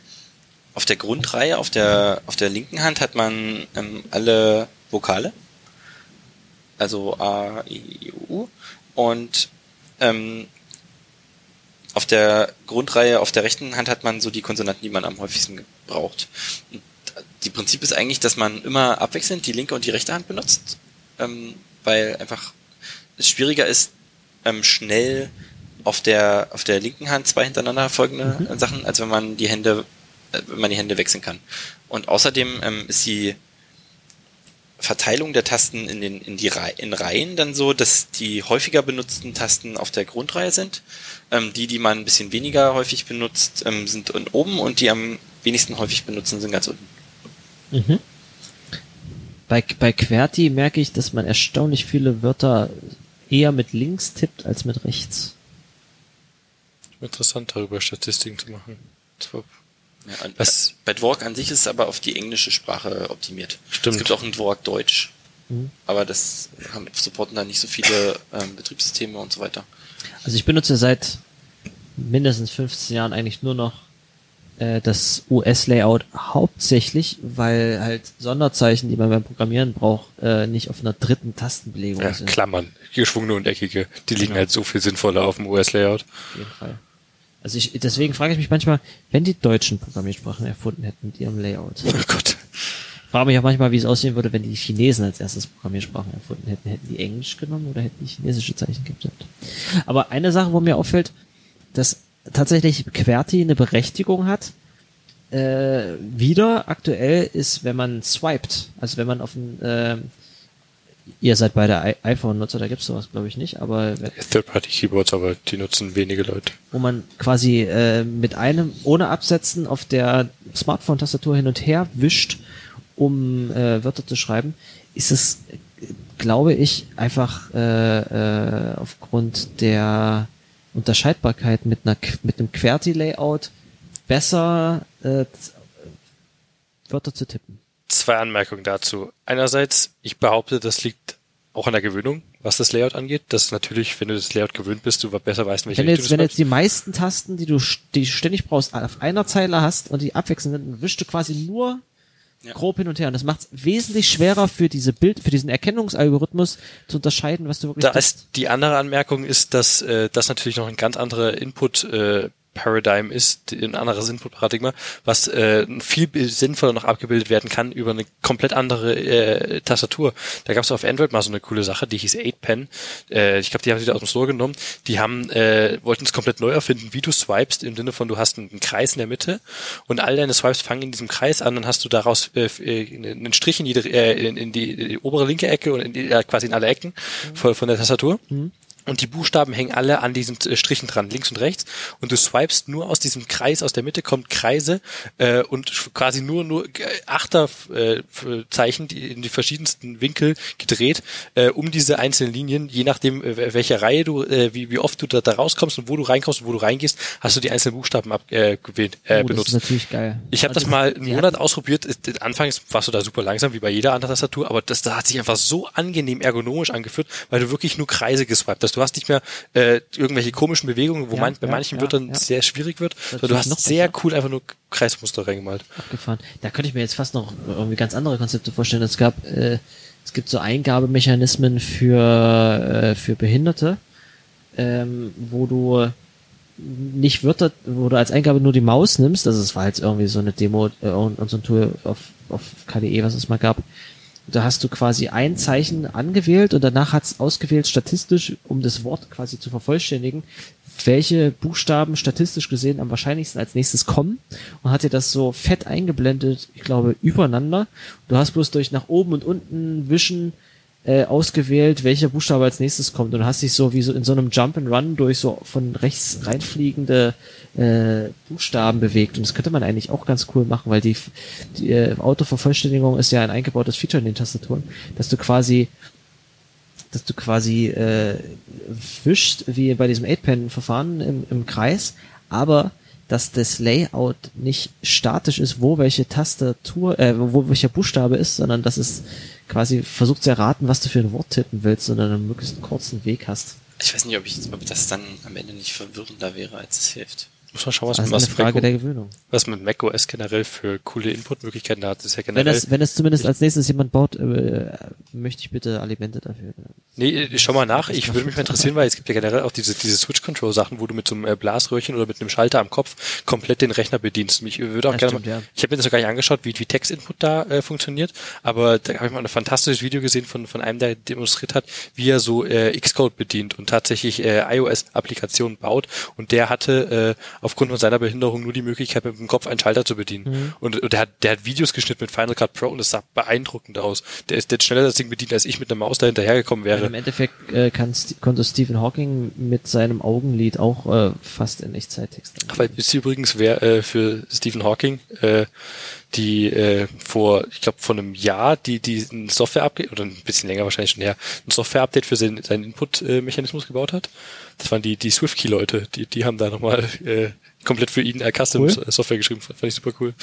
auf der Grundreihe, auf der, auf der linken Hand hat man ähm, alle Vokale. Also A, I, U. Und ähm, auf der Grundreihe, auf der rechten Hand hat man so die Konsonanten, die man am häufigsten braucht. Und die Prinzip ist eigentlich, dass man immer abwechselnd die linke und die rechte Hand benutzt, ähm, weil einfach es schwieriger ist, ähm, schnell auf der auf der linken Hand zwei hintereinander folgende äh, Sachen, als wenn man die Hände wenn man die Hände wechseln kann. Und außerdem ähm, ist die Verteilung der Tasten in den in die Rei in Reihen dann so, dass die häufiger benutzten Tasten auf der Grundreihe sind. Ähm, die, die man ein bisschen weniger häufig benutzt, ähm, sind oben und die am wenigsten häufig benutzen sind ganz unten. Mhm. Bei, bei QWERTY merke ich, dass man erstaunlich viele Wörter eher mit links tippt als mit rechts. Interessant, darüber Statistiken zu machen. Ja, Was- Bei Dvorak an sich ist es aber auf die englische Sprache optimiert. Stimmt. Es gibt auch ein Dvorak Deutsch, Mhm. aber das haben, supporten da nicht so viele ähm, Betriebssysteme und so weiter. Also ich benutze seit mindestens 15 Jahren eigentlich nur noch äh, das US-Layout hauptsächlich, weil halt Sonderzeichen, die man beim Programmieren braucht, äh, nicht auf einer dritten Tastenbelegung Ja, sind. Klammern, geschwungene und eckige, die liegen Genau. halt so viel sinnvoller auf dem US-Layout. Auf jeden Fall. Also ich, deswegen frage ich mich manchmal, wenn die deutschen Programmiersprachen erfunden hätten mit ihrem Layout. Oh Gott. frage mich auch manchmal, wie es aussehen würde, wenn die Chinesen als erstes Programmiersprachen erfunden hätten. Hätten die Englisch genommen oder hätten die chinesische Zeichen getippt? Aber eine Sache, wo mir auffällt, dass tatsächlich QWERTY eine Berechtigung hat, äh, wieder aktuell ist, wenn man swiped, also wenn man auf ein, äh, ihr seid beide iPhone-Nutzer, da gibt's sowas glaube ich nicht, aber Third-Party-Keyboards, aber die nutzen wenige Leute. wo man quasi äh, mit einem ohne Absetzen auf der Smartphone-Tastatur hin und her wischt, um äh, Wörter zu schreiben, ist es, glaube ich, einfach äh, äh, aufgrund der Unterscheidbarkeit mit einer mit einem QWERTY-Layout besser äh, Wörter zu tippen. Zwei Anmerkungen dazu. Einerseits, ich behaupte, das liegt auch an der Gewöhnung, was das Layout angeht. Das natürlich, wenn du das Layout gewöhnt bist, du besser weißt, welche Wenn du Richtung jetzt, du wenn du jetzt die meisten Tasten, die du, die du ständig brauchst, auf einer Zeile hast und die abwechselnd sind, dann wischst du quasi nur Ja. grob hin und her. Und das macht es wesentlich schwerer für diese Bild, für diesen Erkennungsalgorithmus zu unterscheiden, was du wirklich Da ist die andere Anmerkung ist, dass äh, das natürlich noch ein ganz anderer Input äh, Paradigm ist, ein anderes Input-Paradigma, was äh, viel sinnvoller noch abgebildet werden kann über eine komplett andere äh, Tastatur. Da gab es auf Android mal so eine coole Sache, die hieß 8pen. Äh, ich glaube, die haben sie da aus dem Store genommen. Die haben äh, wollten es komplett neu erfinden, wie du swipest, im Sinne von, du hast einen Kreis in der Mitte und all deine Swipes fangen in diesem Kreis an, dann hast du daraus äh, äh einen Strich in, jede, äh, in, in, die, in die obere linke Ecke und in die, äh, quasi in alle Ecken mhm. von, von der Tastatur. Mhm und die Buchstaben hängen alle an diesen äh, Strichen dran, links und rechts. Und du swipest nur aus diesem Kreis, aus der Mitte kommt Kreise äh, und quasi nur nur Achterzeichen, die in die verschiedensten Winkel gedreht, äh, um diese einzelnen Linien, je nachdem äh, welcher Reihe du, äh, wie, wie oft du da, da rauskommst und wo du reinkommst und wo du reingehst, hast du die einzelnen Buchstaben abgewählt, äh, äh, oh, benutzt. Das ist natürlich geil. Ich habe also, das mal einen Monat ausprobiert. Anfangs warst du da super langsam, wie bei jeder anderen Tastatur, aber das da hat sich einfach so angenehm ergonomisch angeführt, weil du wirklich nur Kreise geswiped hast. Du hast nicht mehr äh, irgendwelche komischen Bewegungen, wo ja, man, bei ja, manchen ja, Wörtern ja. sehr schwierig wird, sondern du hast sehr besser. cool einfach nur Kreismuster reingemalt. Abgefahren. Da könnte ich mir jetzt fast noch irgendwie ganz andere Konzepte vorstellen. Es gab, äh, es gibt so Eingabemechanismen für, äh, für Behinderte, ähm, wo du nicht Wörter, wo du als Eingabe nur die Maus nimmst, also es war jetzt irgendwie so eine Demo äh, und, und so ein Tool auf, auf KDE, was es mal gab, da hast du quasi ein Zeichen angewählt und danach hat's ausgewählt statistisch, um das Wort quasi zu vervollständigen, welche Buchstaben statistisch gesehen am wahrscheinlichsten als nächstes kommen und hat dir das so fett eingeblendet, ich glaube, übereinander. Du hast bloß durch nach oben und unten wischen äh, ausgewählt, welcher Buchstabe als nächstes kommt. Und hast dich so wie so in so einem Jump and Run durch so von rechts reinfliegende äh, Buchstaben bewegt. Und das könnte man eigentlich auch ganz cool machen, weil die, die äh, Autovervollständigung ist ja ein eingebautes Feature in den Tastaturen, dass du quasi dass du quasi äh, wischst, wie bei diesem 8-Pen-Verfahren im, im Kreis, aber dass das Layout nicht statisch ist, wo welche Tastatur, äh, wo welcher Buchstabe ist, sondern dass es quasi versucht zu erraten, was du für ein Wort tippen willst, sondern einen möglichst kurzen Weg hast. Ich weiß nicht, ob, ich, ob das dann am Ende nicht verwirrender wäre, als es hilft. Muss man schauen, was, das was, ist eine Frage Mac, der Gewöhnung. was mit macOS generell für coole Inputmöglichkeiten hat. Das ist ja generell. Wenn es, wenn es zumindest als nächstes jemand baut, äh, möchte ich bitte Alimente dafür. Nee, schau mal nach. Ich würde mich mal interessieren, weil es gibt ja generell auch diese, diese Switch-Control-Sachen, wo du mit so einem äh, Blasröhrchen oder mit einem Schalter am Kopf komplett den Rechner bedienst. Mich würde auch ja, gerne stimmt, mal, ja. ich habe mir das noch gar nicht angeschaut, wie, wie Text-Input da äh, funktioniert, aber da habe ich mal ein fantastisches Video gesehen von, von einem, der demonstriert hat, wie er so äh, Xcode bedient und tatsächlich äh, iOS-Applikationen baut und der hatte äh, aufgrund von seiner Behinderung nur die Möglichkeit, mit dem Kopf einen Schalter zu bedienen. Mhm. Und, und der, hat, der hat Videos geschnitten mit Final Cut Pro und das sah beeindruckend aus. Der ist, hat schneller das Ding bedient, als ich mit einer Maus da hinterhergekommen wäre. Und Im Endeffekt äh, kann, konnte Stephen Hawking mit seinem Augenlid auch äh, fast in Echtzeit Text. Aber ihr übrigens, wer äh, für Stephen Hawking äh, die äh, vor, ich glaube, vor einem Jahr die die ein Software-Update oder ein bisschen länger wahrscheinlich schon her, ein Software-Update für seinen, seinen Input-Mechanismus gebaut hat. Das waren die die SwiftKey-Leute, die die haben da nochmal äh, komplett für ihn äh, Custom-Software cool. geschrieben. Fand ich super cool.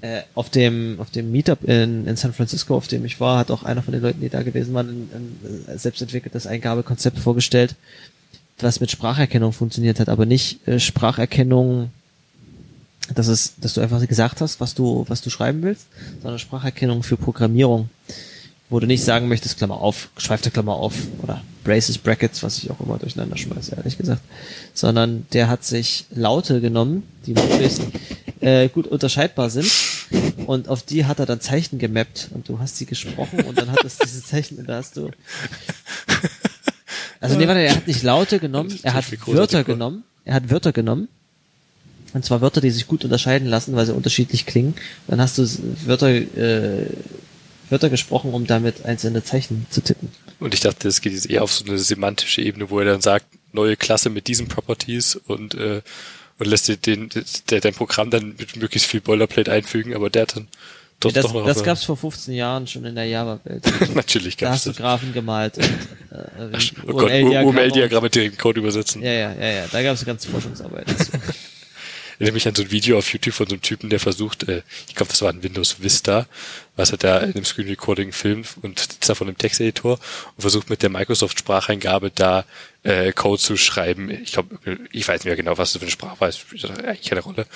Äh, auf dem auf dem Meetup in, in San Francisco, auf dem ich war, hat auch einer von den Leuten, die da gewesen waren, ein, ein selbstentwickeltes Eingabekonzept vorgestellt, was mit Spracherkennung funktioniert hat, aber nicht äh, Spracherkennung dass es, dass du einfach gesagt hast, was du, was du schreiben willst, sondern Spracherkennung für Programmierung, wo du nicht sagen möchtest, Klammer auf, geschweifte Klammer auf oder Braces, Brackets, was ich auch immer durcheinander schmeiße, ehrlich gesagt, sondern der hat sich Laute genommen, die möglichst äh, gut unterscheidbar sind. Und auf die hat er dann Zeichen gemappt und du hast sie gesprochen und dann hat es diese Zeichen und da hast du also nee, warte, er hat nicht Laute genommen, er hat Wörter genommen, er hat Wörter genommen. Und zwar Wörter, die sich gut unterscheiden lassen, weil sie unterschiedlich klingen. Dann hast du Wörter, äh, Wörter gesprochen, um damit einzelne Zeichen zu tippen. Und ich dachte, das geht jetzt eher auf so eine semantische Ebene, wo er dann sagt, neue Klasse mit diesen Properties und, äh, und lässt dir den, der, dein Programm dann mit möglichst viel Boilerplate einfügen, aber der hat dann doch, das, doch noch das gab's vor 15 Jahren schon in der Java-Welt. Natürlich gab's da hast das. du Graphen gemalt und äh, oh Gott, UML-Diagramme direkt Code übersetzen. Ja, ja, ja, ja, da gab's ganz Forschungsarbeit dazu. erinnere mich an so ein Video auf YouTube von so einem Typen, der versucht, äh, ich glaube, das war ein Windows Vista, was er da in dem Screen Recording filmt und sitzt da von dem Texteditor und versucht mit der Microsoft Spracheingabe da äh, Code zu schreiben. Ich glaube, ich weiß nicht mehr genau, was das für eine Sprache war, spielt eigentlich keine Rolle.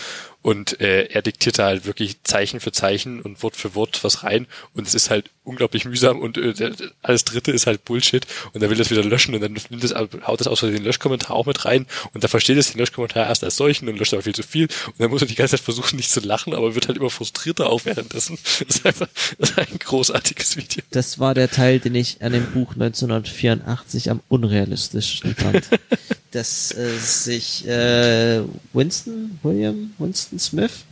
Und äh, er diktiert da halt wirklich Zeichen für Zeichen und Wort für Wort was rein und es ist halt unglaublich mühsam und äh, alles dritte ist halt Bullshit und er will das wieder löschen und dann nimmt das, haut das aus den Löschkommentar auch mit rein und da versteht es den Löschkommentar erst als solchen und löscht aber viel zu viel und dann muss er die ganze Zeit versuchen, nicht zu lachen, aber wird halt immer frustrierter auch währenddessen. Das ist einfach das ist ein großartiges Video. Das war der Teil, den ich an dem Buch 1984 am unrealistischsten fand. dass äh, sich äh, Winston, William Winston Smith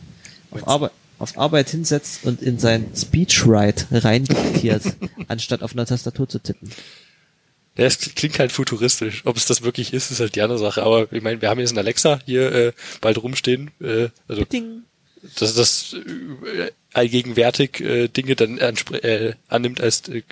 auf, Arbeit, auf Arbeit hinsetzt und in sein Speechwrite reindiktiert, anstatt auf einer Tastatur zu tippen. Ja, es klingt halt futuristisch. Ob es das wirklich ist, ist halt die andere Sache. Aber ich meine, wir haben jetzt einen Alexa hier äh, bald rumstehen. Äh, also Ding. dass das äh, allgegenwärtig äh, Dinge dann äh, annimmt als äh,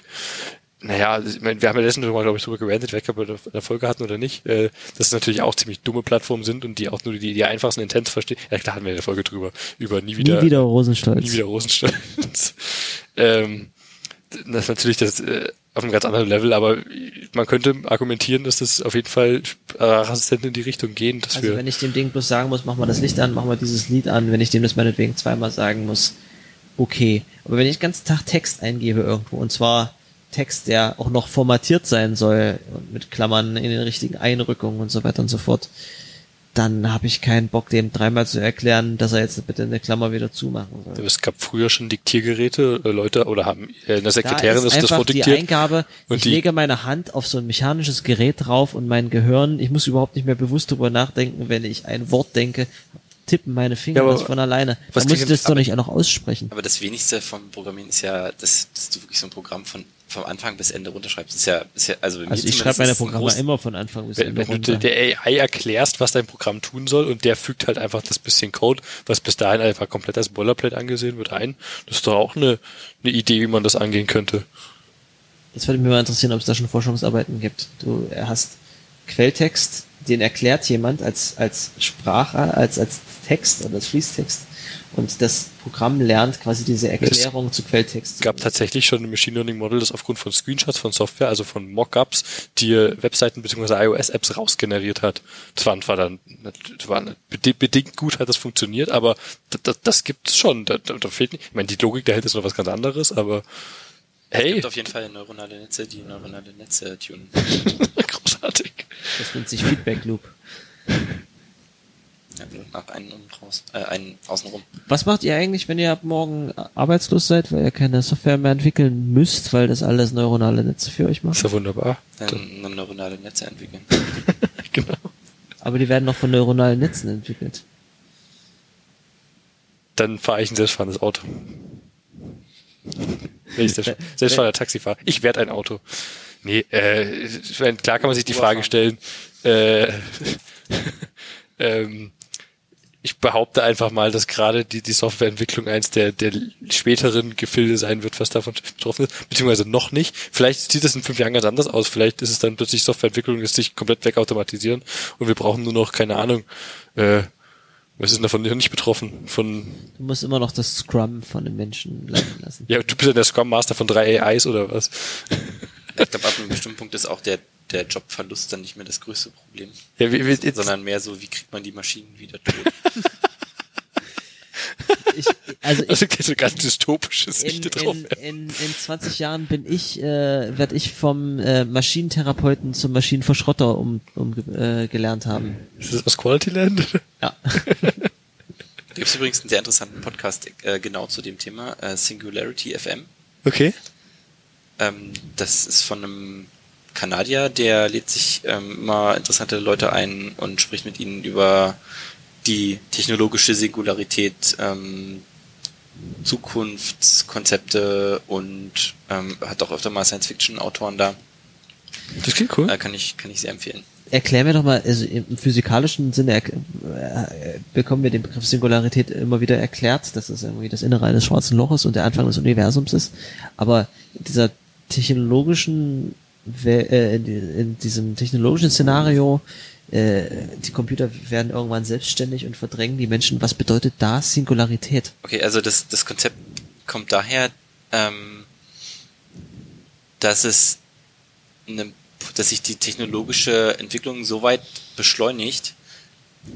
naja, ich meine, wir haben ja letztens mal, glaube ich, drüber gerantet, weg, ob wir eine Folge hatten oder nicht, äh, dass es natürlich auch ziemlich dumme Plattformen sind und die auch nur die, die einfachsten Intents verstehen. Ja, da hatten wir eine Folge drüber, über nie wieder, nie wieder Rosenstolz. Nie wieder Rosenstolz. ähm, das ist natürlich das äh, auf einem ganz anderen Level, aber man könnte argumentieren, dass das auf jeden Fall Sprachassistenten in die Richtung gehen. Dass also wir wenn ich dem Ding bloß sagen muss, mach mal das Licht an, mach mal dieses Lied an, wenn ich dem das meinetwegen zweimal sagen muss, okay. Aber wenn ich den ganzen Tag Text eingebe irgendwo, und zwar Text, der auch noch formatiert sein soll und mit Klammern in den richtigen Einrückungen und so weiter und so fort, dann habe ich keinen Bock, dem dreimal zu erklären, dass er jetzt bitte eine Klammer wieder zumachen soll. Es gab früher schon Diktiergeräte, äh, Leute, oder haben äh, eine Sekretärin da ist das, das vordiktiert. Die Eingabe, und ich die lege meine Hand auf so ein mechanisches Gerät drauf und mein Gehirn, ich muss überhaupt nicht mehr bewusst darüber nachdenken, wenn ich ein Wort denke, tippen meine Finger ja, das von alleine. Was da muss ich das doch nicht auch noch aussprechen. Aber das wenigste vom Programmieren ist ja, dass, dass du wirklich so ein Programm von vom Anfang bis Ende runterschreibst. Ist ja, ist ja also, also ich schreibe meine Programme immer von Anfang bis wenn, Ende Wenn runter. du der AI erklärst, was dein Programm tun soll und der fügt halt einfach das bisschen Code, was bis dahin einfach komplett als Boilerplate angesehen wird, ein. Das ist doch auch eine, eine Idee, wie man das angehen könnte. Das würde mich mal interessieren, ob es da schon Forschungsarbeiten gibt. Du hast Quelltext, den erklärt jemand als, als Sprache, als, als Text oder als Fließtext und das Programm lernt quasi diese Erklärung es zu Quelltext. Es gab tatsächlich schon ein Machine Learning Model, das aufgrund von Screenshots von Software, also von Mockups, die Webseiten bzw. iOS-Apps rausgeneriert hat. Das war, war dann, das war bedingt gut hat das funktioniert, aber das, das, das gibt's schon. Da, da fehlt nicht. Ich meine, die Logik dahinter ist noch was ganz anderes, aber hey. Es gibt auf jeden Fall neuronale Netze, die neuronale Netze tunen. Großartig. Das nennt sich Feedback Loop. Ja, nach einen und raus, äh, einen außenrum. Was macht ihr eigentlich, wenn ihr ab morgen arbeitslos seid, weil ihr keine Software mehr entwickeln müsst, weil das alles neuronale Netze für euch macht? Ist ja wunderbar. Dann neuronale Netze entwickeln. genau. Aber die werden noch von neuronalen Netzen entwickelt. Dann fahre ich ein selbstfahrendes Auto. Wenn ich selbst, selbstfahrender Taxi fahre. Ich werde ein Auto. Nee, äh, klar kann man sich die Frage stellen, äh, ähm, ich behaupte einfach mal, dass gerade die, die Softwareentwicklung eins der, der späteren Gefilde sein wird, was davon betroffen ist, beziehungsweise noch nicht. Vielleicht sieht es in fünf Jahren ganz anders aus. Vielleicht ist es dann plötzlich Softwareentwicklung, lässt sich komplett wegautomatisieren und wir brauchen nur noch, keine Ahnung, äh, was ist denn davon nicht betroffen? Von du musst immer noch das Scrum von den Menschen leiten lassen. ja, du bist ja der Scrum Master von drei AIs oder was? Ich glaube, ab einem bestimmten Punkt ist auch der der Jobverlust dann nicht mehr das größte Problem. Ja, wie, wie, jetzt, sondern mehr so, wie kriegt man die Maschinen wieder tot? ich, also ich, also so ganz dystopische Sicht in, drauf. In, in, in 20 Jahren bin ich, äh, werde ich vom äh, Maschinentherapeuten zum Maschinenverschrotter um, um äh, gelernt haben. Ist das aus Quality Land? Ja. Da gibt es übrigens einen sehr interessanten Podcast äh, genau zu dem Thema, äh, Singularity FM. Okay. Ähm, das ist von einem Kanadier, der lädt sich ähm, immer interessante Leute ein und spricht mit ihnen über die technologische Singularität, ähm, Zukunftskonzepte und ähm, hat auch öfter mal Science-Fiction-Autoren da. Das klingt cool. Äh, kann ich kann ich sehr empfehlen. Erklär mir doch mal, also im physikalischen Sinne äh, bekommen wir den Begriff Singularität immer wieder erklärt, dass es irgendwie das Innere eines schwarzen Loches und der Anfang des Universums ist. Aber dieser technologischen äh, in diesem technologischen Szenario, äh, die Computer werden irgendwann selbstständig und verdrängen die Menschen. Was bedeutet da Singularität? Okay, also das, das Konzept kommt daher, ähm, dass es eine, dass sich die technologische Entwicklung so weit beschleunigt,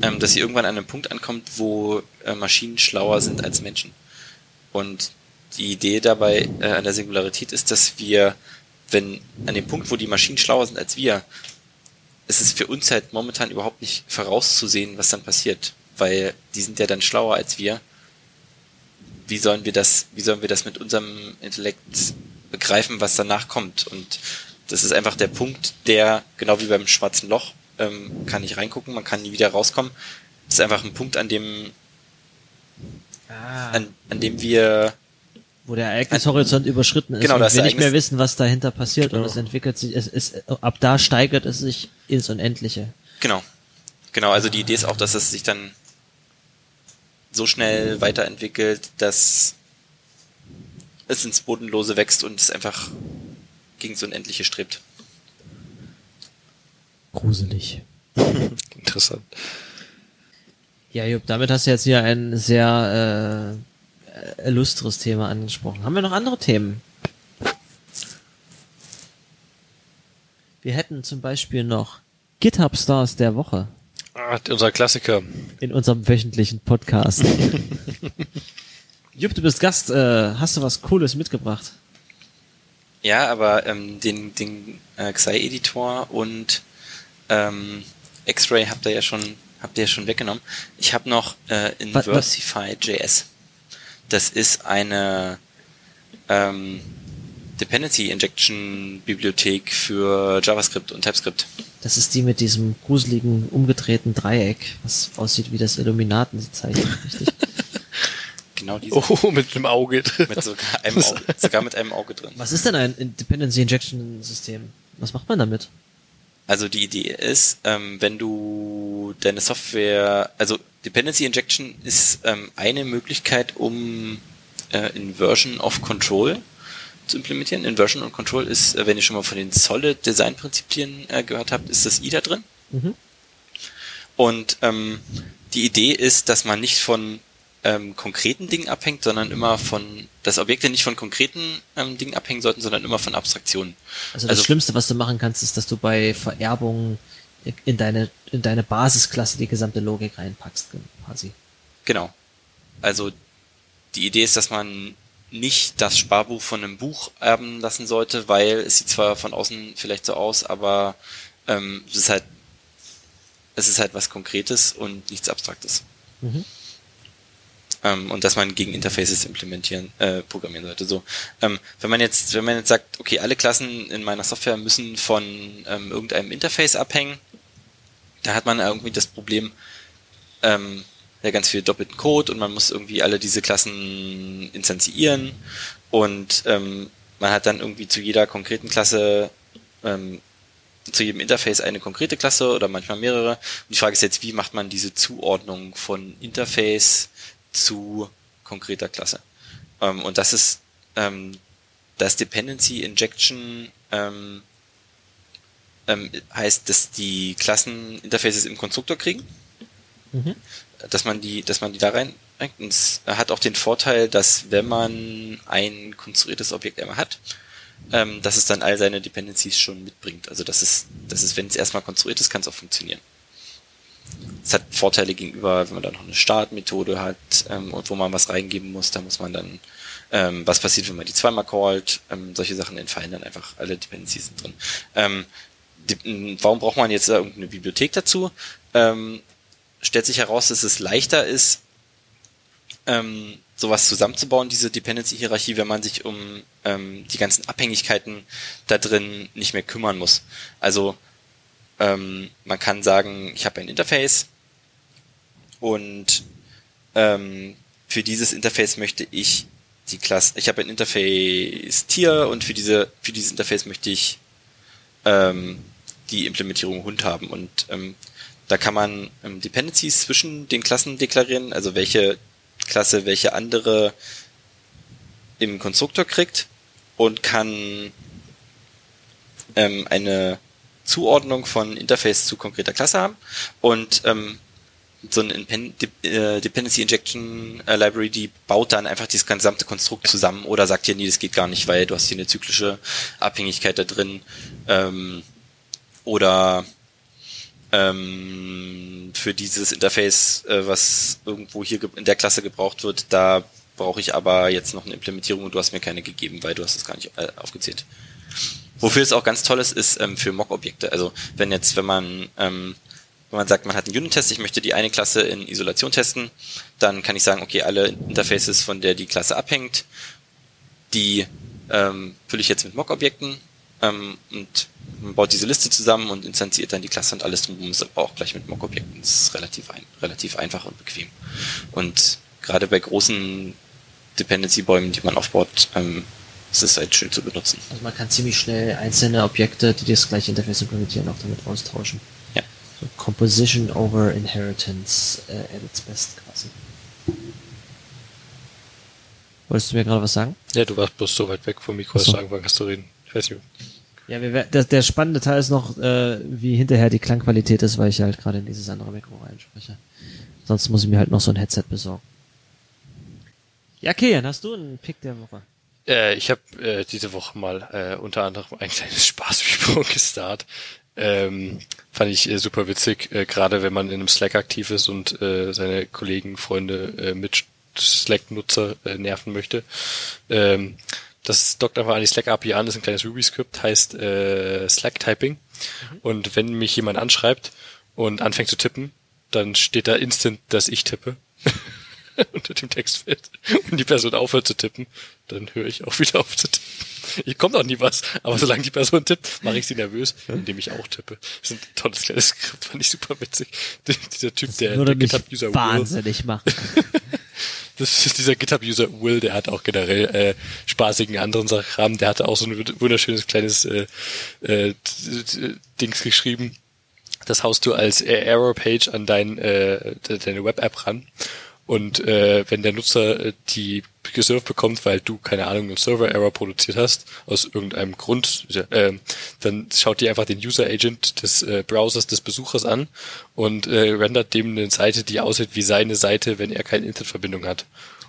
ähm, dass sie irgendwann an einem Punkt ankommt, wo äh, Maschinen schlauer sind als Menschen. Und die Idee dabei äh, an der Singularität ist, dass wir, wenn an dem Punkt, wo die Maschinen schlauer sind als wir, ist es für uns halt momentan überhaupt nicht vorauszusehen, was dann passiert, weil die sind ja dann schlauer als wir. Wie sollen wir das, wie sollen wir das mit unserem Intellekt begreifen, was danach kommt? Und das ist einfach der Punkt, der, genau wie beim schwarzen Loch, ähm, kann ich reingucken, man kann nie wieder rauskommen. Das ist einfach ein Punkt, an dem, Ah. an, an dem wir wo der Ereignishorizont überschritten ist Genau, und das wir nicht mehr wissen, was dahinter passiert und Genau. es entwickelt sich, es ist, ab da steigert es sich ins Unendliche. Genau. Genau, also die Idee ist auch, dass es sich dann so schnell weiterentwickelt, dass es ins Bodenlose wächst und es einfach gegen so Unendliche strebt. Gruselig. Interessant. Ja, Jupp, damit hast du jetzt hier ein sehr äh, illustres Thema angesprochen. Haben wir noch andere Themen? Wir hätten zum Beispiel noch GitHub Stars der Woche Ah, unser Klassiker. in unserem wöchentlichen Podcast. Jupp, du bist Gast. Äh, hast du was Cooles mitgebracht? Ja, aber ähm, den, den äh, Xi-Editor und ähm, X-Ray habt ihr ja schon, habt ihr ja schon weggenommen. Ich habe noch äh, Was- was- Inversify.js. Das ist eine ähm, Dependency Injection Bibliothek für JavaScript und TypeScript. Das ist die mit diesem gruseligen, umgedrehten Dreieck, was aussieht wie das Illuminaten-Zeichen, richtig? Genau diese. Oh, mit einem Auge. Mit sogar einem Auge, sogar mit einem Auge drin. Was ist denn ein Dependency Injection System? Was macht man damit? Also die Idee ist, ähm, wenn du deine Software, also Dependency Injection ist ähm, eine Möglichkeit, um äh, Inversion of Control zu implementieren. Inversion of Control ist, äh, wenn ihr schon mal von den Solid Design Prinzipien äh, gehört habt, ist das I da drin. Mhm. Und ähm, die Idee ist, dass man nicht von ähm, konkreten Dingen abhängt, sondern immer von, dass Objekte nicht von konkreten ähm, Dingen abhängen sollten, sondern immer von Abstraktionen. Also das Also- Schlimmste, was du machen kannst, ist, dass du bei Vererbung in deine, in deine Basisklasse die gesamte Logik reinpackst, quasi. Genau. Also die Idee ist, dass man nicht das Sparbuch von einem Buch erben lassen sollte, weil es sieht zwar von außen vielleicht so aus, aber ähm, es ist halt es ist halt was Konkretes und nichts Abstraktes. Mhm. Ähm, und dass man gegen Interfaces implementieren, äh, programmieren sollte. So, ähm, wenn man jetzt, wenn man jetzt sagt, okay, alle Klassen in meiner Software müssen von ähm, irgendeinem Interface abhängen, da hat man irgendwie das Problem, ähm, ja ganz viel doppelten Code und man muss irgendwie alle diese Klassen instanzieren und ähm, man hat dann irgendwie zu jeder konkreten Klasse ähm, zu jedem Interface eine konkrete Klasse oder manchmal mehrere. Und die Frage ist jetzt, wie macht man diese Zuordnung von Interface zu konkreter Klasse? Ähm, und das ist ähm, das Dependency Injection ähm, ähm, heißt, dass die Klassen Interfaces im Konstruktor kriegen Mhm. dass man die, dass man die da rein und es hat auch den Vorteil, dass wenn man ein konstruiertes Objekt einmal hat, ähm, dass es dann all seine Dependencies schon mitbringt. Also das ist, das ist, wenn es erstmal konstruiert ist, kann es auch funktionieren. Es hat Vorteile gegenüber, wenn man dann noch eine Startmethode hat ähm, und wo man was reingeben muss, da muss man dann, ähm, was passiert, wenn man die zweimal callt, ähm, solche Sachen entfallen dann einfach, alle Dependencies sind drin. Warum braucht man jetzt irgendeine Bibliothek dazu? Ähm, stellt sich heraus, dass es leichter ist, ähm, sowas zusammenzubauen, diese Dependency-Hierarchie, wenn man sich um ähm, die ganzen Abhängigkeiten da drin nicht mehr kümmern muss. Also ähm, man kann sagen, ich habe ein Interface und ähm, für dieses Interface möchte ich die Klasse, ich habe ein Interface Tier und für diese für dieses Interface möchte ich ähm, die Implementierung Hund haben und ähm, da kann man ähm, Dependencies zwischen den Klassen deklarieren, also welche Klasse welche andere im Konstruktor kriegt und kann ähm, eine Zuordnung von Interface zu konkreter Klasse haben und ähm, so eine äh, Dependency Injection äh, Library, die baut dann einfach dieses gesamte Konstrukt zusammen oder sagt dir, nee, das geht gar nicht, weil du hast hier eine zyklische Abhängigkeit da drin. Ähm, oder ähm, für dieses Interface, äh, was irgendwo hier in der Klasse gebraucht wird, da brauche ich aber jetzt noch eine Implementierung und du hast mir keine gegeben, weil du hast es gar nicht äh, aufgezählt. Wofür es auch ganz toll ist, ist ähm, für Mock-Objekte. Also wenn jetzt, wenn man ähm, wenn man sagt, man hat einen Unit-Test, ich möchte die eine Klasse in Isolation testen, dann kann ich sagen, okay, alle Interfaces, von der die Klasse abhängt, die ähm, fülle ich jetzt mit Mock-Objekten ähm, und man baut diese Liste zusammen und instanziert dann die Klasse und alles drumherum ist aber auch gleich mit Mock-Objekten. Das ist relativ, ein, relativ einfach und bequem. Und gerade bei großen Dependency-Bäumen, die man aufbaut, ähm, ist es halt schön zu benutzen. Also man kann ziemlich schnell einzelne Objekte, die das gleiche Interface implementieren, auch damit austauschen. So Composition over Inheritance äh, at its best quasi. Wolltest du mir gerade was sagen? Ja, du warst bloß so weit weg vom Mikro, dass du angefangen hast zu reden. Ich weiß nicht. Ja, wir, der, der spannende Teil ist noch, äh, wie hinterher die Klangqualität ist, weil ich halt gerade in dieses andere Mikro reinspreche. Sonst muss ich mir halt noch so ein Headset besorgen. Ja, Kian, hast du einen Pick der Woche? Äh, ich habe äh, diese Woche mal äh, unter anderem ein kleines Spaßvideo gestartet. Ähm, fand ich äh, super witzig, äh, gerade wenn man in einem Slack aktiv ist und äh, seine Kollegen, Freunde, äh, mit Slack-Nutzer äh, nerven möchte. Ähm, das dockt einfach an die Slack API an, ist ein kleines Ruby-Skript, heißt äh, Slack-Typing. Mhm. Und wenn mich jemand anschreibt und anfängt zu tippen, dann steht da instant, dass ich tippe. unter dem Textfeld und die Person aufhört zu tippen, dann höre ich auch wieder auf zu tippen. Ich kommt auch nie was, aber solange die Person tippt, mache ich sie nervös, indem ich auch tippe. Das ist ein tolles kleines Skript, fand ich super witzig. Dieser Typ, das der, der GitHub-User wahnsinnig Will. machen. das ist dieser GitHub-User Will, der hat auch generell äh, spaßigen anderen Sachen, der hatte auch so ein wunderschönes kleines äh, äh, Dings geschrieben. Das haust du als Error-Page an dein, äh, deine Web-App ran und äh, wenn der Nutzer äh, die gesurft bekommt, weil du, keine Ahnung, einen Server-Error produziert hast, aus irgendeinem Grund, äh, dann schaut die einfach den User-Agent des äh, Browsers des Besuchers an und äh, rendert dem eine Seite, die aussieht wie seine Seite, wenn er keine Internetverbindung hat.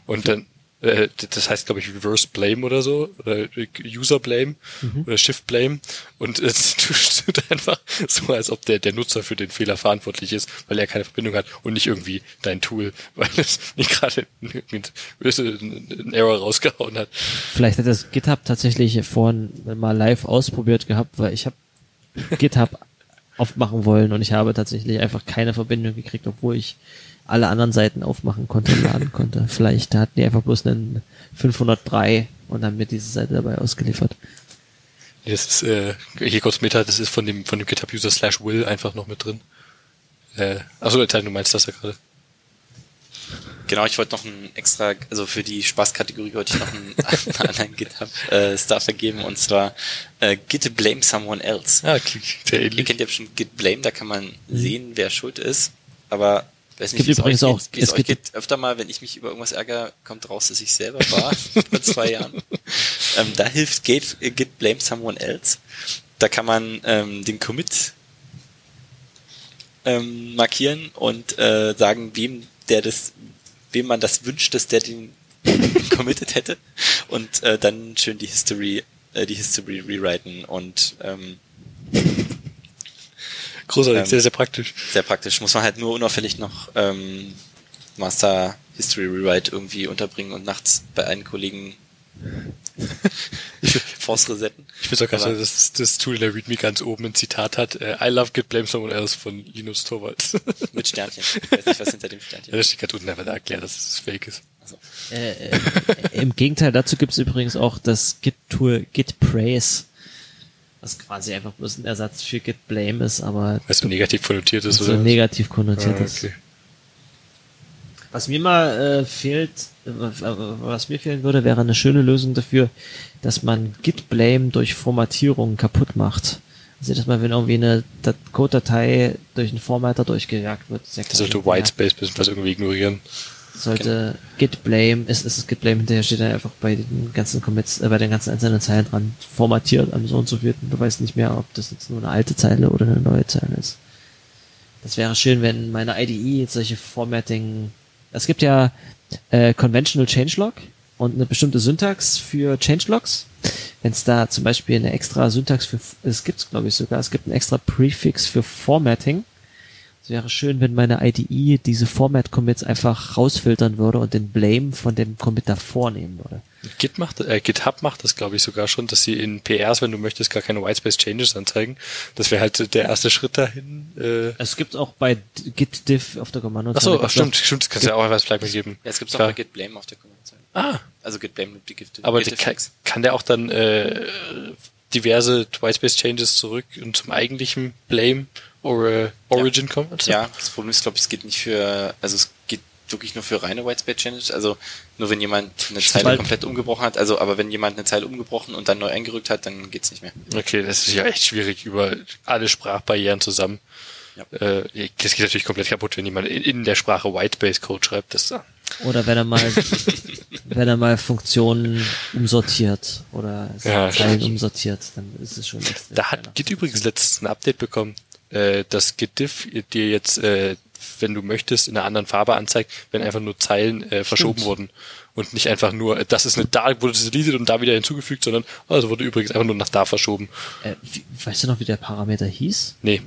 Und dann äh, das heißt, glaube ich, Reverse Blame oder so, oder User Blame mhm. oder Shift Blame. Und es tut einfach so, als ob der, der Nutzer für den Fehler verantwortlich ist, weil er keine Verbindung hat und nicht irgendwie dein Tool, weil es nicht gerade einen Error rausgehauen hat. Vielleicht hat das GitHub tatsächlich vorhin mal live ausprobiert gehabt, weil ich habe GitHub aufmachen wollen und ich habe tatsächlich einfach keine Verbindung gekriegt, obwohl ich alle anderen Seiten aufmachen konnte, laden konnte. Vielleicht hatten die einfach bloß einen 503 und haben mir diese Seite dabei ausgeliefert. Das ist, äh, hier kurz Meta, das ist von dem, von dem GitHub-User slash will einfach noch mit drin. Äh, achso, du meinst das ja gerade. Genau, ich wollte noch ein extra, also für die Spaßkategorie wollte ich noch einen, einen anderen GitHub-Star äh, vergeben und zwar äh, Git Blame Someone Else. Ah, klingt sehr ähnlich. Ihr kennt ja schon Git Blame, da kann man sehen, wer schuld ist, aber Weiß nicht, gibt übrigens auch, geht, es, es geht öfter mal, wenn ich mich über irgendwas ärgere, kommt raus, dass ich selber war vor zwei Jahren. Ähm, da hilft Git, Git Blame Someone Else. Da kann man ähm, den Commit ähm, markieren und äh, sagen, wem der das, wem man das wünscht, dass der den committed hätte und äh, dann schön die History, äh, die History rewriten und ähm, Großartig, ähm, sehr, sehr praktisch. Sehr praktisch. Muss man halt nur unauffällig noch ähm, Master History Rewrite irgendwie unterbringen und nachts bei einem Kollegen Force resetten. Ich finde auch gerade, dass das Tool der README ganz oben ein Zitat hat. Uh, I love Git Blame Someone Else von Linus Torvalds. Mit Sternchen. Ich weiß nicht, was hinter dem Sternchen Ja, das steht gerade unten einfach da erklärt, dass es fake ist. Also. Äh, äh, Im Gegenteil, dazu gibt es übrigens auch das Git-Tool Git Praise was quasi einfach bloß ein Ersatz für Git Blame ist, aber. Was negativ konnotiert ist, oder? So negativ konnotiert ah, okay. ist. Was mir mal äh, fehlt, was mir fehlen würde, wäre eine schöne Lösung dafür, dass man Git Blame durch Formatierung kaputt macht. Also dass man, wenn irgendwie eine Code-Datei durch einen Formatter durchgejagt wird. Das sollte Whitespace bisschen was irgendwie ignorieren sollte genau. git blame, ist, ist es git blame hinterher steht dann einfach bei den ganzen Commits, äh, bei den ganzen einzelnen Zeilen dran, formatiert am so und so vierten. Du weißt nicht mehr, ob das jetzt nur eine alte Zeile oder eine neue Zeile ist. Das wäre schön, wenn meine IDE jetzt solche Formatting. Es gibt ja äh, Conventional Changelog und eine bestimmte Syntax für Changelogs. Wenn es da zum Beispiel eine extra Syntax für, es gibt's glaube ich sogar, es gibt einen extra Prefix für Formatting. Es wäre schön, wenn meine IDE diese Format-Commits einfach rausfiltern würde und den Blame von dem Commit davor nehmen würde. Git macht, äh, GitHub macht das, glaube ich, sogar schon, dass sie in PRs, wenn du möchtest, gar keine Whitespace Changes anzeigen. Das wäre halt der erste Schritt dahin. Äh. Es gibt auch bei Git Diff auf der Kommando. Achso, ach, stimmt, stimmt, das kannst du ja auch was Flag geben. Ja, es gibt auch bei Git Blame auf der Kommandozeilen. Ah, Also Git Blame nimmt die Git. aber Git die, kann, kann der auch dann äh, diverse Whitespace Changes zurück und zum eigentlichen Blame oder Origin kommen? Also? Ja, das Problem ist, glaube ich, es geht nicht für, also es geht wirklich nur für reine Whitespace Changes, also nur wenn jemand eine Zeile Weil- komplett umgebrochen hat, also aber wenn jemand eine Zeile umgebrochen und dann neu eingerückt hat, dann geht's nicht mehr. Okay, das ist ja echt schwierig über alle Sprachbarrieren zusammen. Ja. Äh, das geht natürlich komplett kaputt, wenn jemand in, der Sprache Whitespace Code schreibt. Das, äh, Oder wenn er mal, wenn er mal Funktionen umsortiert oder Ja, Zeilen umsortiert, dann ist es schon. Da hat Git übrigens letztens ein Update bekommen, äh, dass Git-Diff dir jetzt, äh, wenn du möchtest, in einer anderen Farbe anzeigt, wenn einfach nur Zeilen äh, verschoben wurden. Und nicht einfach nur, äh, das ist eine da, wurde deleted und da wieder hinzugefügt, sondern, also wurde übrigens einfach nur nach da verschoben. Äh, wie, weißt du noch, wie der Parameter hieß? Nee.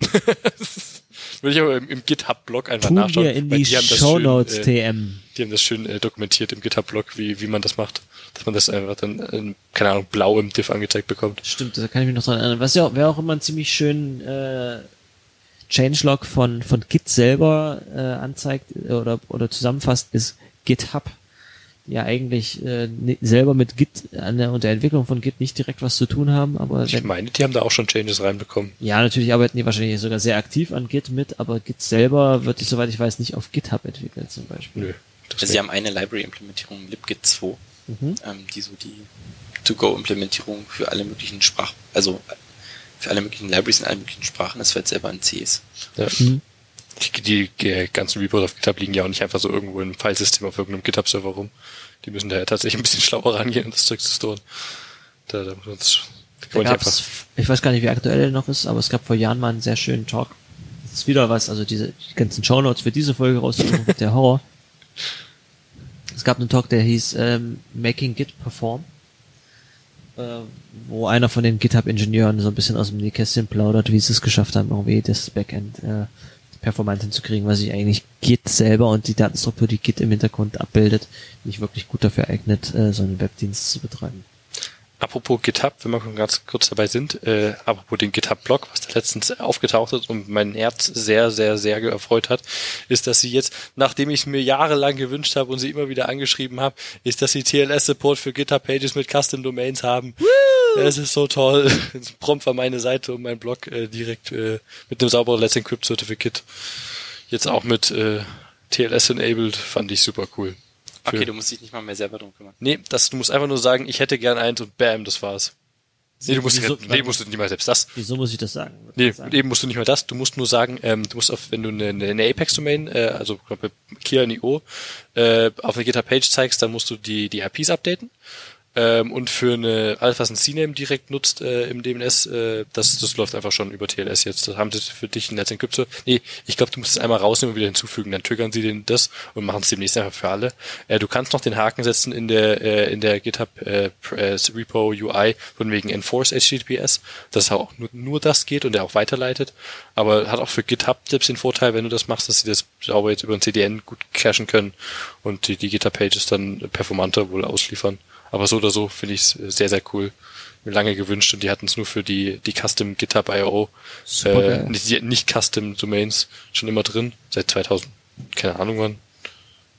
Will ich aber im, im GitHub-Blog einfach Tun nachschauen. wir in die die haben das Show schön, Notes äh, TM. Die haben das schön äh, dokumentiert im GitHub-Blog, wie, wie man das macht. Dass man das einfach dann, äh, keine Ahnung, blau im Diff angezeigt bekommt. Stimmt, da kann ich mich noch dran erinnern. Was ja auch- wäre auch immer ein ziemlich schön äh, Changelog von von Git selber äh, anzeigt äh, oder oder zusammenfasst, ist GitHub. Ja, eigentlich äh, selber mit Git an der, und der Entwicklung von Git nicht direkt was zu tun haben, aber Ich wenn, meine, die haben da auch schon Changes reinbekommen. ja, natürlich arbeiten die wahrscheinlich sogar sehr aktiv an Git mit, aber Git selber wird, soweit ich weiß, nicht auf GitHub entwickelt zum Beispiel. Nö. Das Also sie haben eine Library-Implementierung, libgit 2, Mhm. ähm, die so die To-Go-Implementierung für alle möglichen Sprach, also für alle möglichen Libraries in allen möglichen Sprachen, das wird selber in C ist. ja. Mhm. Die, die, ganzen Repos auf GitHub liegen ja auch nicht einfach so irgendwo im Filesystem auf irgendeinem GitHub-Server rum. Die müssen da ja tatsächlich ein bisschen schlauer rangehen, um das Zeug zu storen. Da, da, muss man das, da Da einfach, ich weiß gar nicht, wie aktuell er noch ist, aber es gab vor Jahren mal einen sehr schönen Talk. Das ist wieder was, also diese die ganzen Shownotes für diese Folge rauszusuchen, der Horror. Es gab einen Talk, der hieß ähm, Making Git Perform, äh, wo einer von den GitHub-Ingenieuren so ein bisschen aus dem Nähkästchen plaudert, wie sie es geschafft haben, irgendwie das Backend äh, performant hinzukriegen, weil sich eigentlich Git selber und die Datenstruktur, die Git im Hintergrund abbildet, nicht wirklich gut dafür eignet, äh, so einen Webdienst zu betreiben. Apropos GitHub, wenn wir schon ganz kurz dabei sind, äh, apropos den GitHub-Blog, was da letztens aufgetaucht ist und mein Herz sehr, sehr, sehr erfreut hat, ist, dass sie jetzt, nachdem ich es mir jahrelang gewünscht habe und sie immer wieder angeschrieben habe, ist, dass sie TLS-Support für GitHub-Pages mit Custom-Domains haben. Es ist so toll. Prompt war meine Seite und mein Blog äh, direkt äh, mit einem sauberen Let's Encrypt Certificate. Jetzt auch mit äh, TLS enabled, fand ich super cool. Für- Okay, du musst dich nicht mal mehr selber drum kümmern. Nee, das, du musst einfach nur sagen, ich hätte gern eins und bam, das war's. Nee, du musst, Wieso- nicht, nee, musst du nicht mal selbst das. Wieso muss ich das sagen? Nee, Sagen. eben musst du nicht mal das. Du musst nur sagen, ähm, du musst auf, wenn du eine, eine Apex-Domain, äh, also ich glaube Kia NIO, äh, auf eine GitHub-Page zeigst, dann musst du die, die IPs updaten. Ähm, und für eine, was ein CNAME direkt nutzt äh, im DNS, äh, das, das läuft einfach schon über TLS jetzt. Das haben sie für dich ein Netz Encryptor. Nee, ich glaube, du musst es einmal rausnehmen und wieder hinzufügen. Dann triggern sie den das und machen es demnächst einfach für alle. Äh, du kannst noch den Haken setzen in der äh, in der GitHub äh, äh, Repo UI von wegen Enforce HTTPS, dass auch nur, nur das geht und der auch weiterleitet. Aber hat auch für GitHub selbst den Vorteil, wenn du das machst, dass sie das sauber jetzt über ein CDN gut cachen können und die, die GitHub-Pages dann performanter wohl ausliefern. Aber so oder so finde ich es sehr, sehr cool. Mir lange gewünscht und die hatten es nur für die, die Custom GitHub IO, äh, nicht, nicht Custom Domains schon immer drin. Seit 2000, keine Ahnung wann,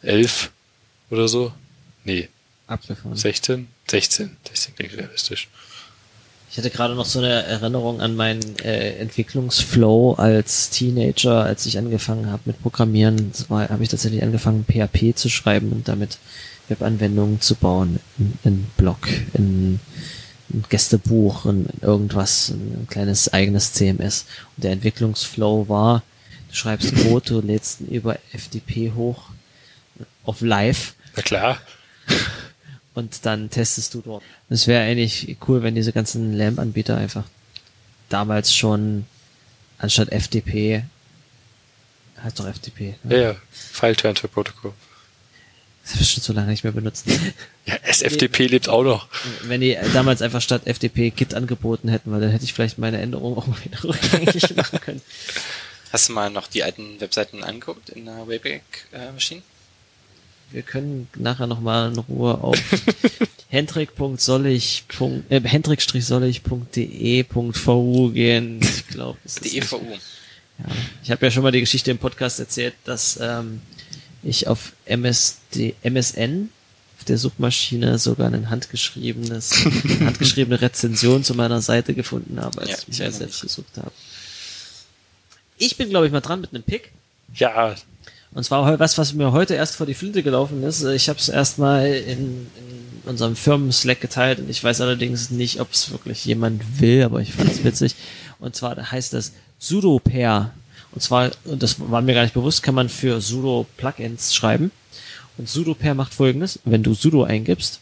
11 oder so. Nee, Abgefahren. 16? 16. 16 klingt realistisch. Ich hatte gerade noch so eine Erinnerung an meinen äh, Entwicklungsflow als Teenager, als ich angefangen habe mit Programmieren. Habe ich tatsächlich angefangen, PHP zu schreiben und damit Webanwendungen zu bauen. In, in Blog, in ein Gästebuch, in irgendwas, ein kleines eigenes CMS. Und der Entwicklungsflow war, du schreibst Code, du lädst ihn über FTP hoch auf Live Na klar. und dann testest du dort. Es wäre eigentlich cool, wenn diese ganzen LAMP-Anbieter einfach damals schon anstatt FTP Heißt doch FTP. Ja, ja. File Transfer Protocol. Das habe ich schon so lange nicht mehr benutzt. Ja, SFTP lebt auch noch. Wenn die damals einfach statt FTP Git angeboten hätten, weil dann hätte ich vielleicht meine Änderungen auch mal wieder rückgängig machen können. Hast du mal noch die alten Webseiten angeguckt in der Wayback äh? Wir können nachher nochmal in Ruhe auf hendrik.sollig. Äh, hendrik-sollig.de.vu gehen. Ich glaube, es ist Die EVU. Ja. Ich habe ja schon mal die Geschichte im Podcast erzählt, dass ähm, ich auf MSD, MSN auf der Suchmaschine sogar ein handgeschriebenes, eine handgeschriebene Rezension zu meiner Seite gefunden habe, als Ja, ich mich ja selbst gesucht habe. Ich bin, glaube ich, mal dran mit einem Pick. Ja, Und zwar was, was mir heute erst vor die Flinte gelaufen ist. Ich habe es erstmal in, in unserem Firmen-Slack geteilt und ich weiß allerdings nicht, ob es wirklich jemand will, aber ich fand es witzig. Und zwar heißt das sudo-pair. Und zwar, das war mir gar nicht bewusst, kann man für sudo Plugins schreiben. Und sudo-pair macht folgendes. Wenn du sudo eingibst,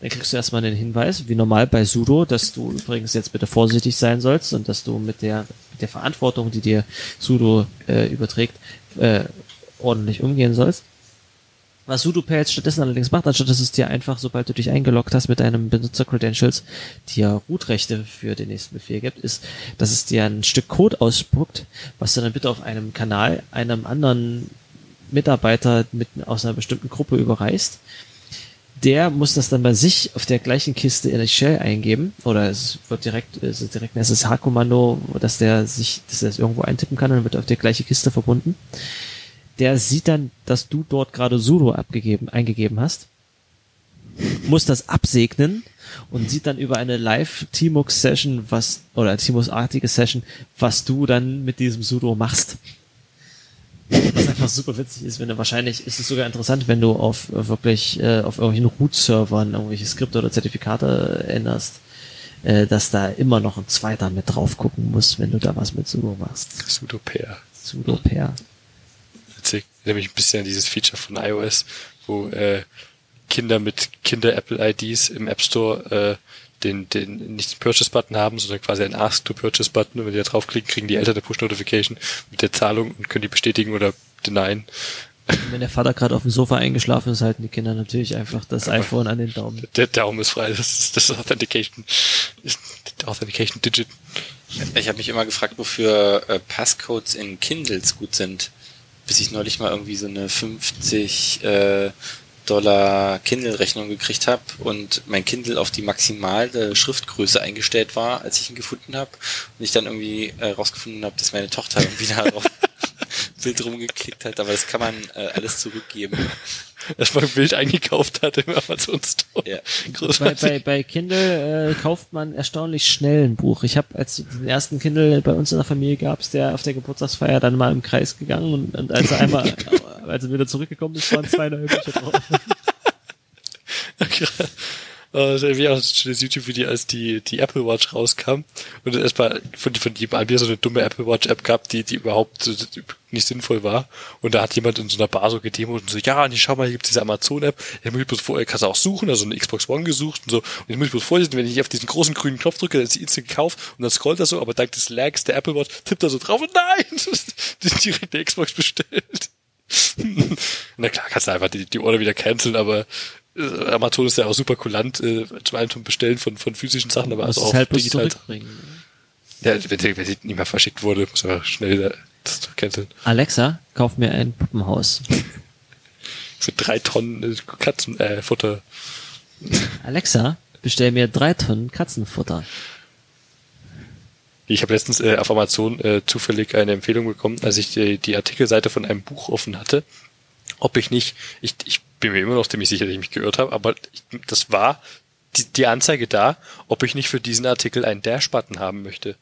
dann kriegst du erstmal den Hinweis, wie normal bei sudo, dass du übrigens jetzt bitte vorsichtig sein sollst und dass du mit der, mit der Verantwortung, die dir sudo äh, überträgt, äh, ordentlich umgehen sollst. Was sudo-pair jetzt stattdessen allerdings macht, anstatt dass es dir einfach, sobald du dich eingeloggt hast mit deinem Benutzer-Credentials, dir Root-Rechte für den nächsten Befehl gibt, ist, dass es dir ein Stück Code ausspuckt, was du dann bitte auf einem Kanal einem anderen Mitarbeiter mit, aus einer bestimmten Gruppe überreichst. Der muss das dann bei sich auf der gleichen Kiste in die Shell eingeben, oder es wird direkt, es ist direkt ein SSH-Kommando, dass der sich, dass er das irgendwo eintippen kann und wird auf die gleiche Kiste verbunden der sieht dann, dass du dort gerade sudo abgegeben, eingegeben hast, muss das absegnen und sieht dann über eine live Tmux Session, was, oder Tmux-artige Session, was du dann mit diesem sudo machst. Was einfach super witzig ist, wenn du wahrscheinlich, ist es sogar interessant, wenn du auf wirklich, äh, auf irgendwelchen Root-Servern irgendwelche Skripte oder Zertifikate änderst, äh, dass da immer noch ein zweiter mit drauf gucken muss, wenn du da was mit sudo machst. Sudo-Pair. Sudo pair. Witzig. Nämlich ein bisschen an dieses Feature von iOS, wo äh, Kinder mit Kinder-Apple-IDs im App Store äh, den, den nicht den Purchase-Button haben, sondern quasi einen Ask-to-Purchase-Button. Und wenn die da draufklicken, kriegen die Eltern eine Push-Notification mit der Zahlung und können die bestätigen oder denyen. Wenn der Vater gerade auf dem Sofa eingeschlafen ist, halten die Kinder natürlich einfach das iPhone an den Daumen. Der Daumen ist frei. Das ist das Authentication. Ist Authentication Digit. Ich habe mich immer gefragt, wofür äh, Passcodes in Kindles gut sind. Bis ich neulich mal irgendwie so eine 50 äh, Dollar Kindle-Rechnung gekriegt habe und mein Kindle auf die maximale Schriftgröße eingestellt war, als ich ihn gefunden habe. Und ich dann irgendwie äh, rausgefunden habe, dass meine Tochter irgendwie da Bild rumgeklickt hat, aber das kann man äh, alles zurückgeben. Erstmal ein Bild eingekauft hat im Amazon Store. Ja. Bei, bei, bei Kindle äh, kauft man erstaunlich schnell ein Buch. Ich habe, als den ersten Kindle bei uns in der Familie gab es, der auf der Geburtstagsfeier dann mal im Kreis gegangen und, und als er einmal, als er wieder zurückgekommen ist, waren zwei neue Bücher drauf. Das ist wie auch schönes YouTube-Video, als die, die Apple Watch rauskam und es erstmal von, von jedem Anbieter so eine dumme Apple Watch App gab, die, die überhaupt nicht sinnvoll war. Und da hat jemand in so einer Bar so gedemot und so, ja, nee, schau mal, hier gibt's diese Amazon-App, hier muss ich bloß vorher, kannst du auch suchen, also eine Xbox One gesucht und so. Und ich muss ich bloß vorlesen, wenn ich auf diesen großen grünen Knopf drücke, dann ist sie instant gekauft und dann scrollt er so, aber dank des Lags der Apple Watch tippt er so drauf und nein, die direkt eine Xbox bestellt. Na klar, kannst du einfach die, die Order wieder canceln, aber äh, Amazon ist ja auch super kulant, äh, zum einen zum Bestellen von, von physischen Sachen, aber also auch halt digital. Ja, wenn, sie- wenn sie nicht mehr verschickt wurde, muss man schnell wieder das canceln. Alexa, kauf mir ein Puppenhaus. Für drei Tonnen äh, Katzenfutter. Äh, Futter. Alexa, bestell mir drei Tonnen Katzenfutter. Ich habe letztens äh, auf Amazon äh, zufällig eine Empfehlung bekommen, als ich die, die Artikelseite von einem Buch offen hatte, ob ich nicht, ich, ich bin mir immer noch ziemlich sicher, dass ich mich geirrt habe, aber ich, das war die, die Anzeige da, ob ich nicht für diesen Artikel einen Dash-Button haben möchte.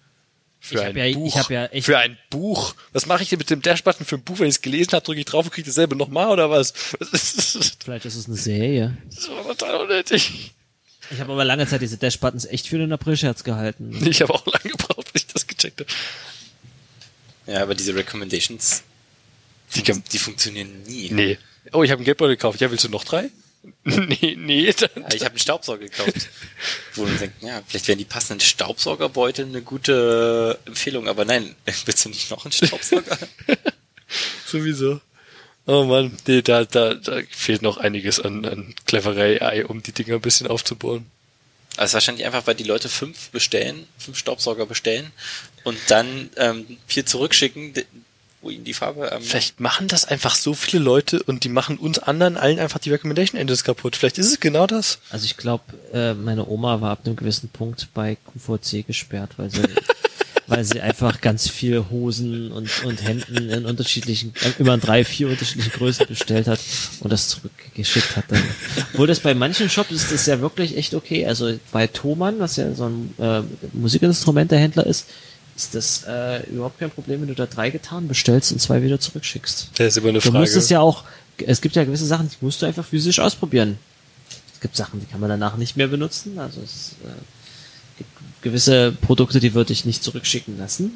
Für Ich ein hab ja- ich Buch. hab ja echt- für ein Buch. Was mache ich denn mit dem Dash-Button für ein Buch? Wenn ich es gelesen habe, drücke ich drauf und kriege dasselbe nochmal oder was? Vielleicht ist es eine Serie. das war total unnötig. Ich habe aber lange Zeit diese Dash-Buttons echt für den Aprilscherz gehalten. Ich habe auch lange gebraucht, bis ich das gecheckt habe. ja, aber diese Recommendations, Die die funktionieren nie. Nee. Oh, ich habe einen Geldbeutel gekauft. Ja, willst du noch drei? nee, nee. Dann, Ja, ich habe einen Staubsauger gekauft. Wo man denkt, ja, vielleicht wären die passenden Staubsaugerbeutel eine gute Empfehlung, aber nein, willst du nicht noch einen Staubsauger? Sowieso. Oh man, nee, da, da, da fehlt noch einiges an, an cleverer AI, um die Dinger ein bisschen aufzubohren. Also wahrscheinlich einfach, weil die Leute fünf bestellen, fünf Staubsauger bestellen und dann ähm, vier zurückschicken, wo ihnen die Farbe. Ähm Vielleicht machen das einfach so viele Leute und die machen uns anderen allen einfach die Recommendation Engines kaputt. Vielleicht ist es genau das. Also ich glaube, äh, meine Oma war ab einem gewissen Punkt bei QVC gesperrt, weil sie weil sie einfach ganz viele Hosen und, und Hemden in unterschiedlichen, äh, immer in drei, vier unterschiedlichen Größen bestellt hat und das zurückgeschickt hat dann. Obwohl das bei manchen Shops ist das ja wirklich echt okay. Also bei Thomann, was ja so ein äh, Musikinstrumentehändler ist, ist das äh, überhaupt kein Problem, wenn du da drei Gitarren bestellst und zwei wieder zurückschickst. Das ist immer eine du Frage. musst es ja auch, es gibt ja gewisse Sachen, die musst du einfach physisch ausprobieren. Es gibt Sachen, die kann man danach nicht mehr benutzen. Also es äh, gibt gewisse Produkte, die würde ich nicht zurückschicken lassen.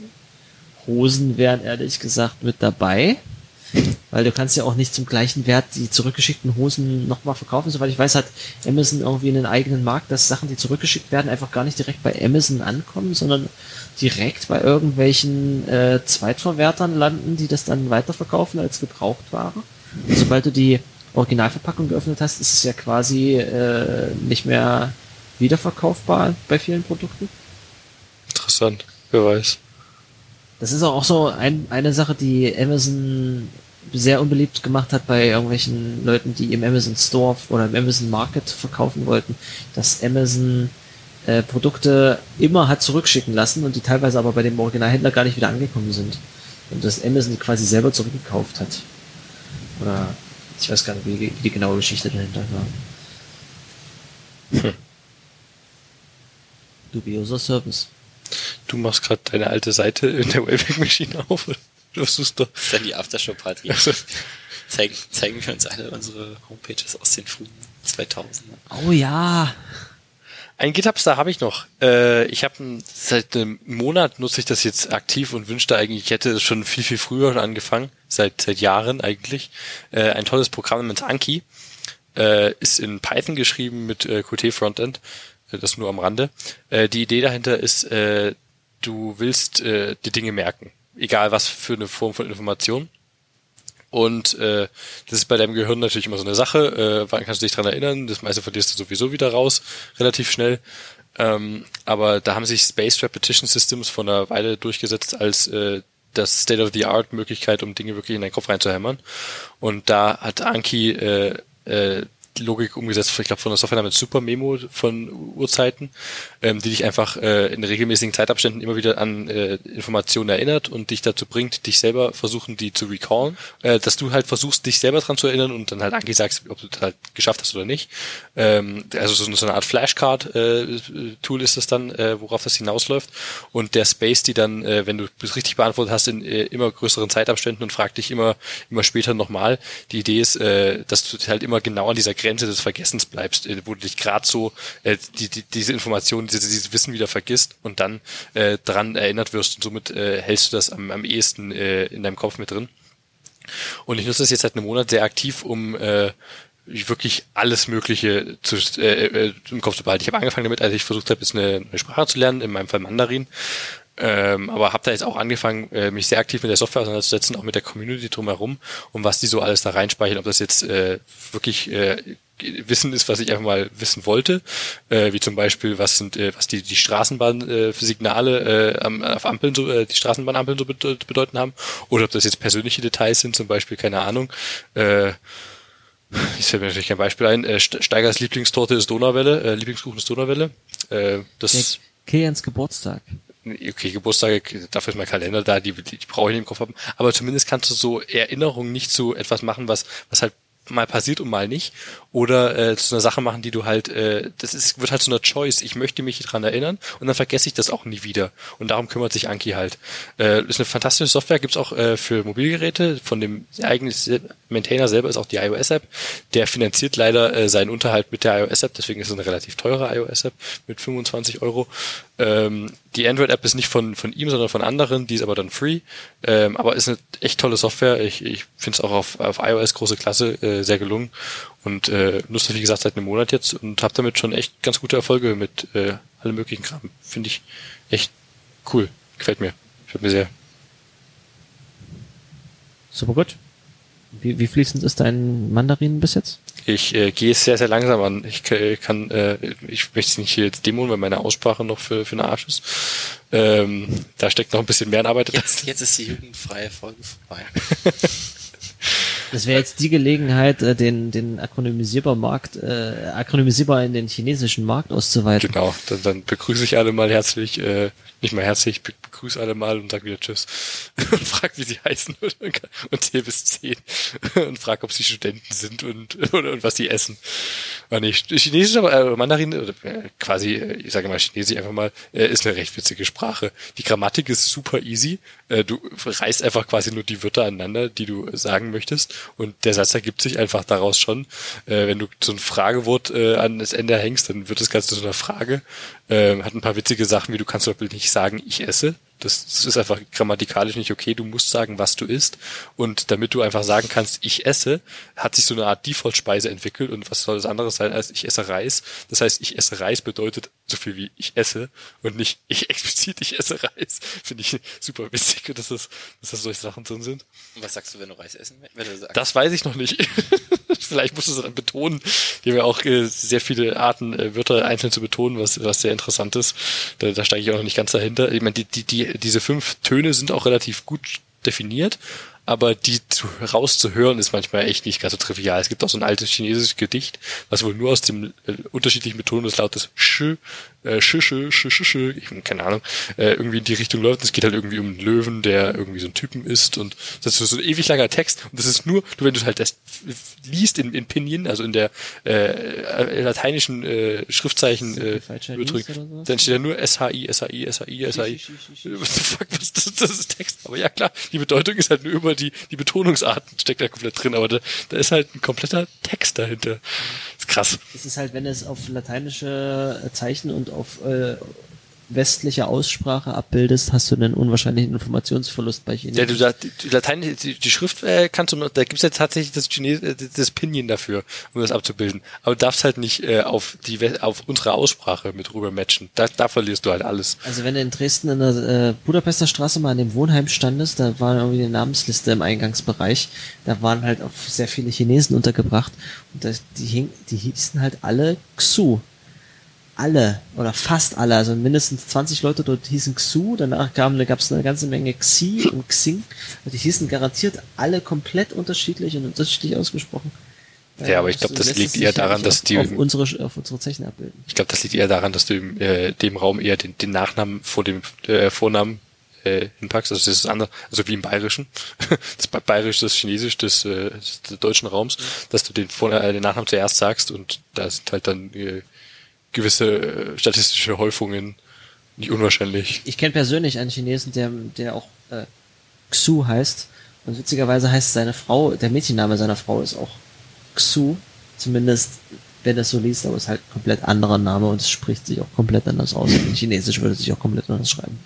Hosen wären ehrlich gesagt mit dabei. Weil du kannst ja auch nicht zum gleichen Wert die zurückgeschickten Hosen nochmal verkaufen. Soweit ich weiß, hat Amazon irgendwie einen eigenen Markt, dass Sachen, die zurückgeschickt werden, einfach gar nicht direkt bei Amazon ankommen, sondern direkt bei irgendwelchen äh, Zweitverwertern landen, die das dann weiterverkaufen als Gebrauchtware. Und sobald du die Originalverpackung geöffnet hast, ist es ja quasi äh, nicht mehr wiederverkaufbar bei vielen Produkten. Interessant, wer weiß. Das ist auch so ein, eine Sache, die Amazon sehr unbeliebt gemacht hat bei irgendwelchen Leuten, die im Amazon Store oder im Amazon Market verkaufen wollten, dass Amazon äh, Produkte immer hat zurückschicken lassen und die teilweise aber bei dem Originalhändler gar nicht wieder angekommen sind. Und dass Amazon die quasi selber zurückgekauft hat. Oder ich weiß gar nicht, wie, wie die genaue Geschichte dahinter war. Hm. Dubioser Service. Du machst gerade deine alte Seite in der Wayback Machine auf. Du versuchst doch. Das ist dann die Aftershow-Party. Also, zeigen, zeigen wir uns alle unsere Homepages aus den frühen 2000ern. Oh ja. Ein GitHub-Star habe ich noch. Äh, ich habe seit einem Monat nutze ich das jetzt aktiv und wünschte eigentlich, ich hätte es schon viel, viel früher angefangen. Seit, seit Jahren eigentlich. Äh, ein tolles Programm namens Anki. Äh, ist in Python geschrieben mit äh, Qt Frontend. Äh, das nur am Rande. Äh, die Idee dahinter ist, äh, du willst äh, die Dinge merken. Egal was für eine Form von Information. Und äh, das ist bei deinem Gehirn natürlich immer so eine Sache. Äh, wann kannst du dich dran erinnern? Das meiste verlierst du sowieso wieder raus, relativ schnell. Ähm, aber da haben sich Space Repetition Systems vor einer Weile durchgesetzt als äh, das State-of-the-Art-Möglichkeit, um Dinge wirklich in deinen Kopf reinzuhämmern. Und da hat Anki äh, äh, Logik umgesetzt, ich glaube von der Software namens Super Memo von Uhrzeiten, ähm, die dich einfach äh, in regelmäßigen Zeitabständen immer wieder an äh, Informationen erinnert und dich dazu bringt, dich selber versuchen, die zu recallen, äh, dass du halt versuchst, dich selber dran zu erinnern und dann halt angesagst, ob du das halt geschafft hast oder nicht. Ähm, also so, so eine Art Flashcard-Tool äh, ist das dann, äh, worauf das hinausläuft und der Space, die dann, äh, wenn du es richtig beantwortet hast, in äh, immer größeren Zeitabständen und fragt dich immer immer später nochmal. Die Idee ist, äh, dass du halt immer genau an dieser Grenze des Vergessens bleibst, äh, wo du dich gerade so äh, die, die, diese Informationen, diese, dieses Wissen wieder vergisst und dann äh, dran erinnert wirst und somit äh, hältst du das am, am ehesten äh, in deinem Kopf mit drin. Und ich nutze das jetzt seit einem Monat sehr aktiv, um äh, wirklich alles Mögliche zu, äh, äh, im Kopf zu behalten. Ich habe angefangen damit, als ich versucht habe, jetzt eine neue Sprache zu lernen, in meinem Fall Mandarin. Ähm, aber habe da jetzt auch angefangen, äh, mich sehr aktiv mit der Software auseinanderzusetzen, auch mit der Community drumherum und was die so alles da reinspeichern, ob das jetzt äh, wirklich äh, Wissen ist, was ich einfach mal wissen wollte, äh, wie zum Beispiel, was sind, äh, was die die Straßenbahnsignale äh, am, auf Ampeln so, äh, die Straßenbahnampeln so bedeuten haben, oder ob das jetzt persönliche Details sind, zum Beispiel keine Ahnung. Äh, ich fällt mir natürlich kein Beispiel ein. Äh, Steigers Lieblingstorte ist Donauwelle, äh, Lieblingskuchen ist Donauwelle. Äh, das Kilians Geburtstag okay, Geburtstage, dafür ist mein Kalender da, die, die, die brauche ich nicht im Kopf haben. Aber zumindest kannst du so Erinnerungen nicht zu etwas machen, was, was halt mal passiert und mal nicht. Oder äh, zu einer Sache machen, die du halt, äh, das ist, wird halt zu einer Choice. Ich möchte mich dran erinnern und dann vergesse ich das auch nie wieder. Und darum kümmert sich Anki halt. Äh, ist eine fantastische Software, gibt's auch äh, für Mobilgeräte. Von dem eigenen Maintainer selber ist auch die iOS-App. Der finanziert leider äh, seinen Unterhalt mit der iOS-App, deswegen ist es eine relativ teure iOS-App mit 25 Euro. Ähm, die Android-App ist nicht von, von ihm, sondern von anderen, die ist aber dann free. Ähm, aber ist eine echt tolle Software. Ich, ich finde es auch auf, auf iOS große Klasse, äh, sehr gelungen. Und äh, nutze, wie gesagt, seit einem Monat jetzt und habe damit schon echt ganz gute Erfolge mit äh, allem möglichen Kram. Finde ich echt cool. Gefällt mir. Gefällt mir sehr. Super gut. Wie, wie fließend ist dein Mandarin bis jetzt? Ich äh, gehe es sehr, sehr langsam an. Ich äh, kann, äh, ich möchte es nicht hier jetzt demonen, weil meine Aussprache noch für, für eine Arsch ist. Ähm, da steckt noch ein bisschen mehr Arbeit Jetzt, jetzt ist die jugendfreie Folge vorbei. Das wäre jetzt die Gelegenheit, äh, den, den akronymisierbar Markt, äh, akronymisierbar in den chinesischen Markt auszuweiten. Genau, dann, dann begrüße ich alle mal herzlich, äh, nicht mal herzlich, be begrüße alle mal und sag wieder Tschüss. und frag, wie sie heißen und, und zähl bis zehn. und frag, ob sie Studenten sind und, und, und was sie essen. Aber nicht. Chinesisch, aber äh, Mandarin, oder äh, quasi, äh, ich sage mal Chinesisch einfach mal, äh, ist eine recht witzige Sprache. Die Grammatik ist super easy. Äh, du reißt einfach quasi nur die Wörter aneinander, die du sagen möchtest. Und der Satz ergibt sich einfach daraus schon. Äh, wenn du so ein Fragewort äh, an das Ende hängst, dann wird das Ganze zu einer Frage. Äh, hat ein paar witzige Sachen, wie du kannst zum Beispiel nicht sagen, ich esse. Das, das ist einfach grammatikalisch nicht okay. Du musst sagen, was du isst. Und damit du einfach sagen kannst, ich esse, hat sich so eine Art Default-Speise entwickelt. Und was soll das anderes sein als ich esse Reis? Das heißt, ich esse Reis bedeutet so viel wie ich esse und nicht ich explizit ich esse Reis. Finde ich super witzig, dass das, dass das solche Sachen drin sind. Und was sagst du, wenn du Reis essen willst? Wenn du sagst, Das weiß ich noch nicht. Vielleicht musst du es dann betonen. Die haben ja auch äh, sehr viele Arten, äh, Wörter einzeln zu betonen, was, was sehr interessant ist. Da, da steige ich auch noch nicht ganz dahinter. Ich meine, die, die, die, diese fünf Töne sind auch relativ gut definiert, aber die zu, rauszuhören ist manchmal echt nicht ganz so trivial. Es gibt auch so ein altes chinesisches Gedicht, was wohl nur aus dem äh, unterschiedlichen Betonung des Lautes sch, äh, sch, sch, sch, sch, sch, ich keine Ahnung, äh, irgendwie in die Richtung läuft. Es geht halt irgendwie um einen Löwen, der irgendwie so ein Typen ist und das ist so ein ewig langer Text und das ist nur, du, wenn du halt das liest in, in Pinyin, also in der äh, lateinischen äh, Schriftzeichen äh, überdrückt, dann steht da nur SHI, SHI, SHI, SHI. What the fuck, was das, das ist Text. Aber ja klar, die Bedeutung ist halt nur über die, die Betonungsarten steckt da komplett drin, aber da, da ist halt ein kompletter Text dahinter. ist krass. Es ist halt, wenn es auf lateinische Zeichen und auf äh, westliche Aussprache abbildest, hast du einen unwahrscheinlichen Informationsverlust bei Ja, Chinesisch. du sagst, die, Latein, die, die Schrift äh, kannst du, da gibt's ja tatsächlich das Chines, äh, das Pinyin dafür, um das abzubilden. Aber du darfst halt nicht äh, auf die auf unsere Aussprache mit rüber matchen. Da, da verlierst du halt alles. Also wenn du in Dresden in der äh, Budapester Straße mal an dem Wohnheim standest, da war irgendwie eine Namensliste im Eingangsbereich. Da waren halt auch sehr viele Chinesen untergebracht und das, die, hing, die hießen halt alle Xu. Alle oder fast alle, also mindestens 20 Leute dort hießen Xu, danach kam, da gab es eine ganze Menge Xi und Xing. Und die hießen garantiert alle komplett unterschiedlich und unterschiedlich ausgesprochen. Ja, aber ich glaub, das lässt liegt eher daran, dass die- auf unsere auf unsere Zeichen abbilden. Ich glaube, das liegt eher daran, dass du im äh, dem Raum eher den, den Nachnamen vor dem äh, Vornamen äh, hinpackst. Also das ist anders, also wie im Bayerischen. Das Ba- Bayerisch, das Chinesisch des, äh, des deutschen Raums, dass du den, Vor äh, den Nachnamen zuerst sagst und da sind halt dann äh, gewisse äh, statistische Häufungen nicht unwahrscheinlich. Ich kenne persönlich einen Chinesen, der, der auch äh, Xu heißt. Und witzigerweise heißt seine Frau, der Mädchenname seiner Frau ist auch Xu. Zumindest, wenn das so liest, aber es ist halt ein komplett anderer Name und es spricht sich auch komplett anders aus. In Chinesisch würde es sich auch komplett anders schreiben.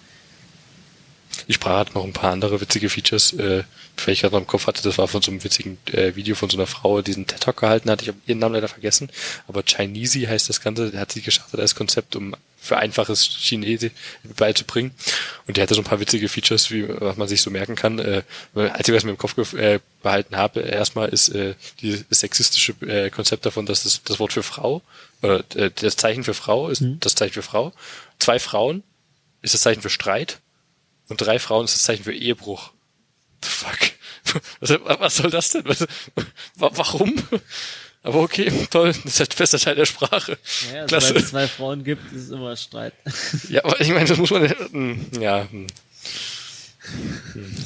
Die Sprache hat noch ein paar andere witzige Features, äh, weil ich gerade noch im Kopf hatte, das war von so einem witzigen äh, Video von so einer Frau, die diesen TED-Talk gehalten hat. Ich habe ihren Namen leider vergessen, aber Chinese heißt das Ganze, der hat sie gestartet als Konzept, um für einfaches Chinesisch beizubringen. Und der hatte so ein paar witzige Features, wie was man sich so merken kann. Äh, als ich was mir im Kopf äh, behalten habe, erstmal ist äh, dieses sexistische äh, Konzept davon, dass das, das Wort für Frau, oder äh, das Zeichen für Frau ist das Zeichen für Frau. Zwei Frauen ist das Zeichen für Streit und drei Frauen ist das Zeichen für Ehebruch. The fuck? Was, was soll das denn? Was, wa- warum? Aber okay, toll, das ist halt fester Teil der Sprache. Ja, Klasse. weil es zwei Frauen gibt, ist es immer Streit. Ja, aber ich meine, das muss man, hm, ja, hm.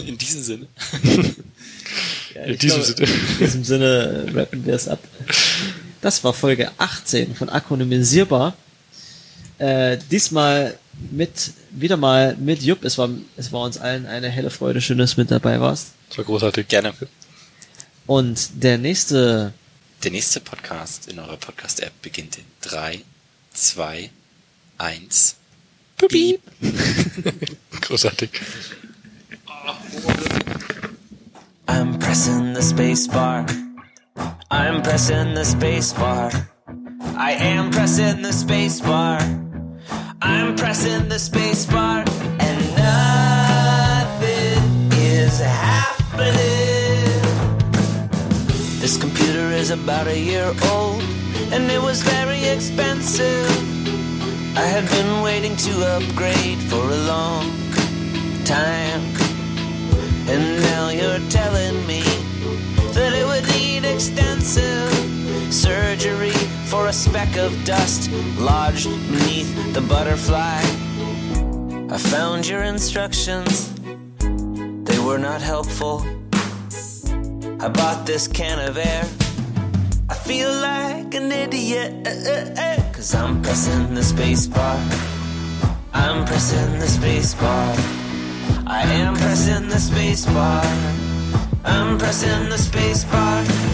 in diesem Sinne. Ja, In diesem glaube, Sinne. In diesem Sinne rappen wir es ab. Das war Folge 18 von Akronymisierbar. Äh, diesmal mit, wieder mal mit Jupp. Es war, es war uns allen eine helle Freude. Schön, dass du mit dabei warst. das war großartig. Gerne. Und der nächste, Der nächste Podcast in eurer Podcast-App beginnt in 3, 2, 1. Piep. Großartig. I'm pressing the space bar. I'm pressing the space bar. I am pressing the space bar. I'm pressing the space bar and nothing is happening. This computer is about a year old and it was very expensive. I had been waiting to upgrade for a long time. And now you're telling me that it would need extensive surgery for a speck of dust lodged beneath the butterfly. I found your instructions, they were not helpful. I bought this can of air. I feel like an idiot, cause I'm pressing the space bar. I'm pressing the space bar. I am pressing the space bar. I'm pressing the space bar.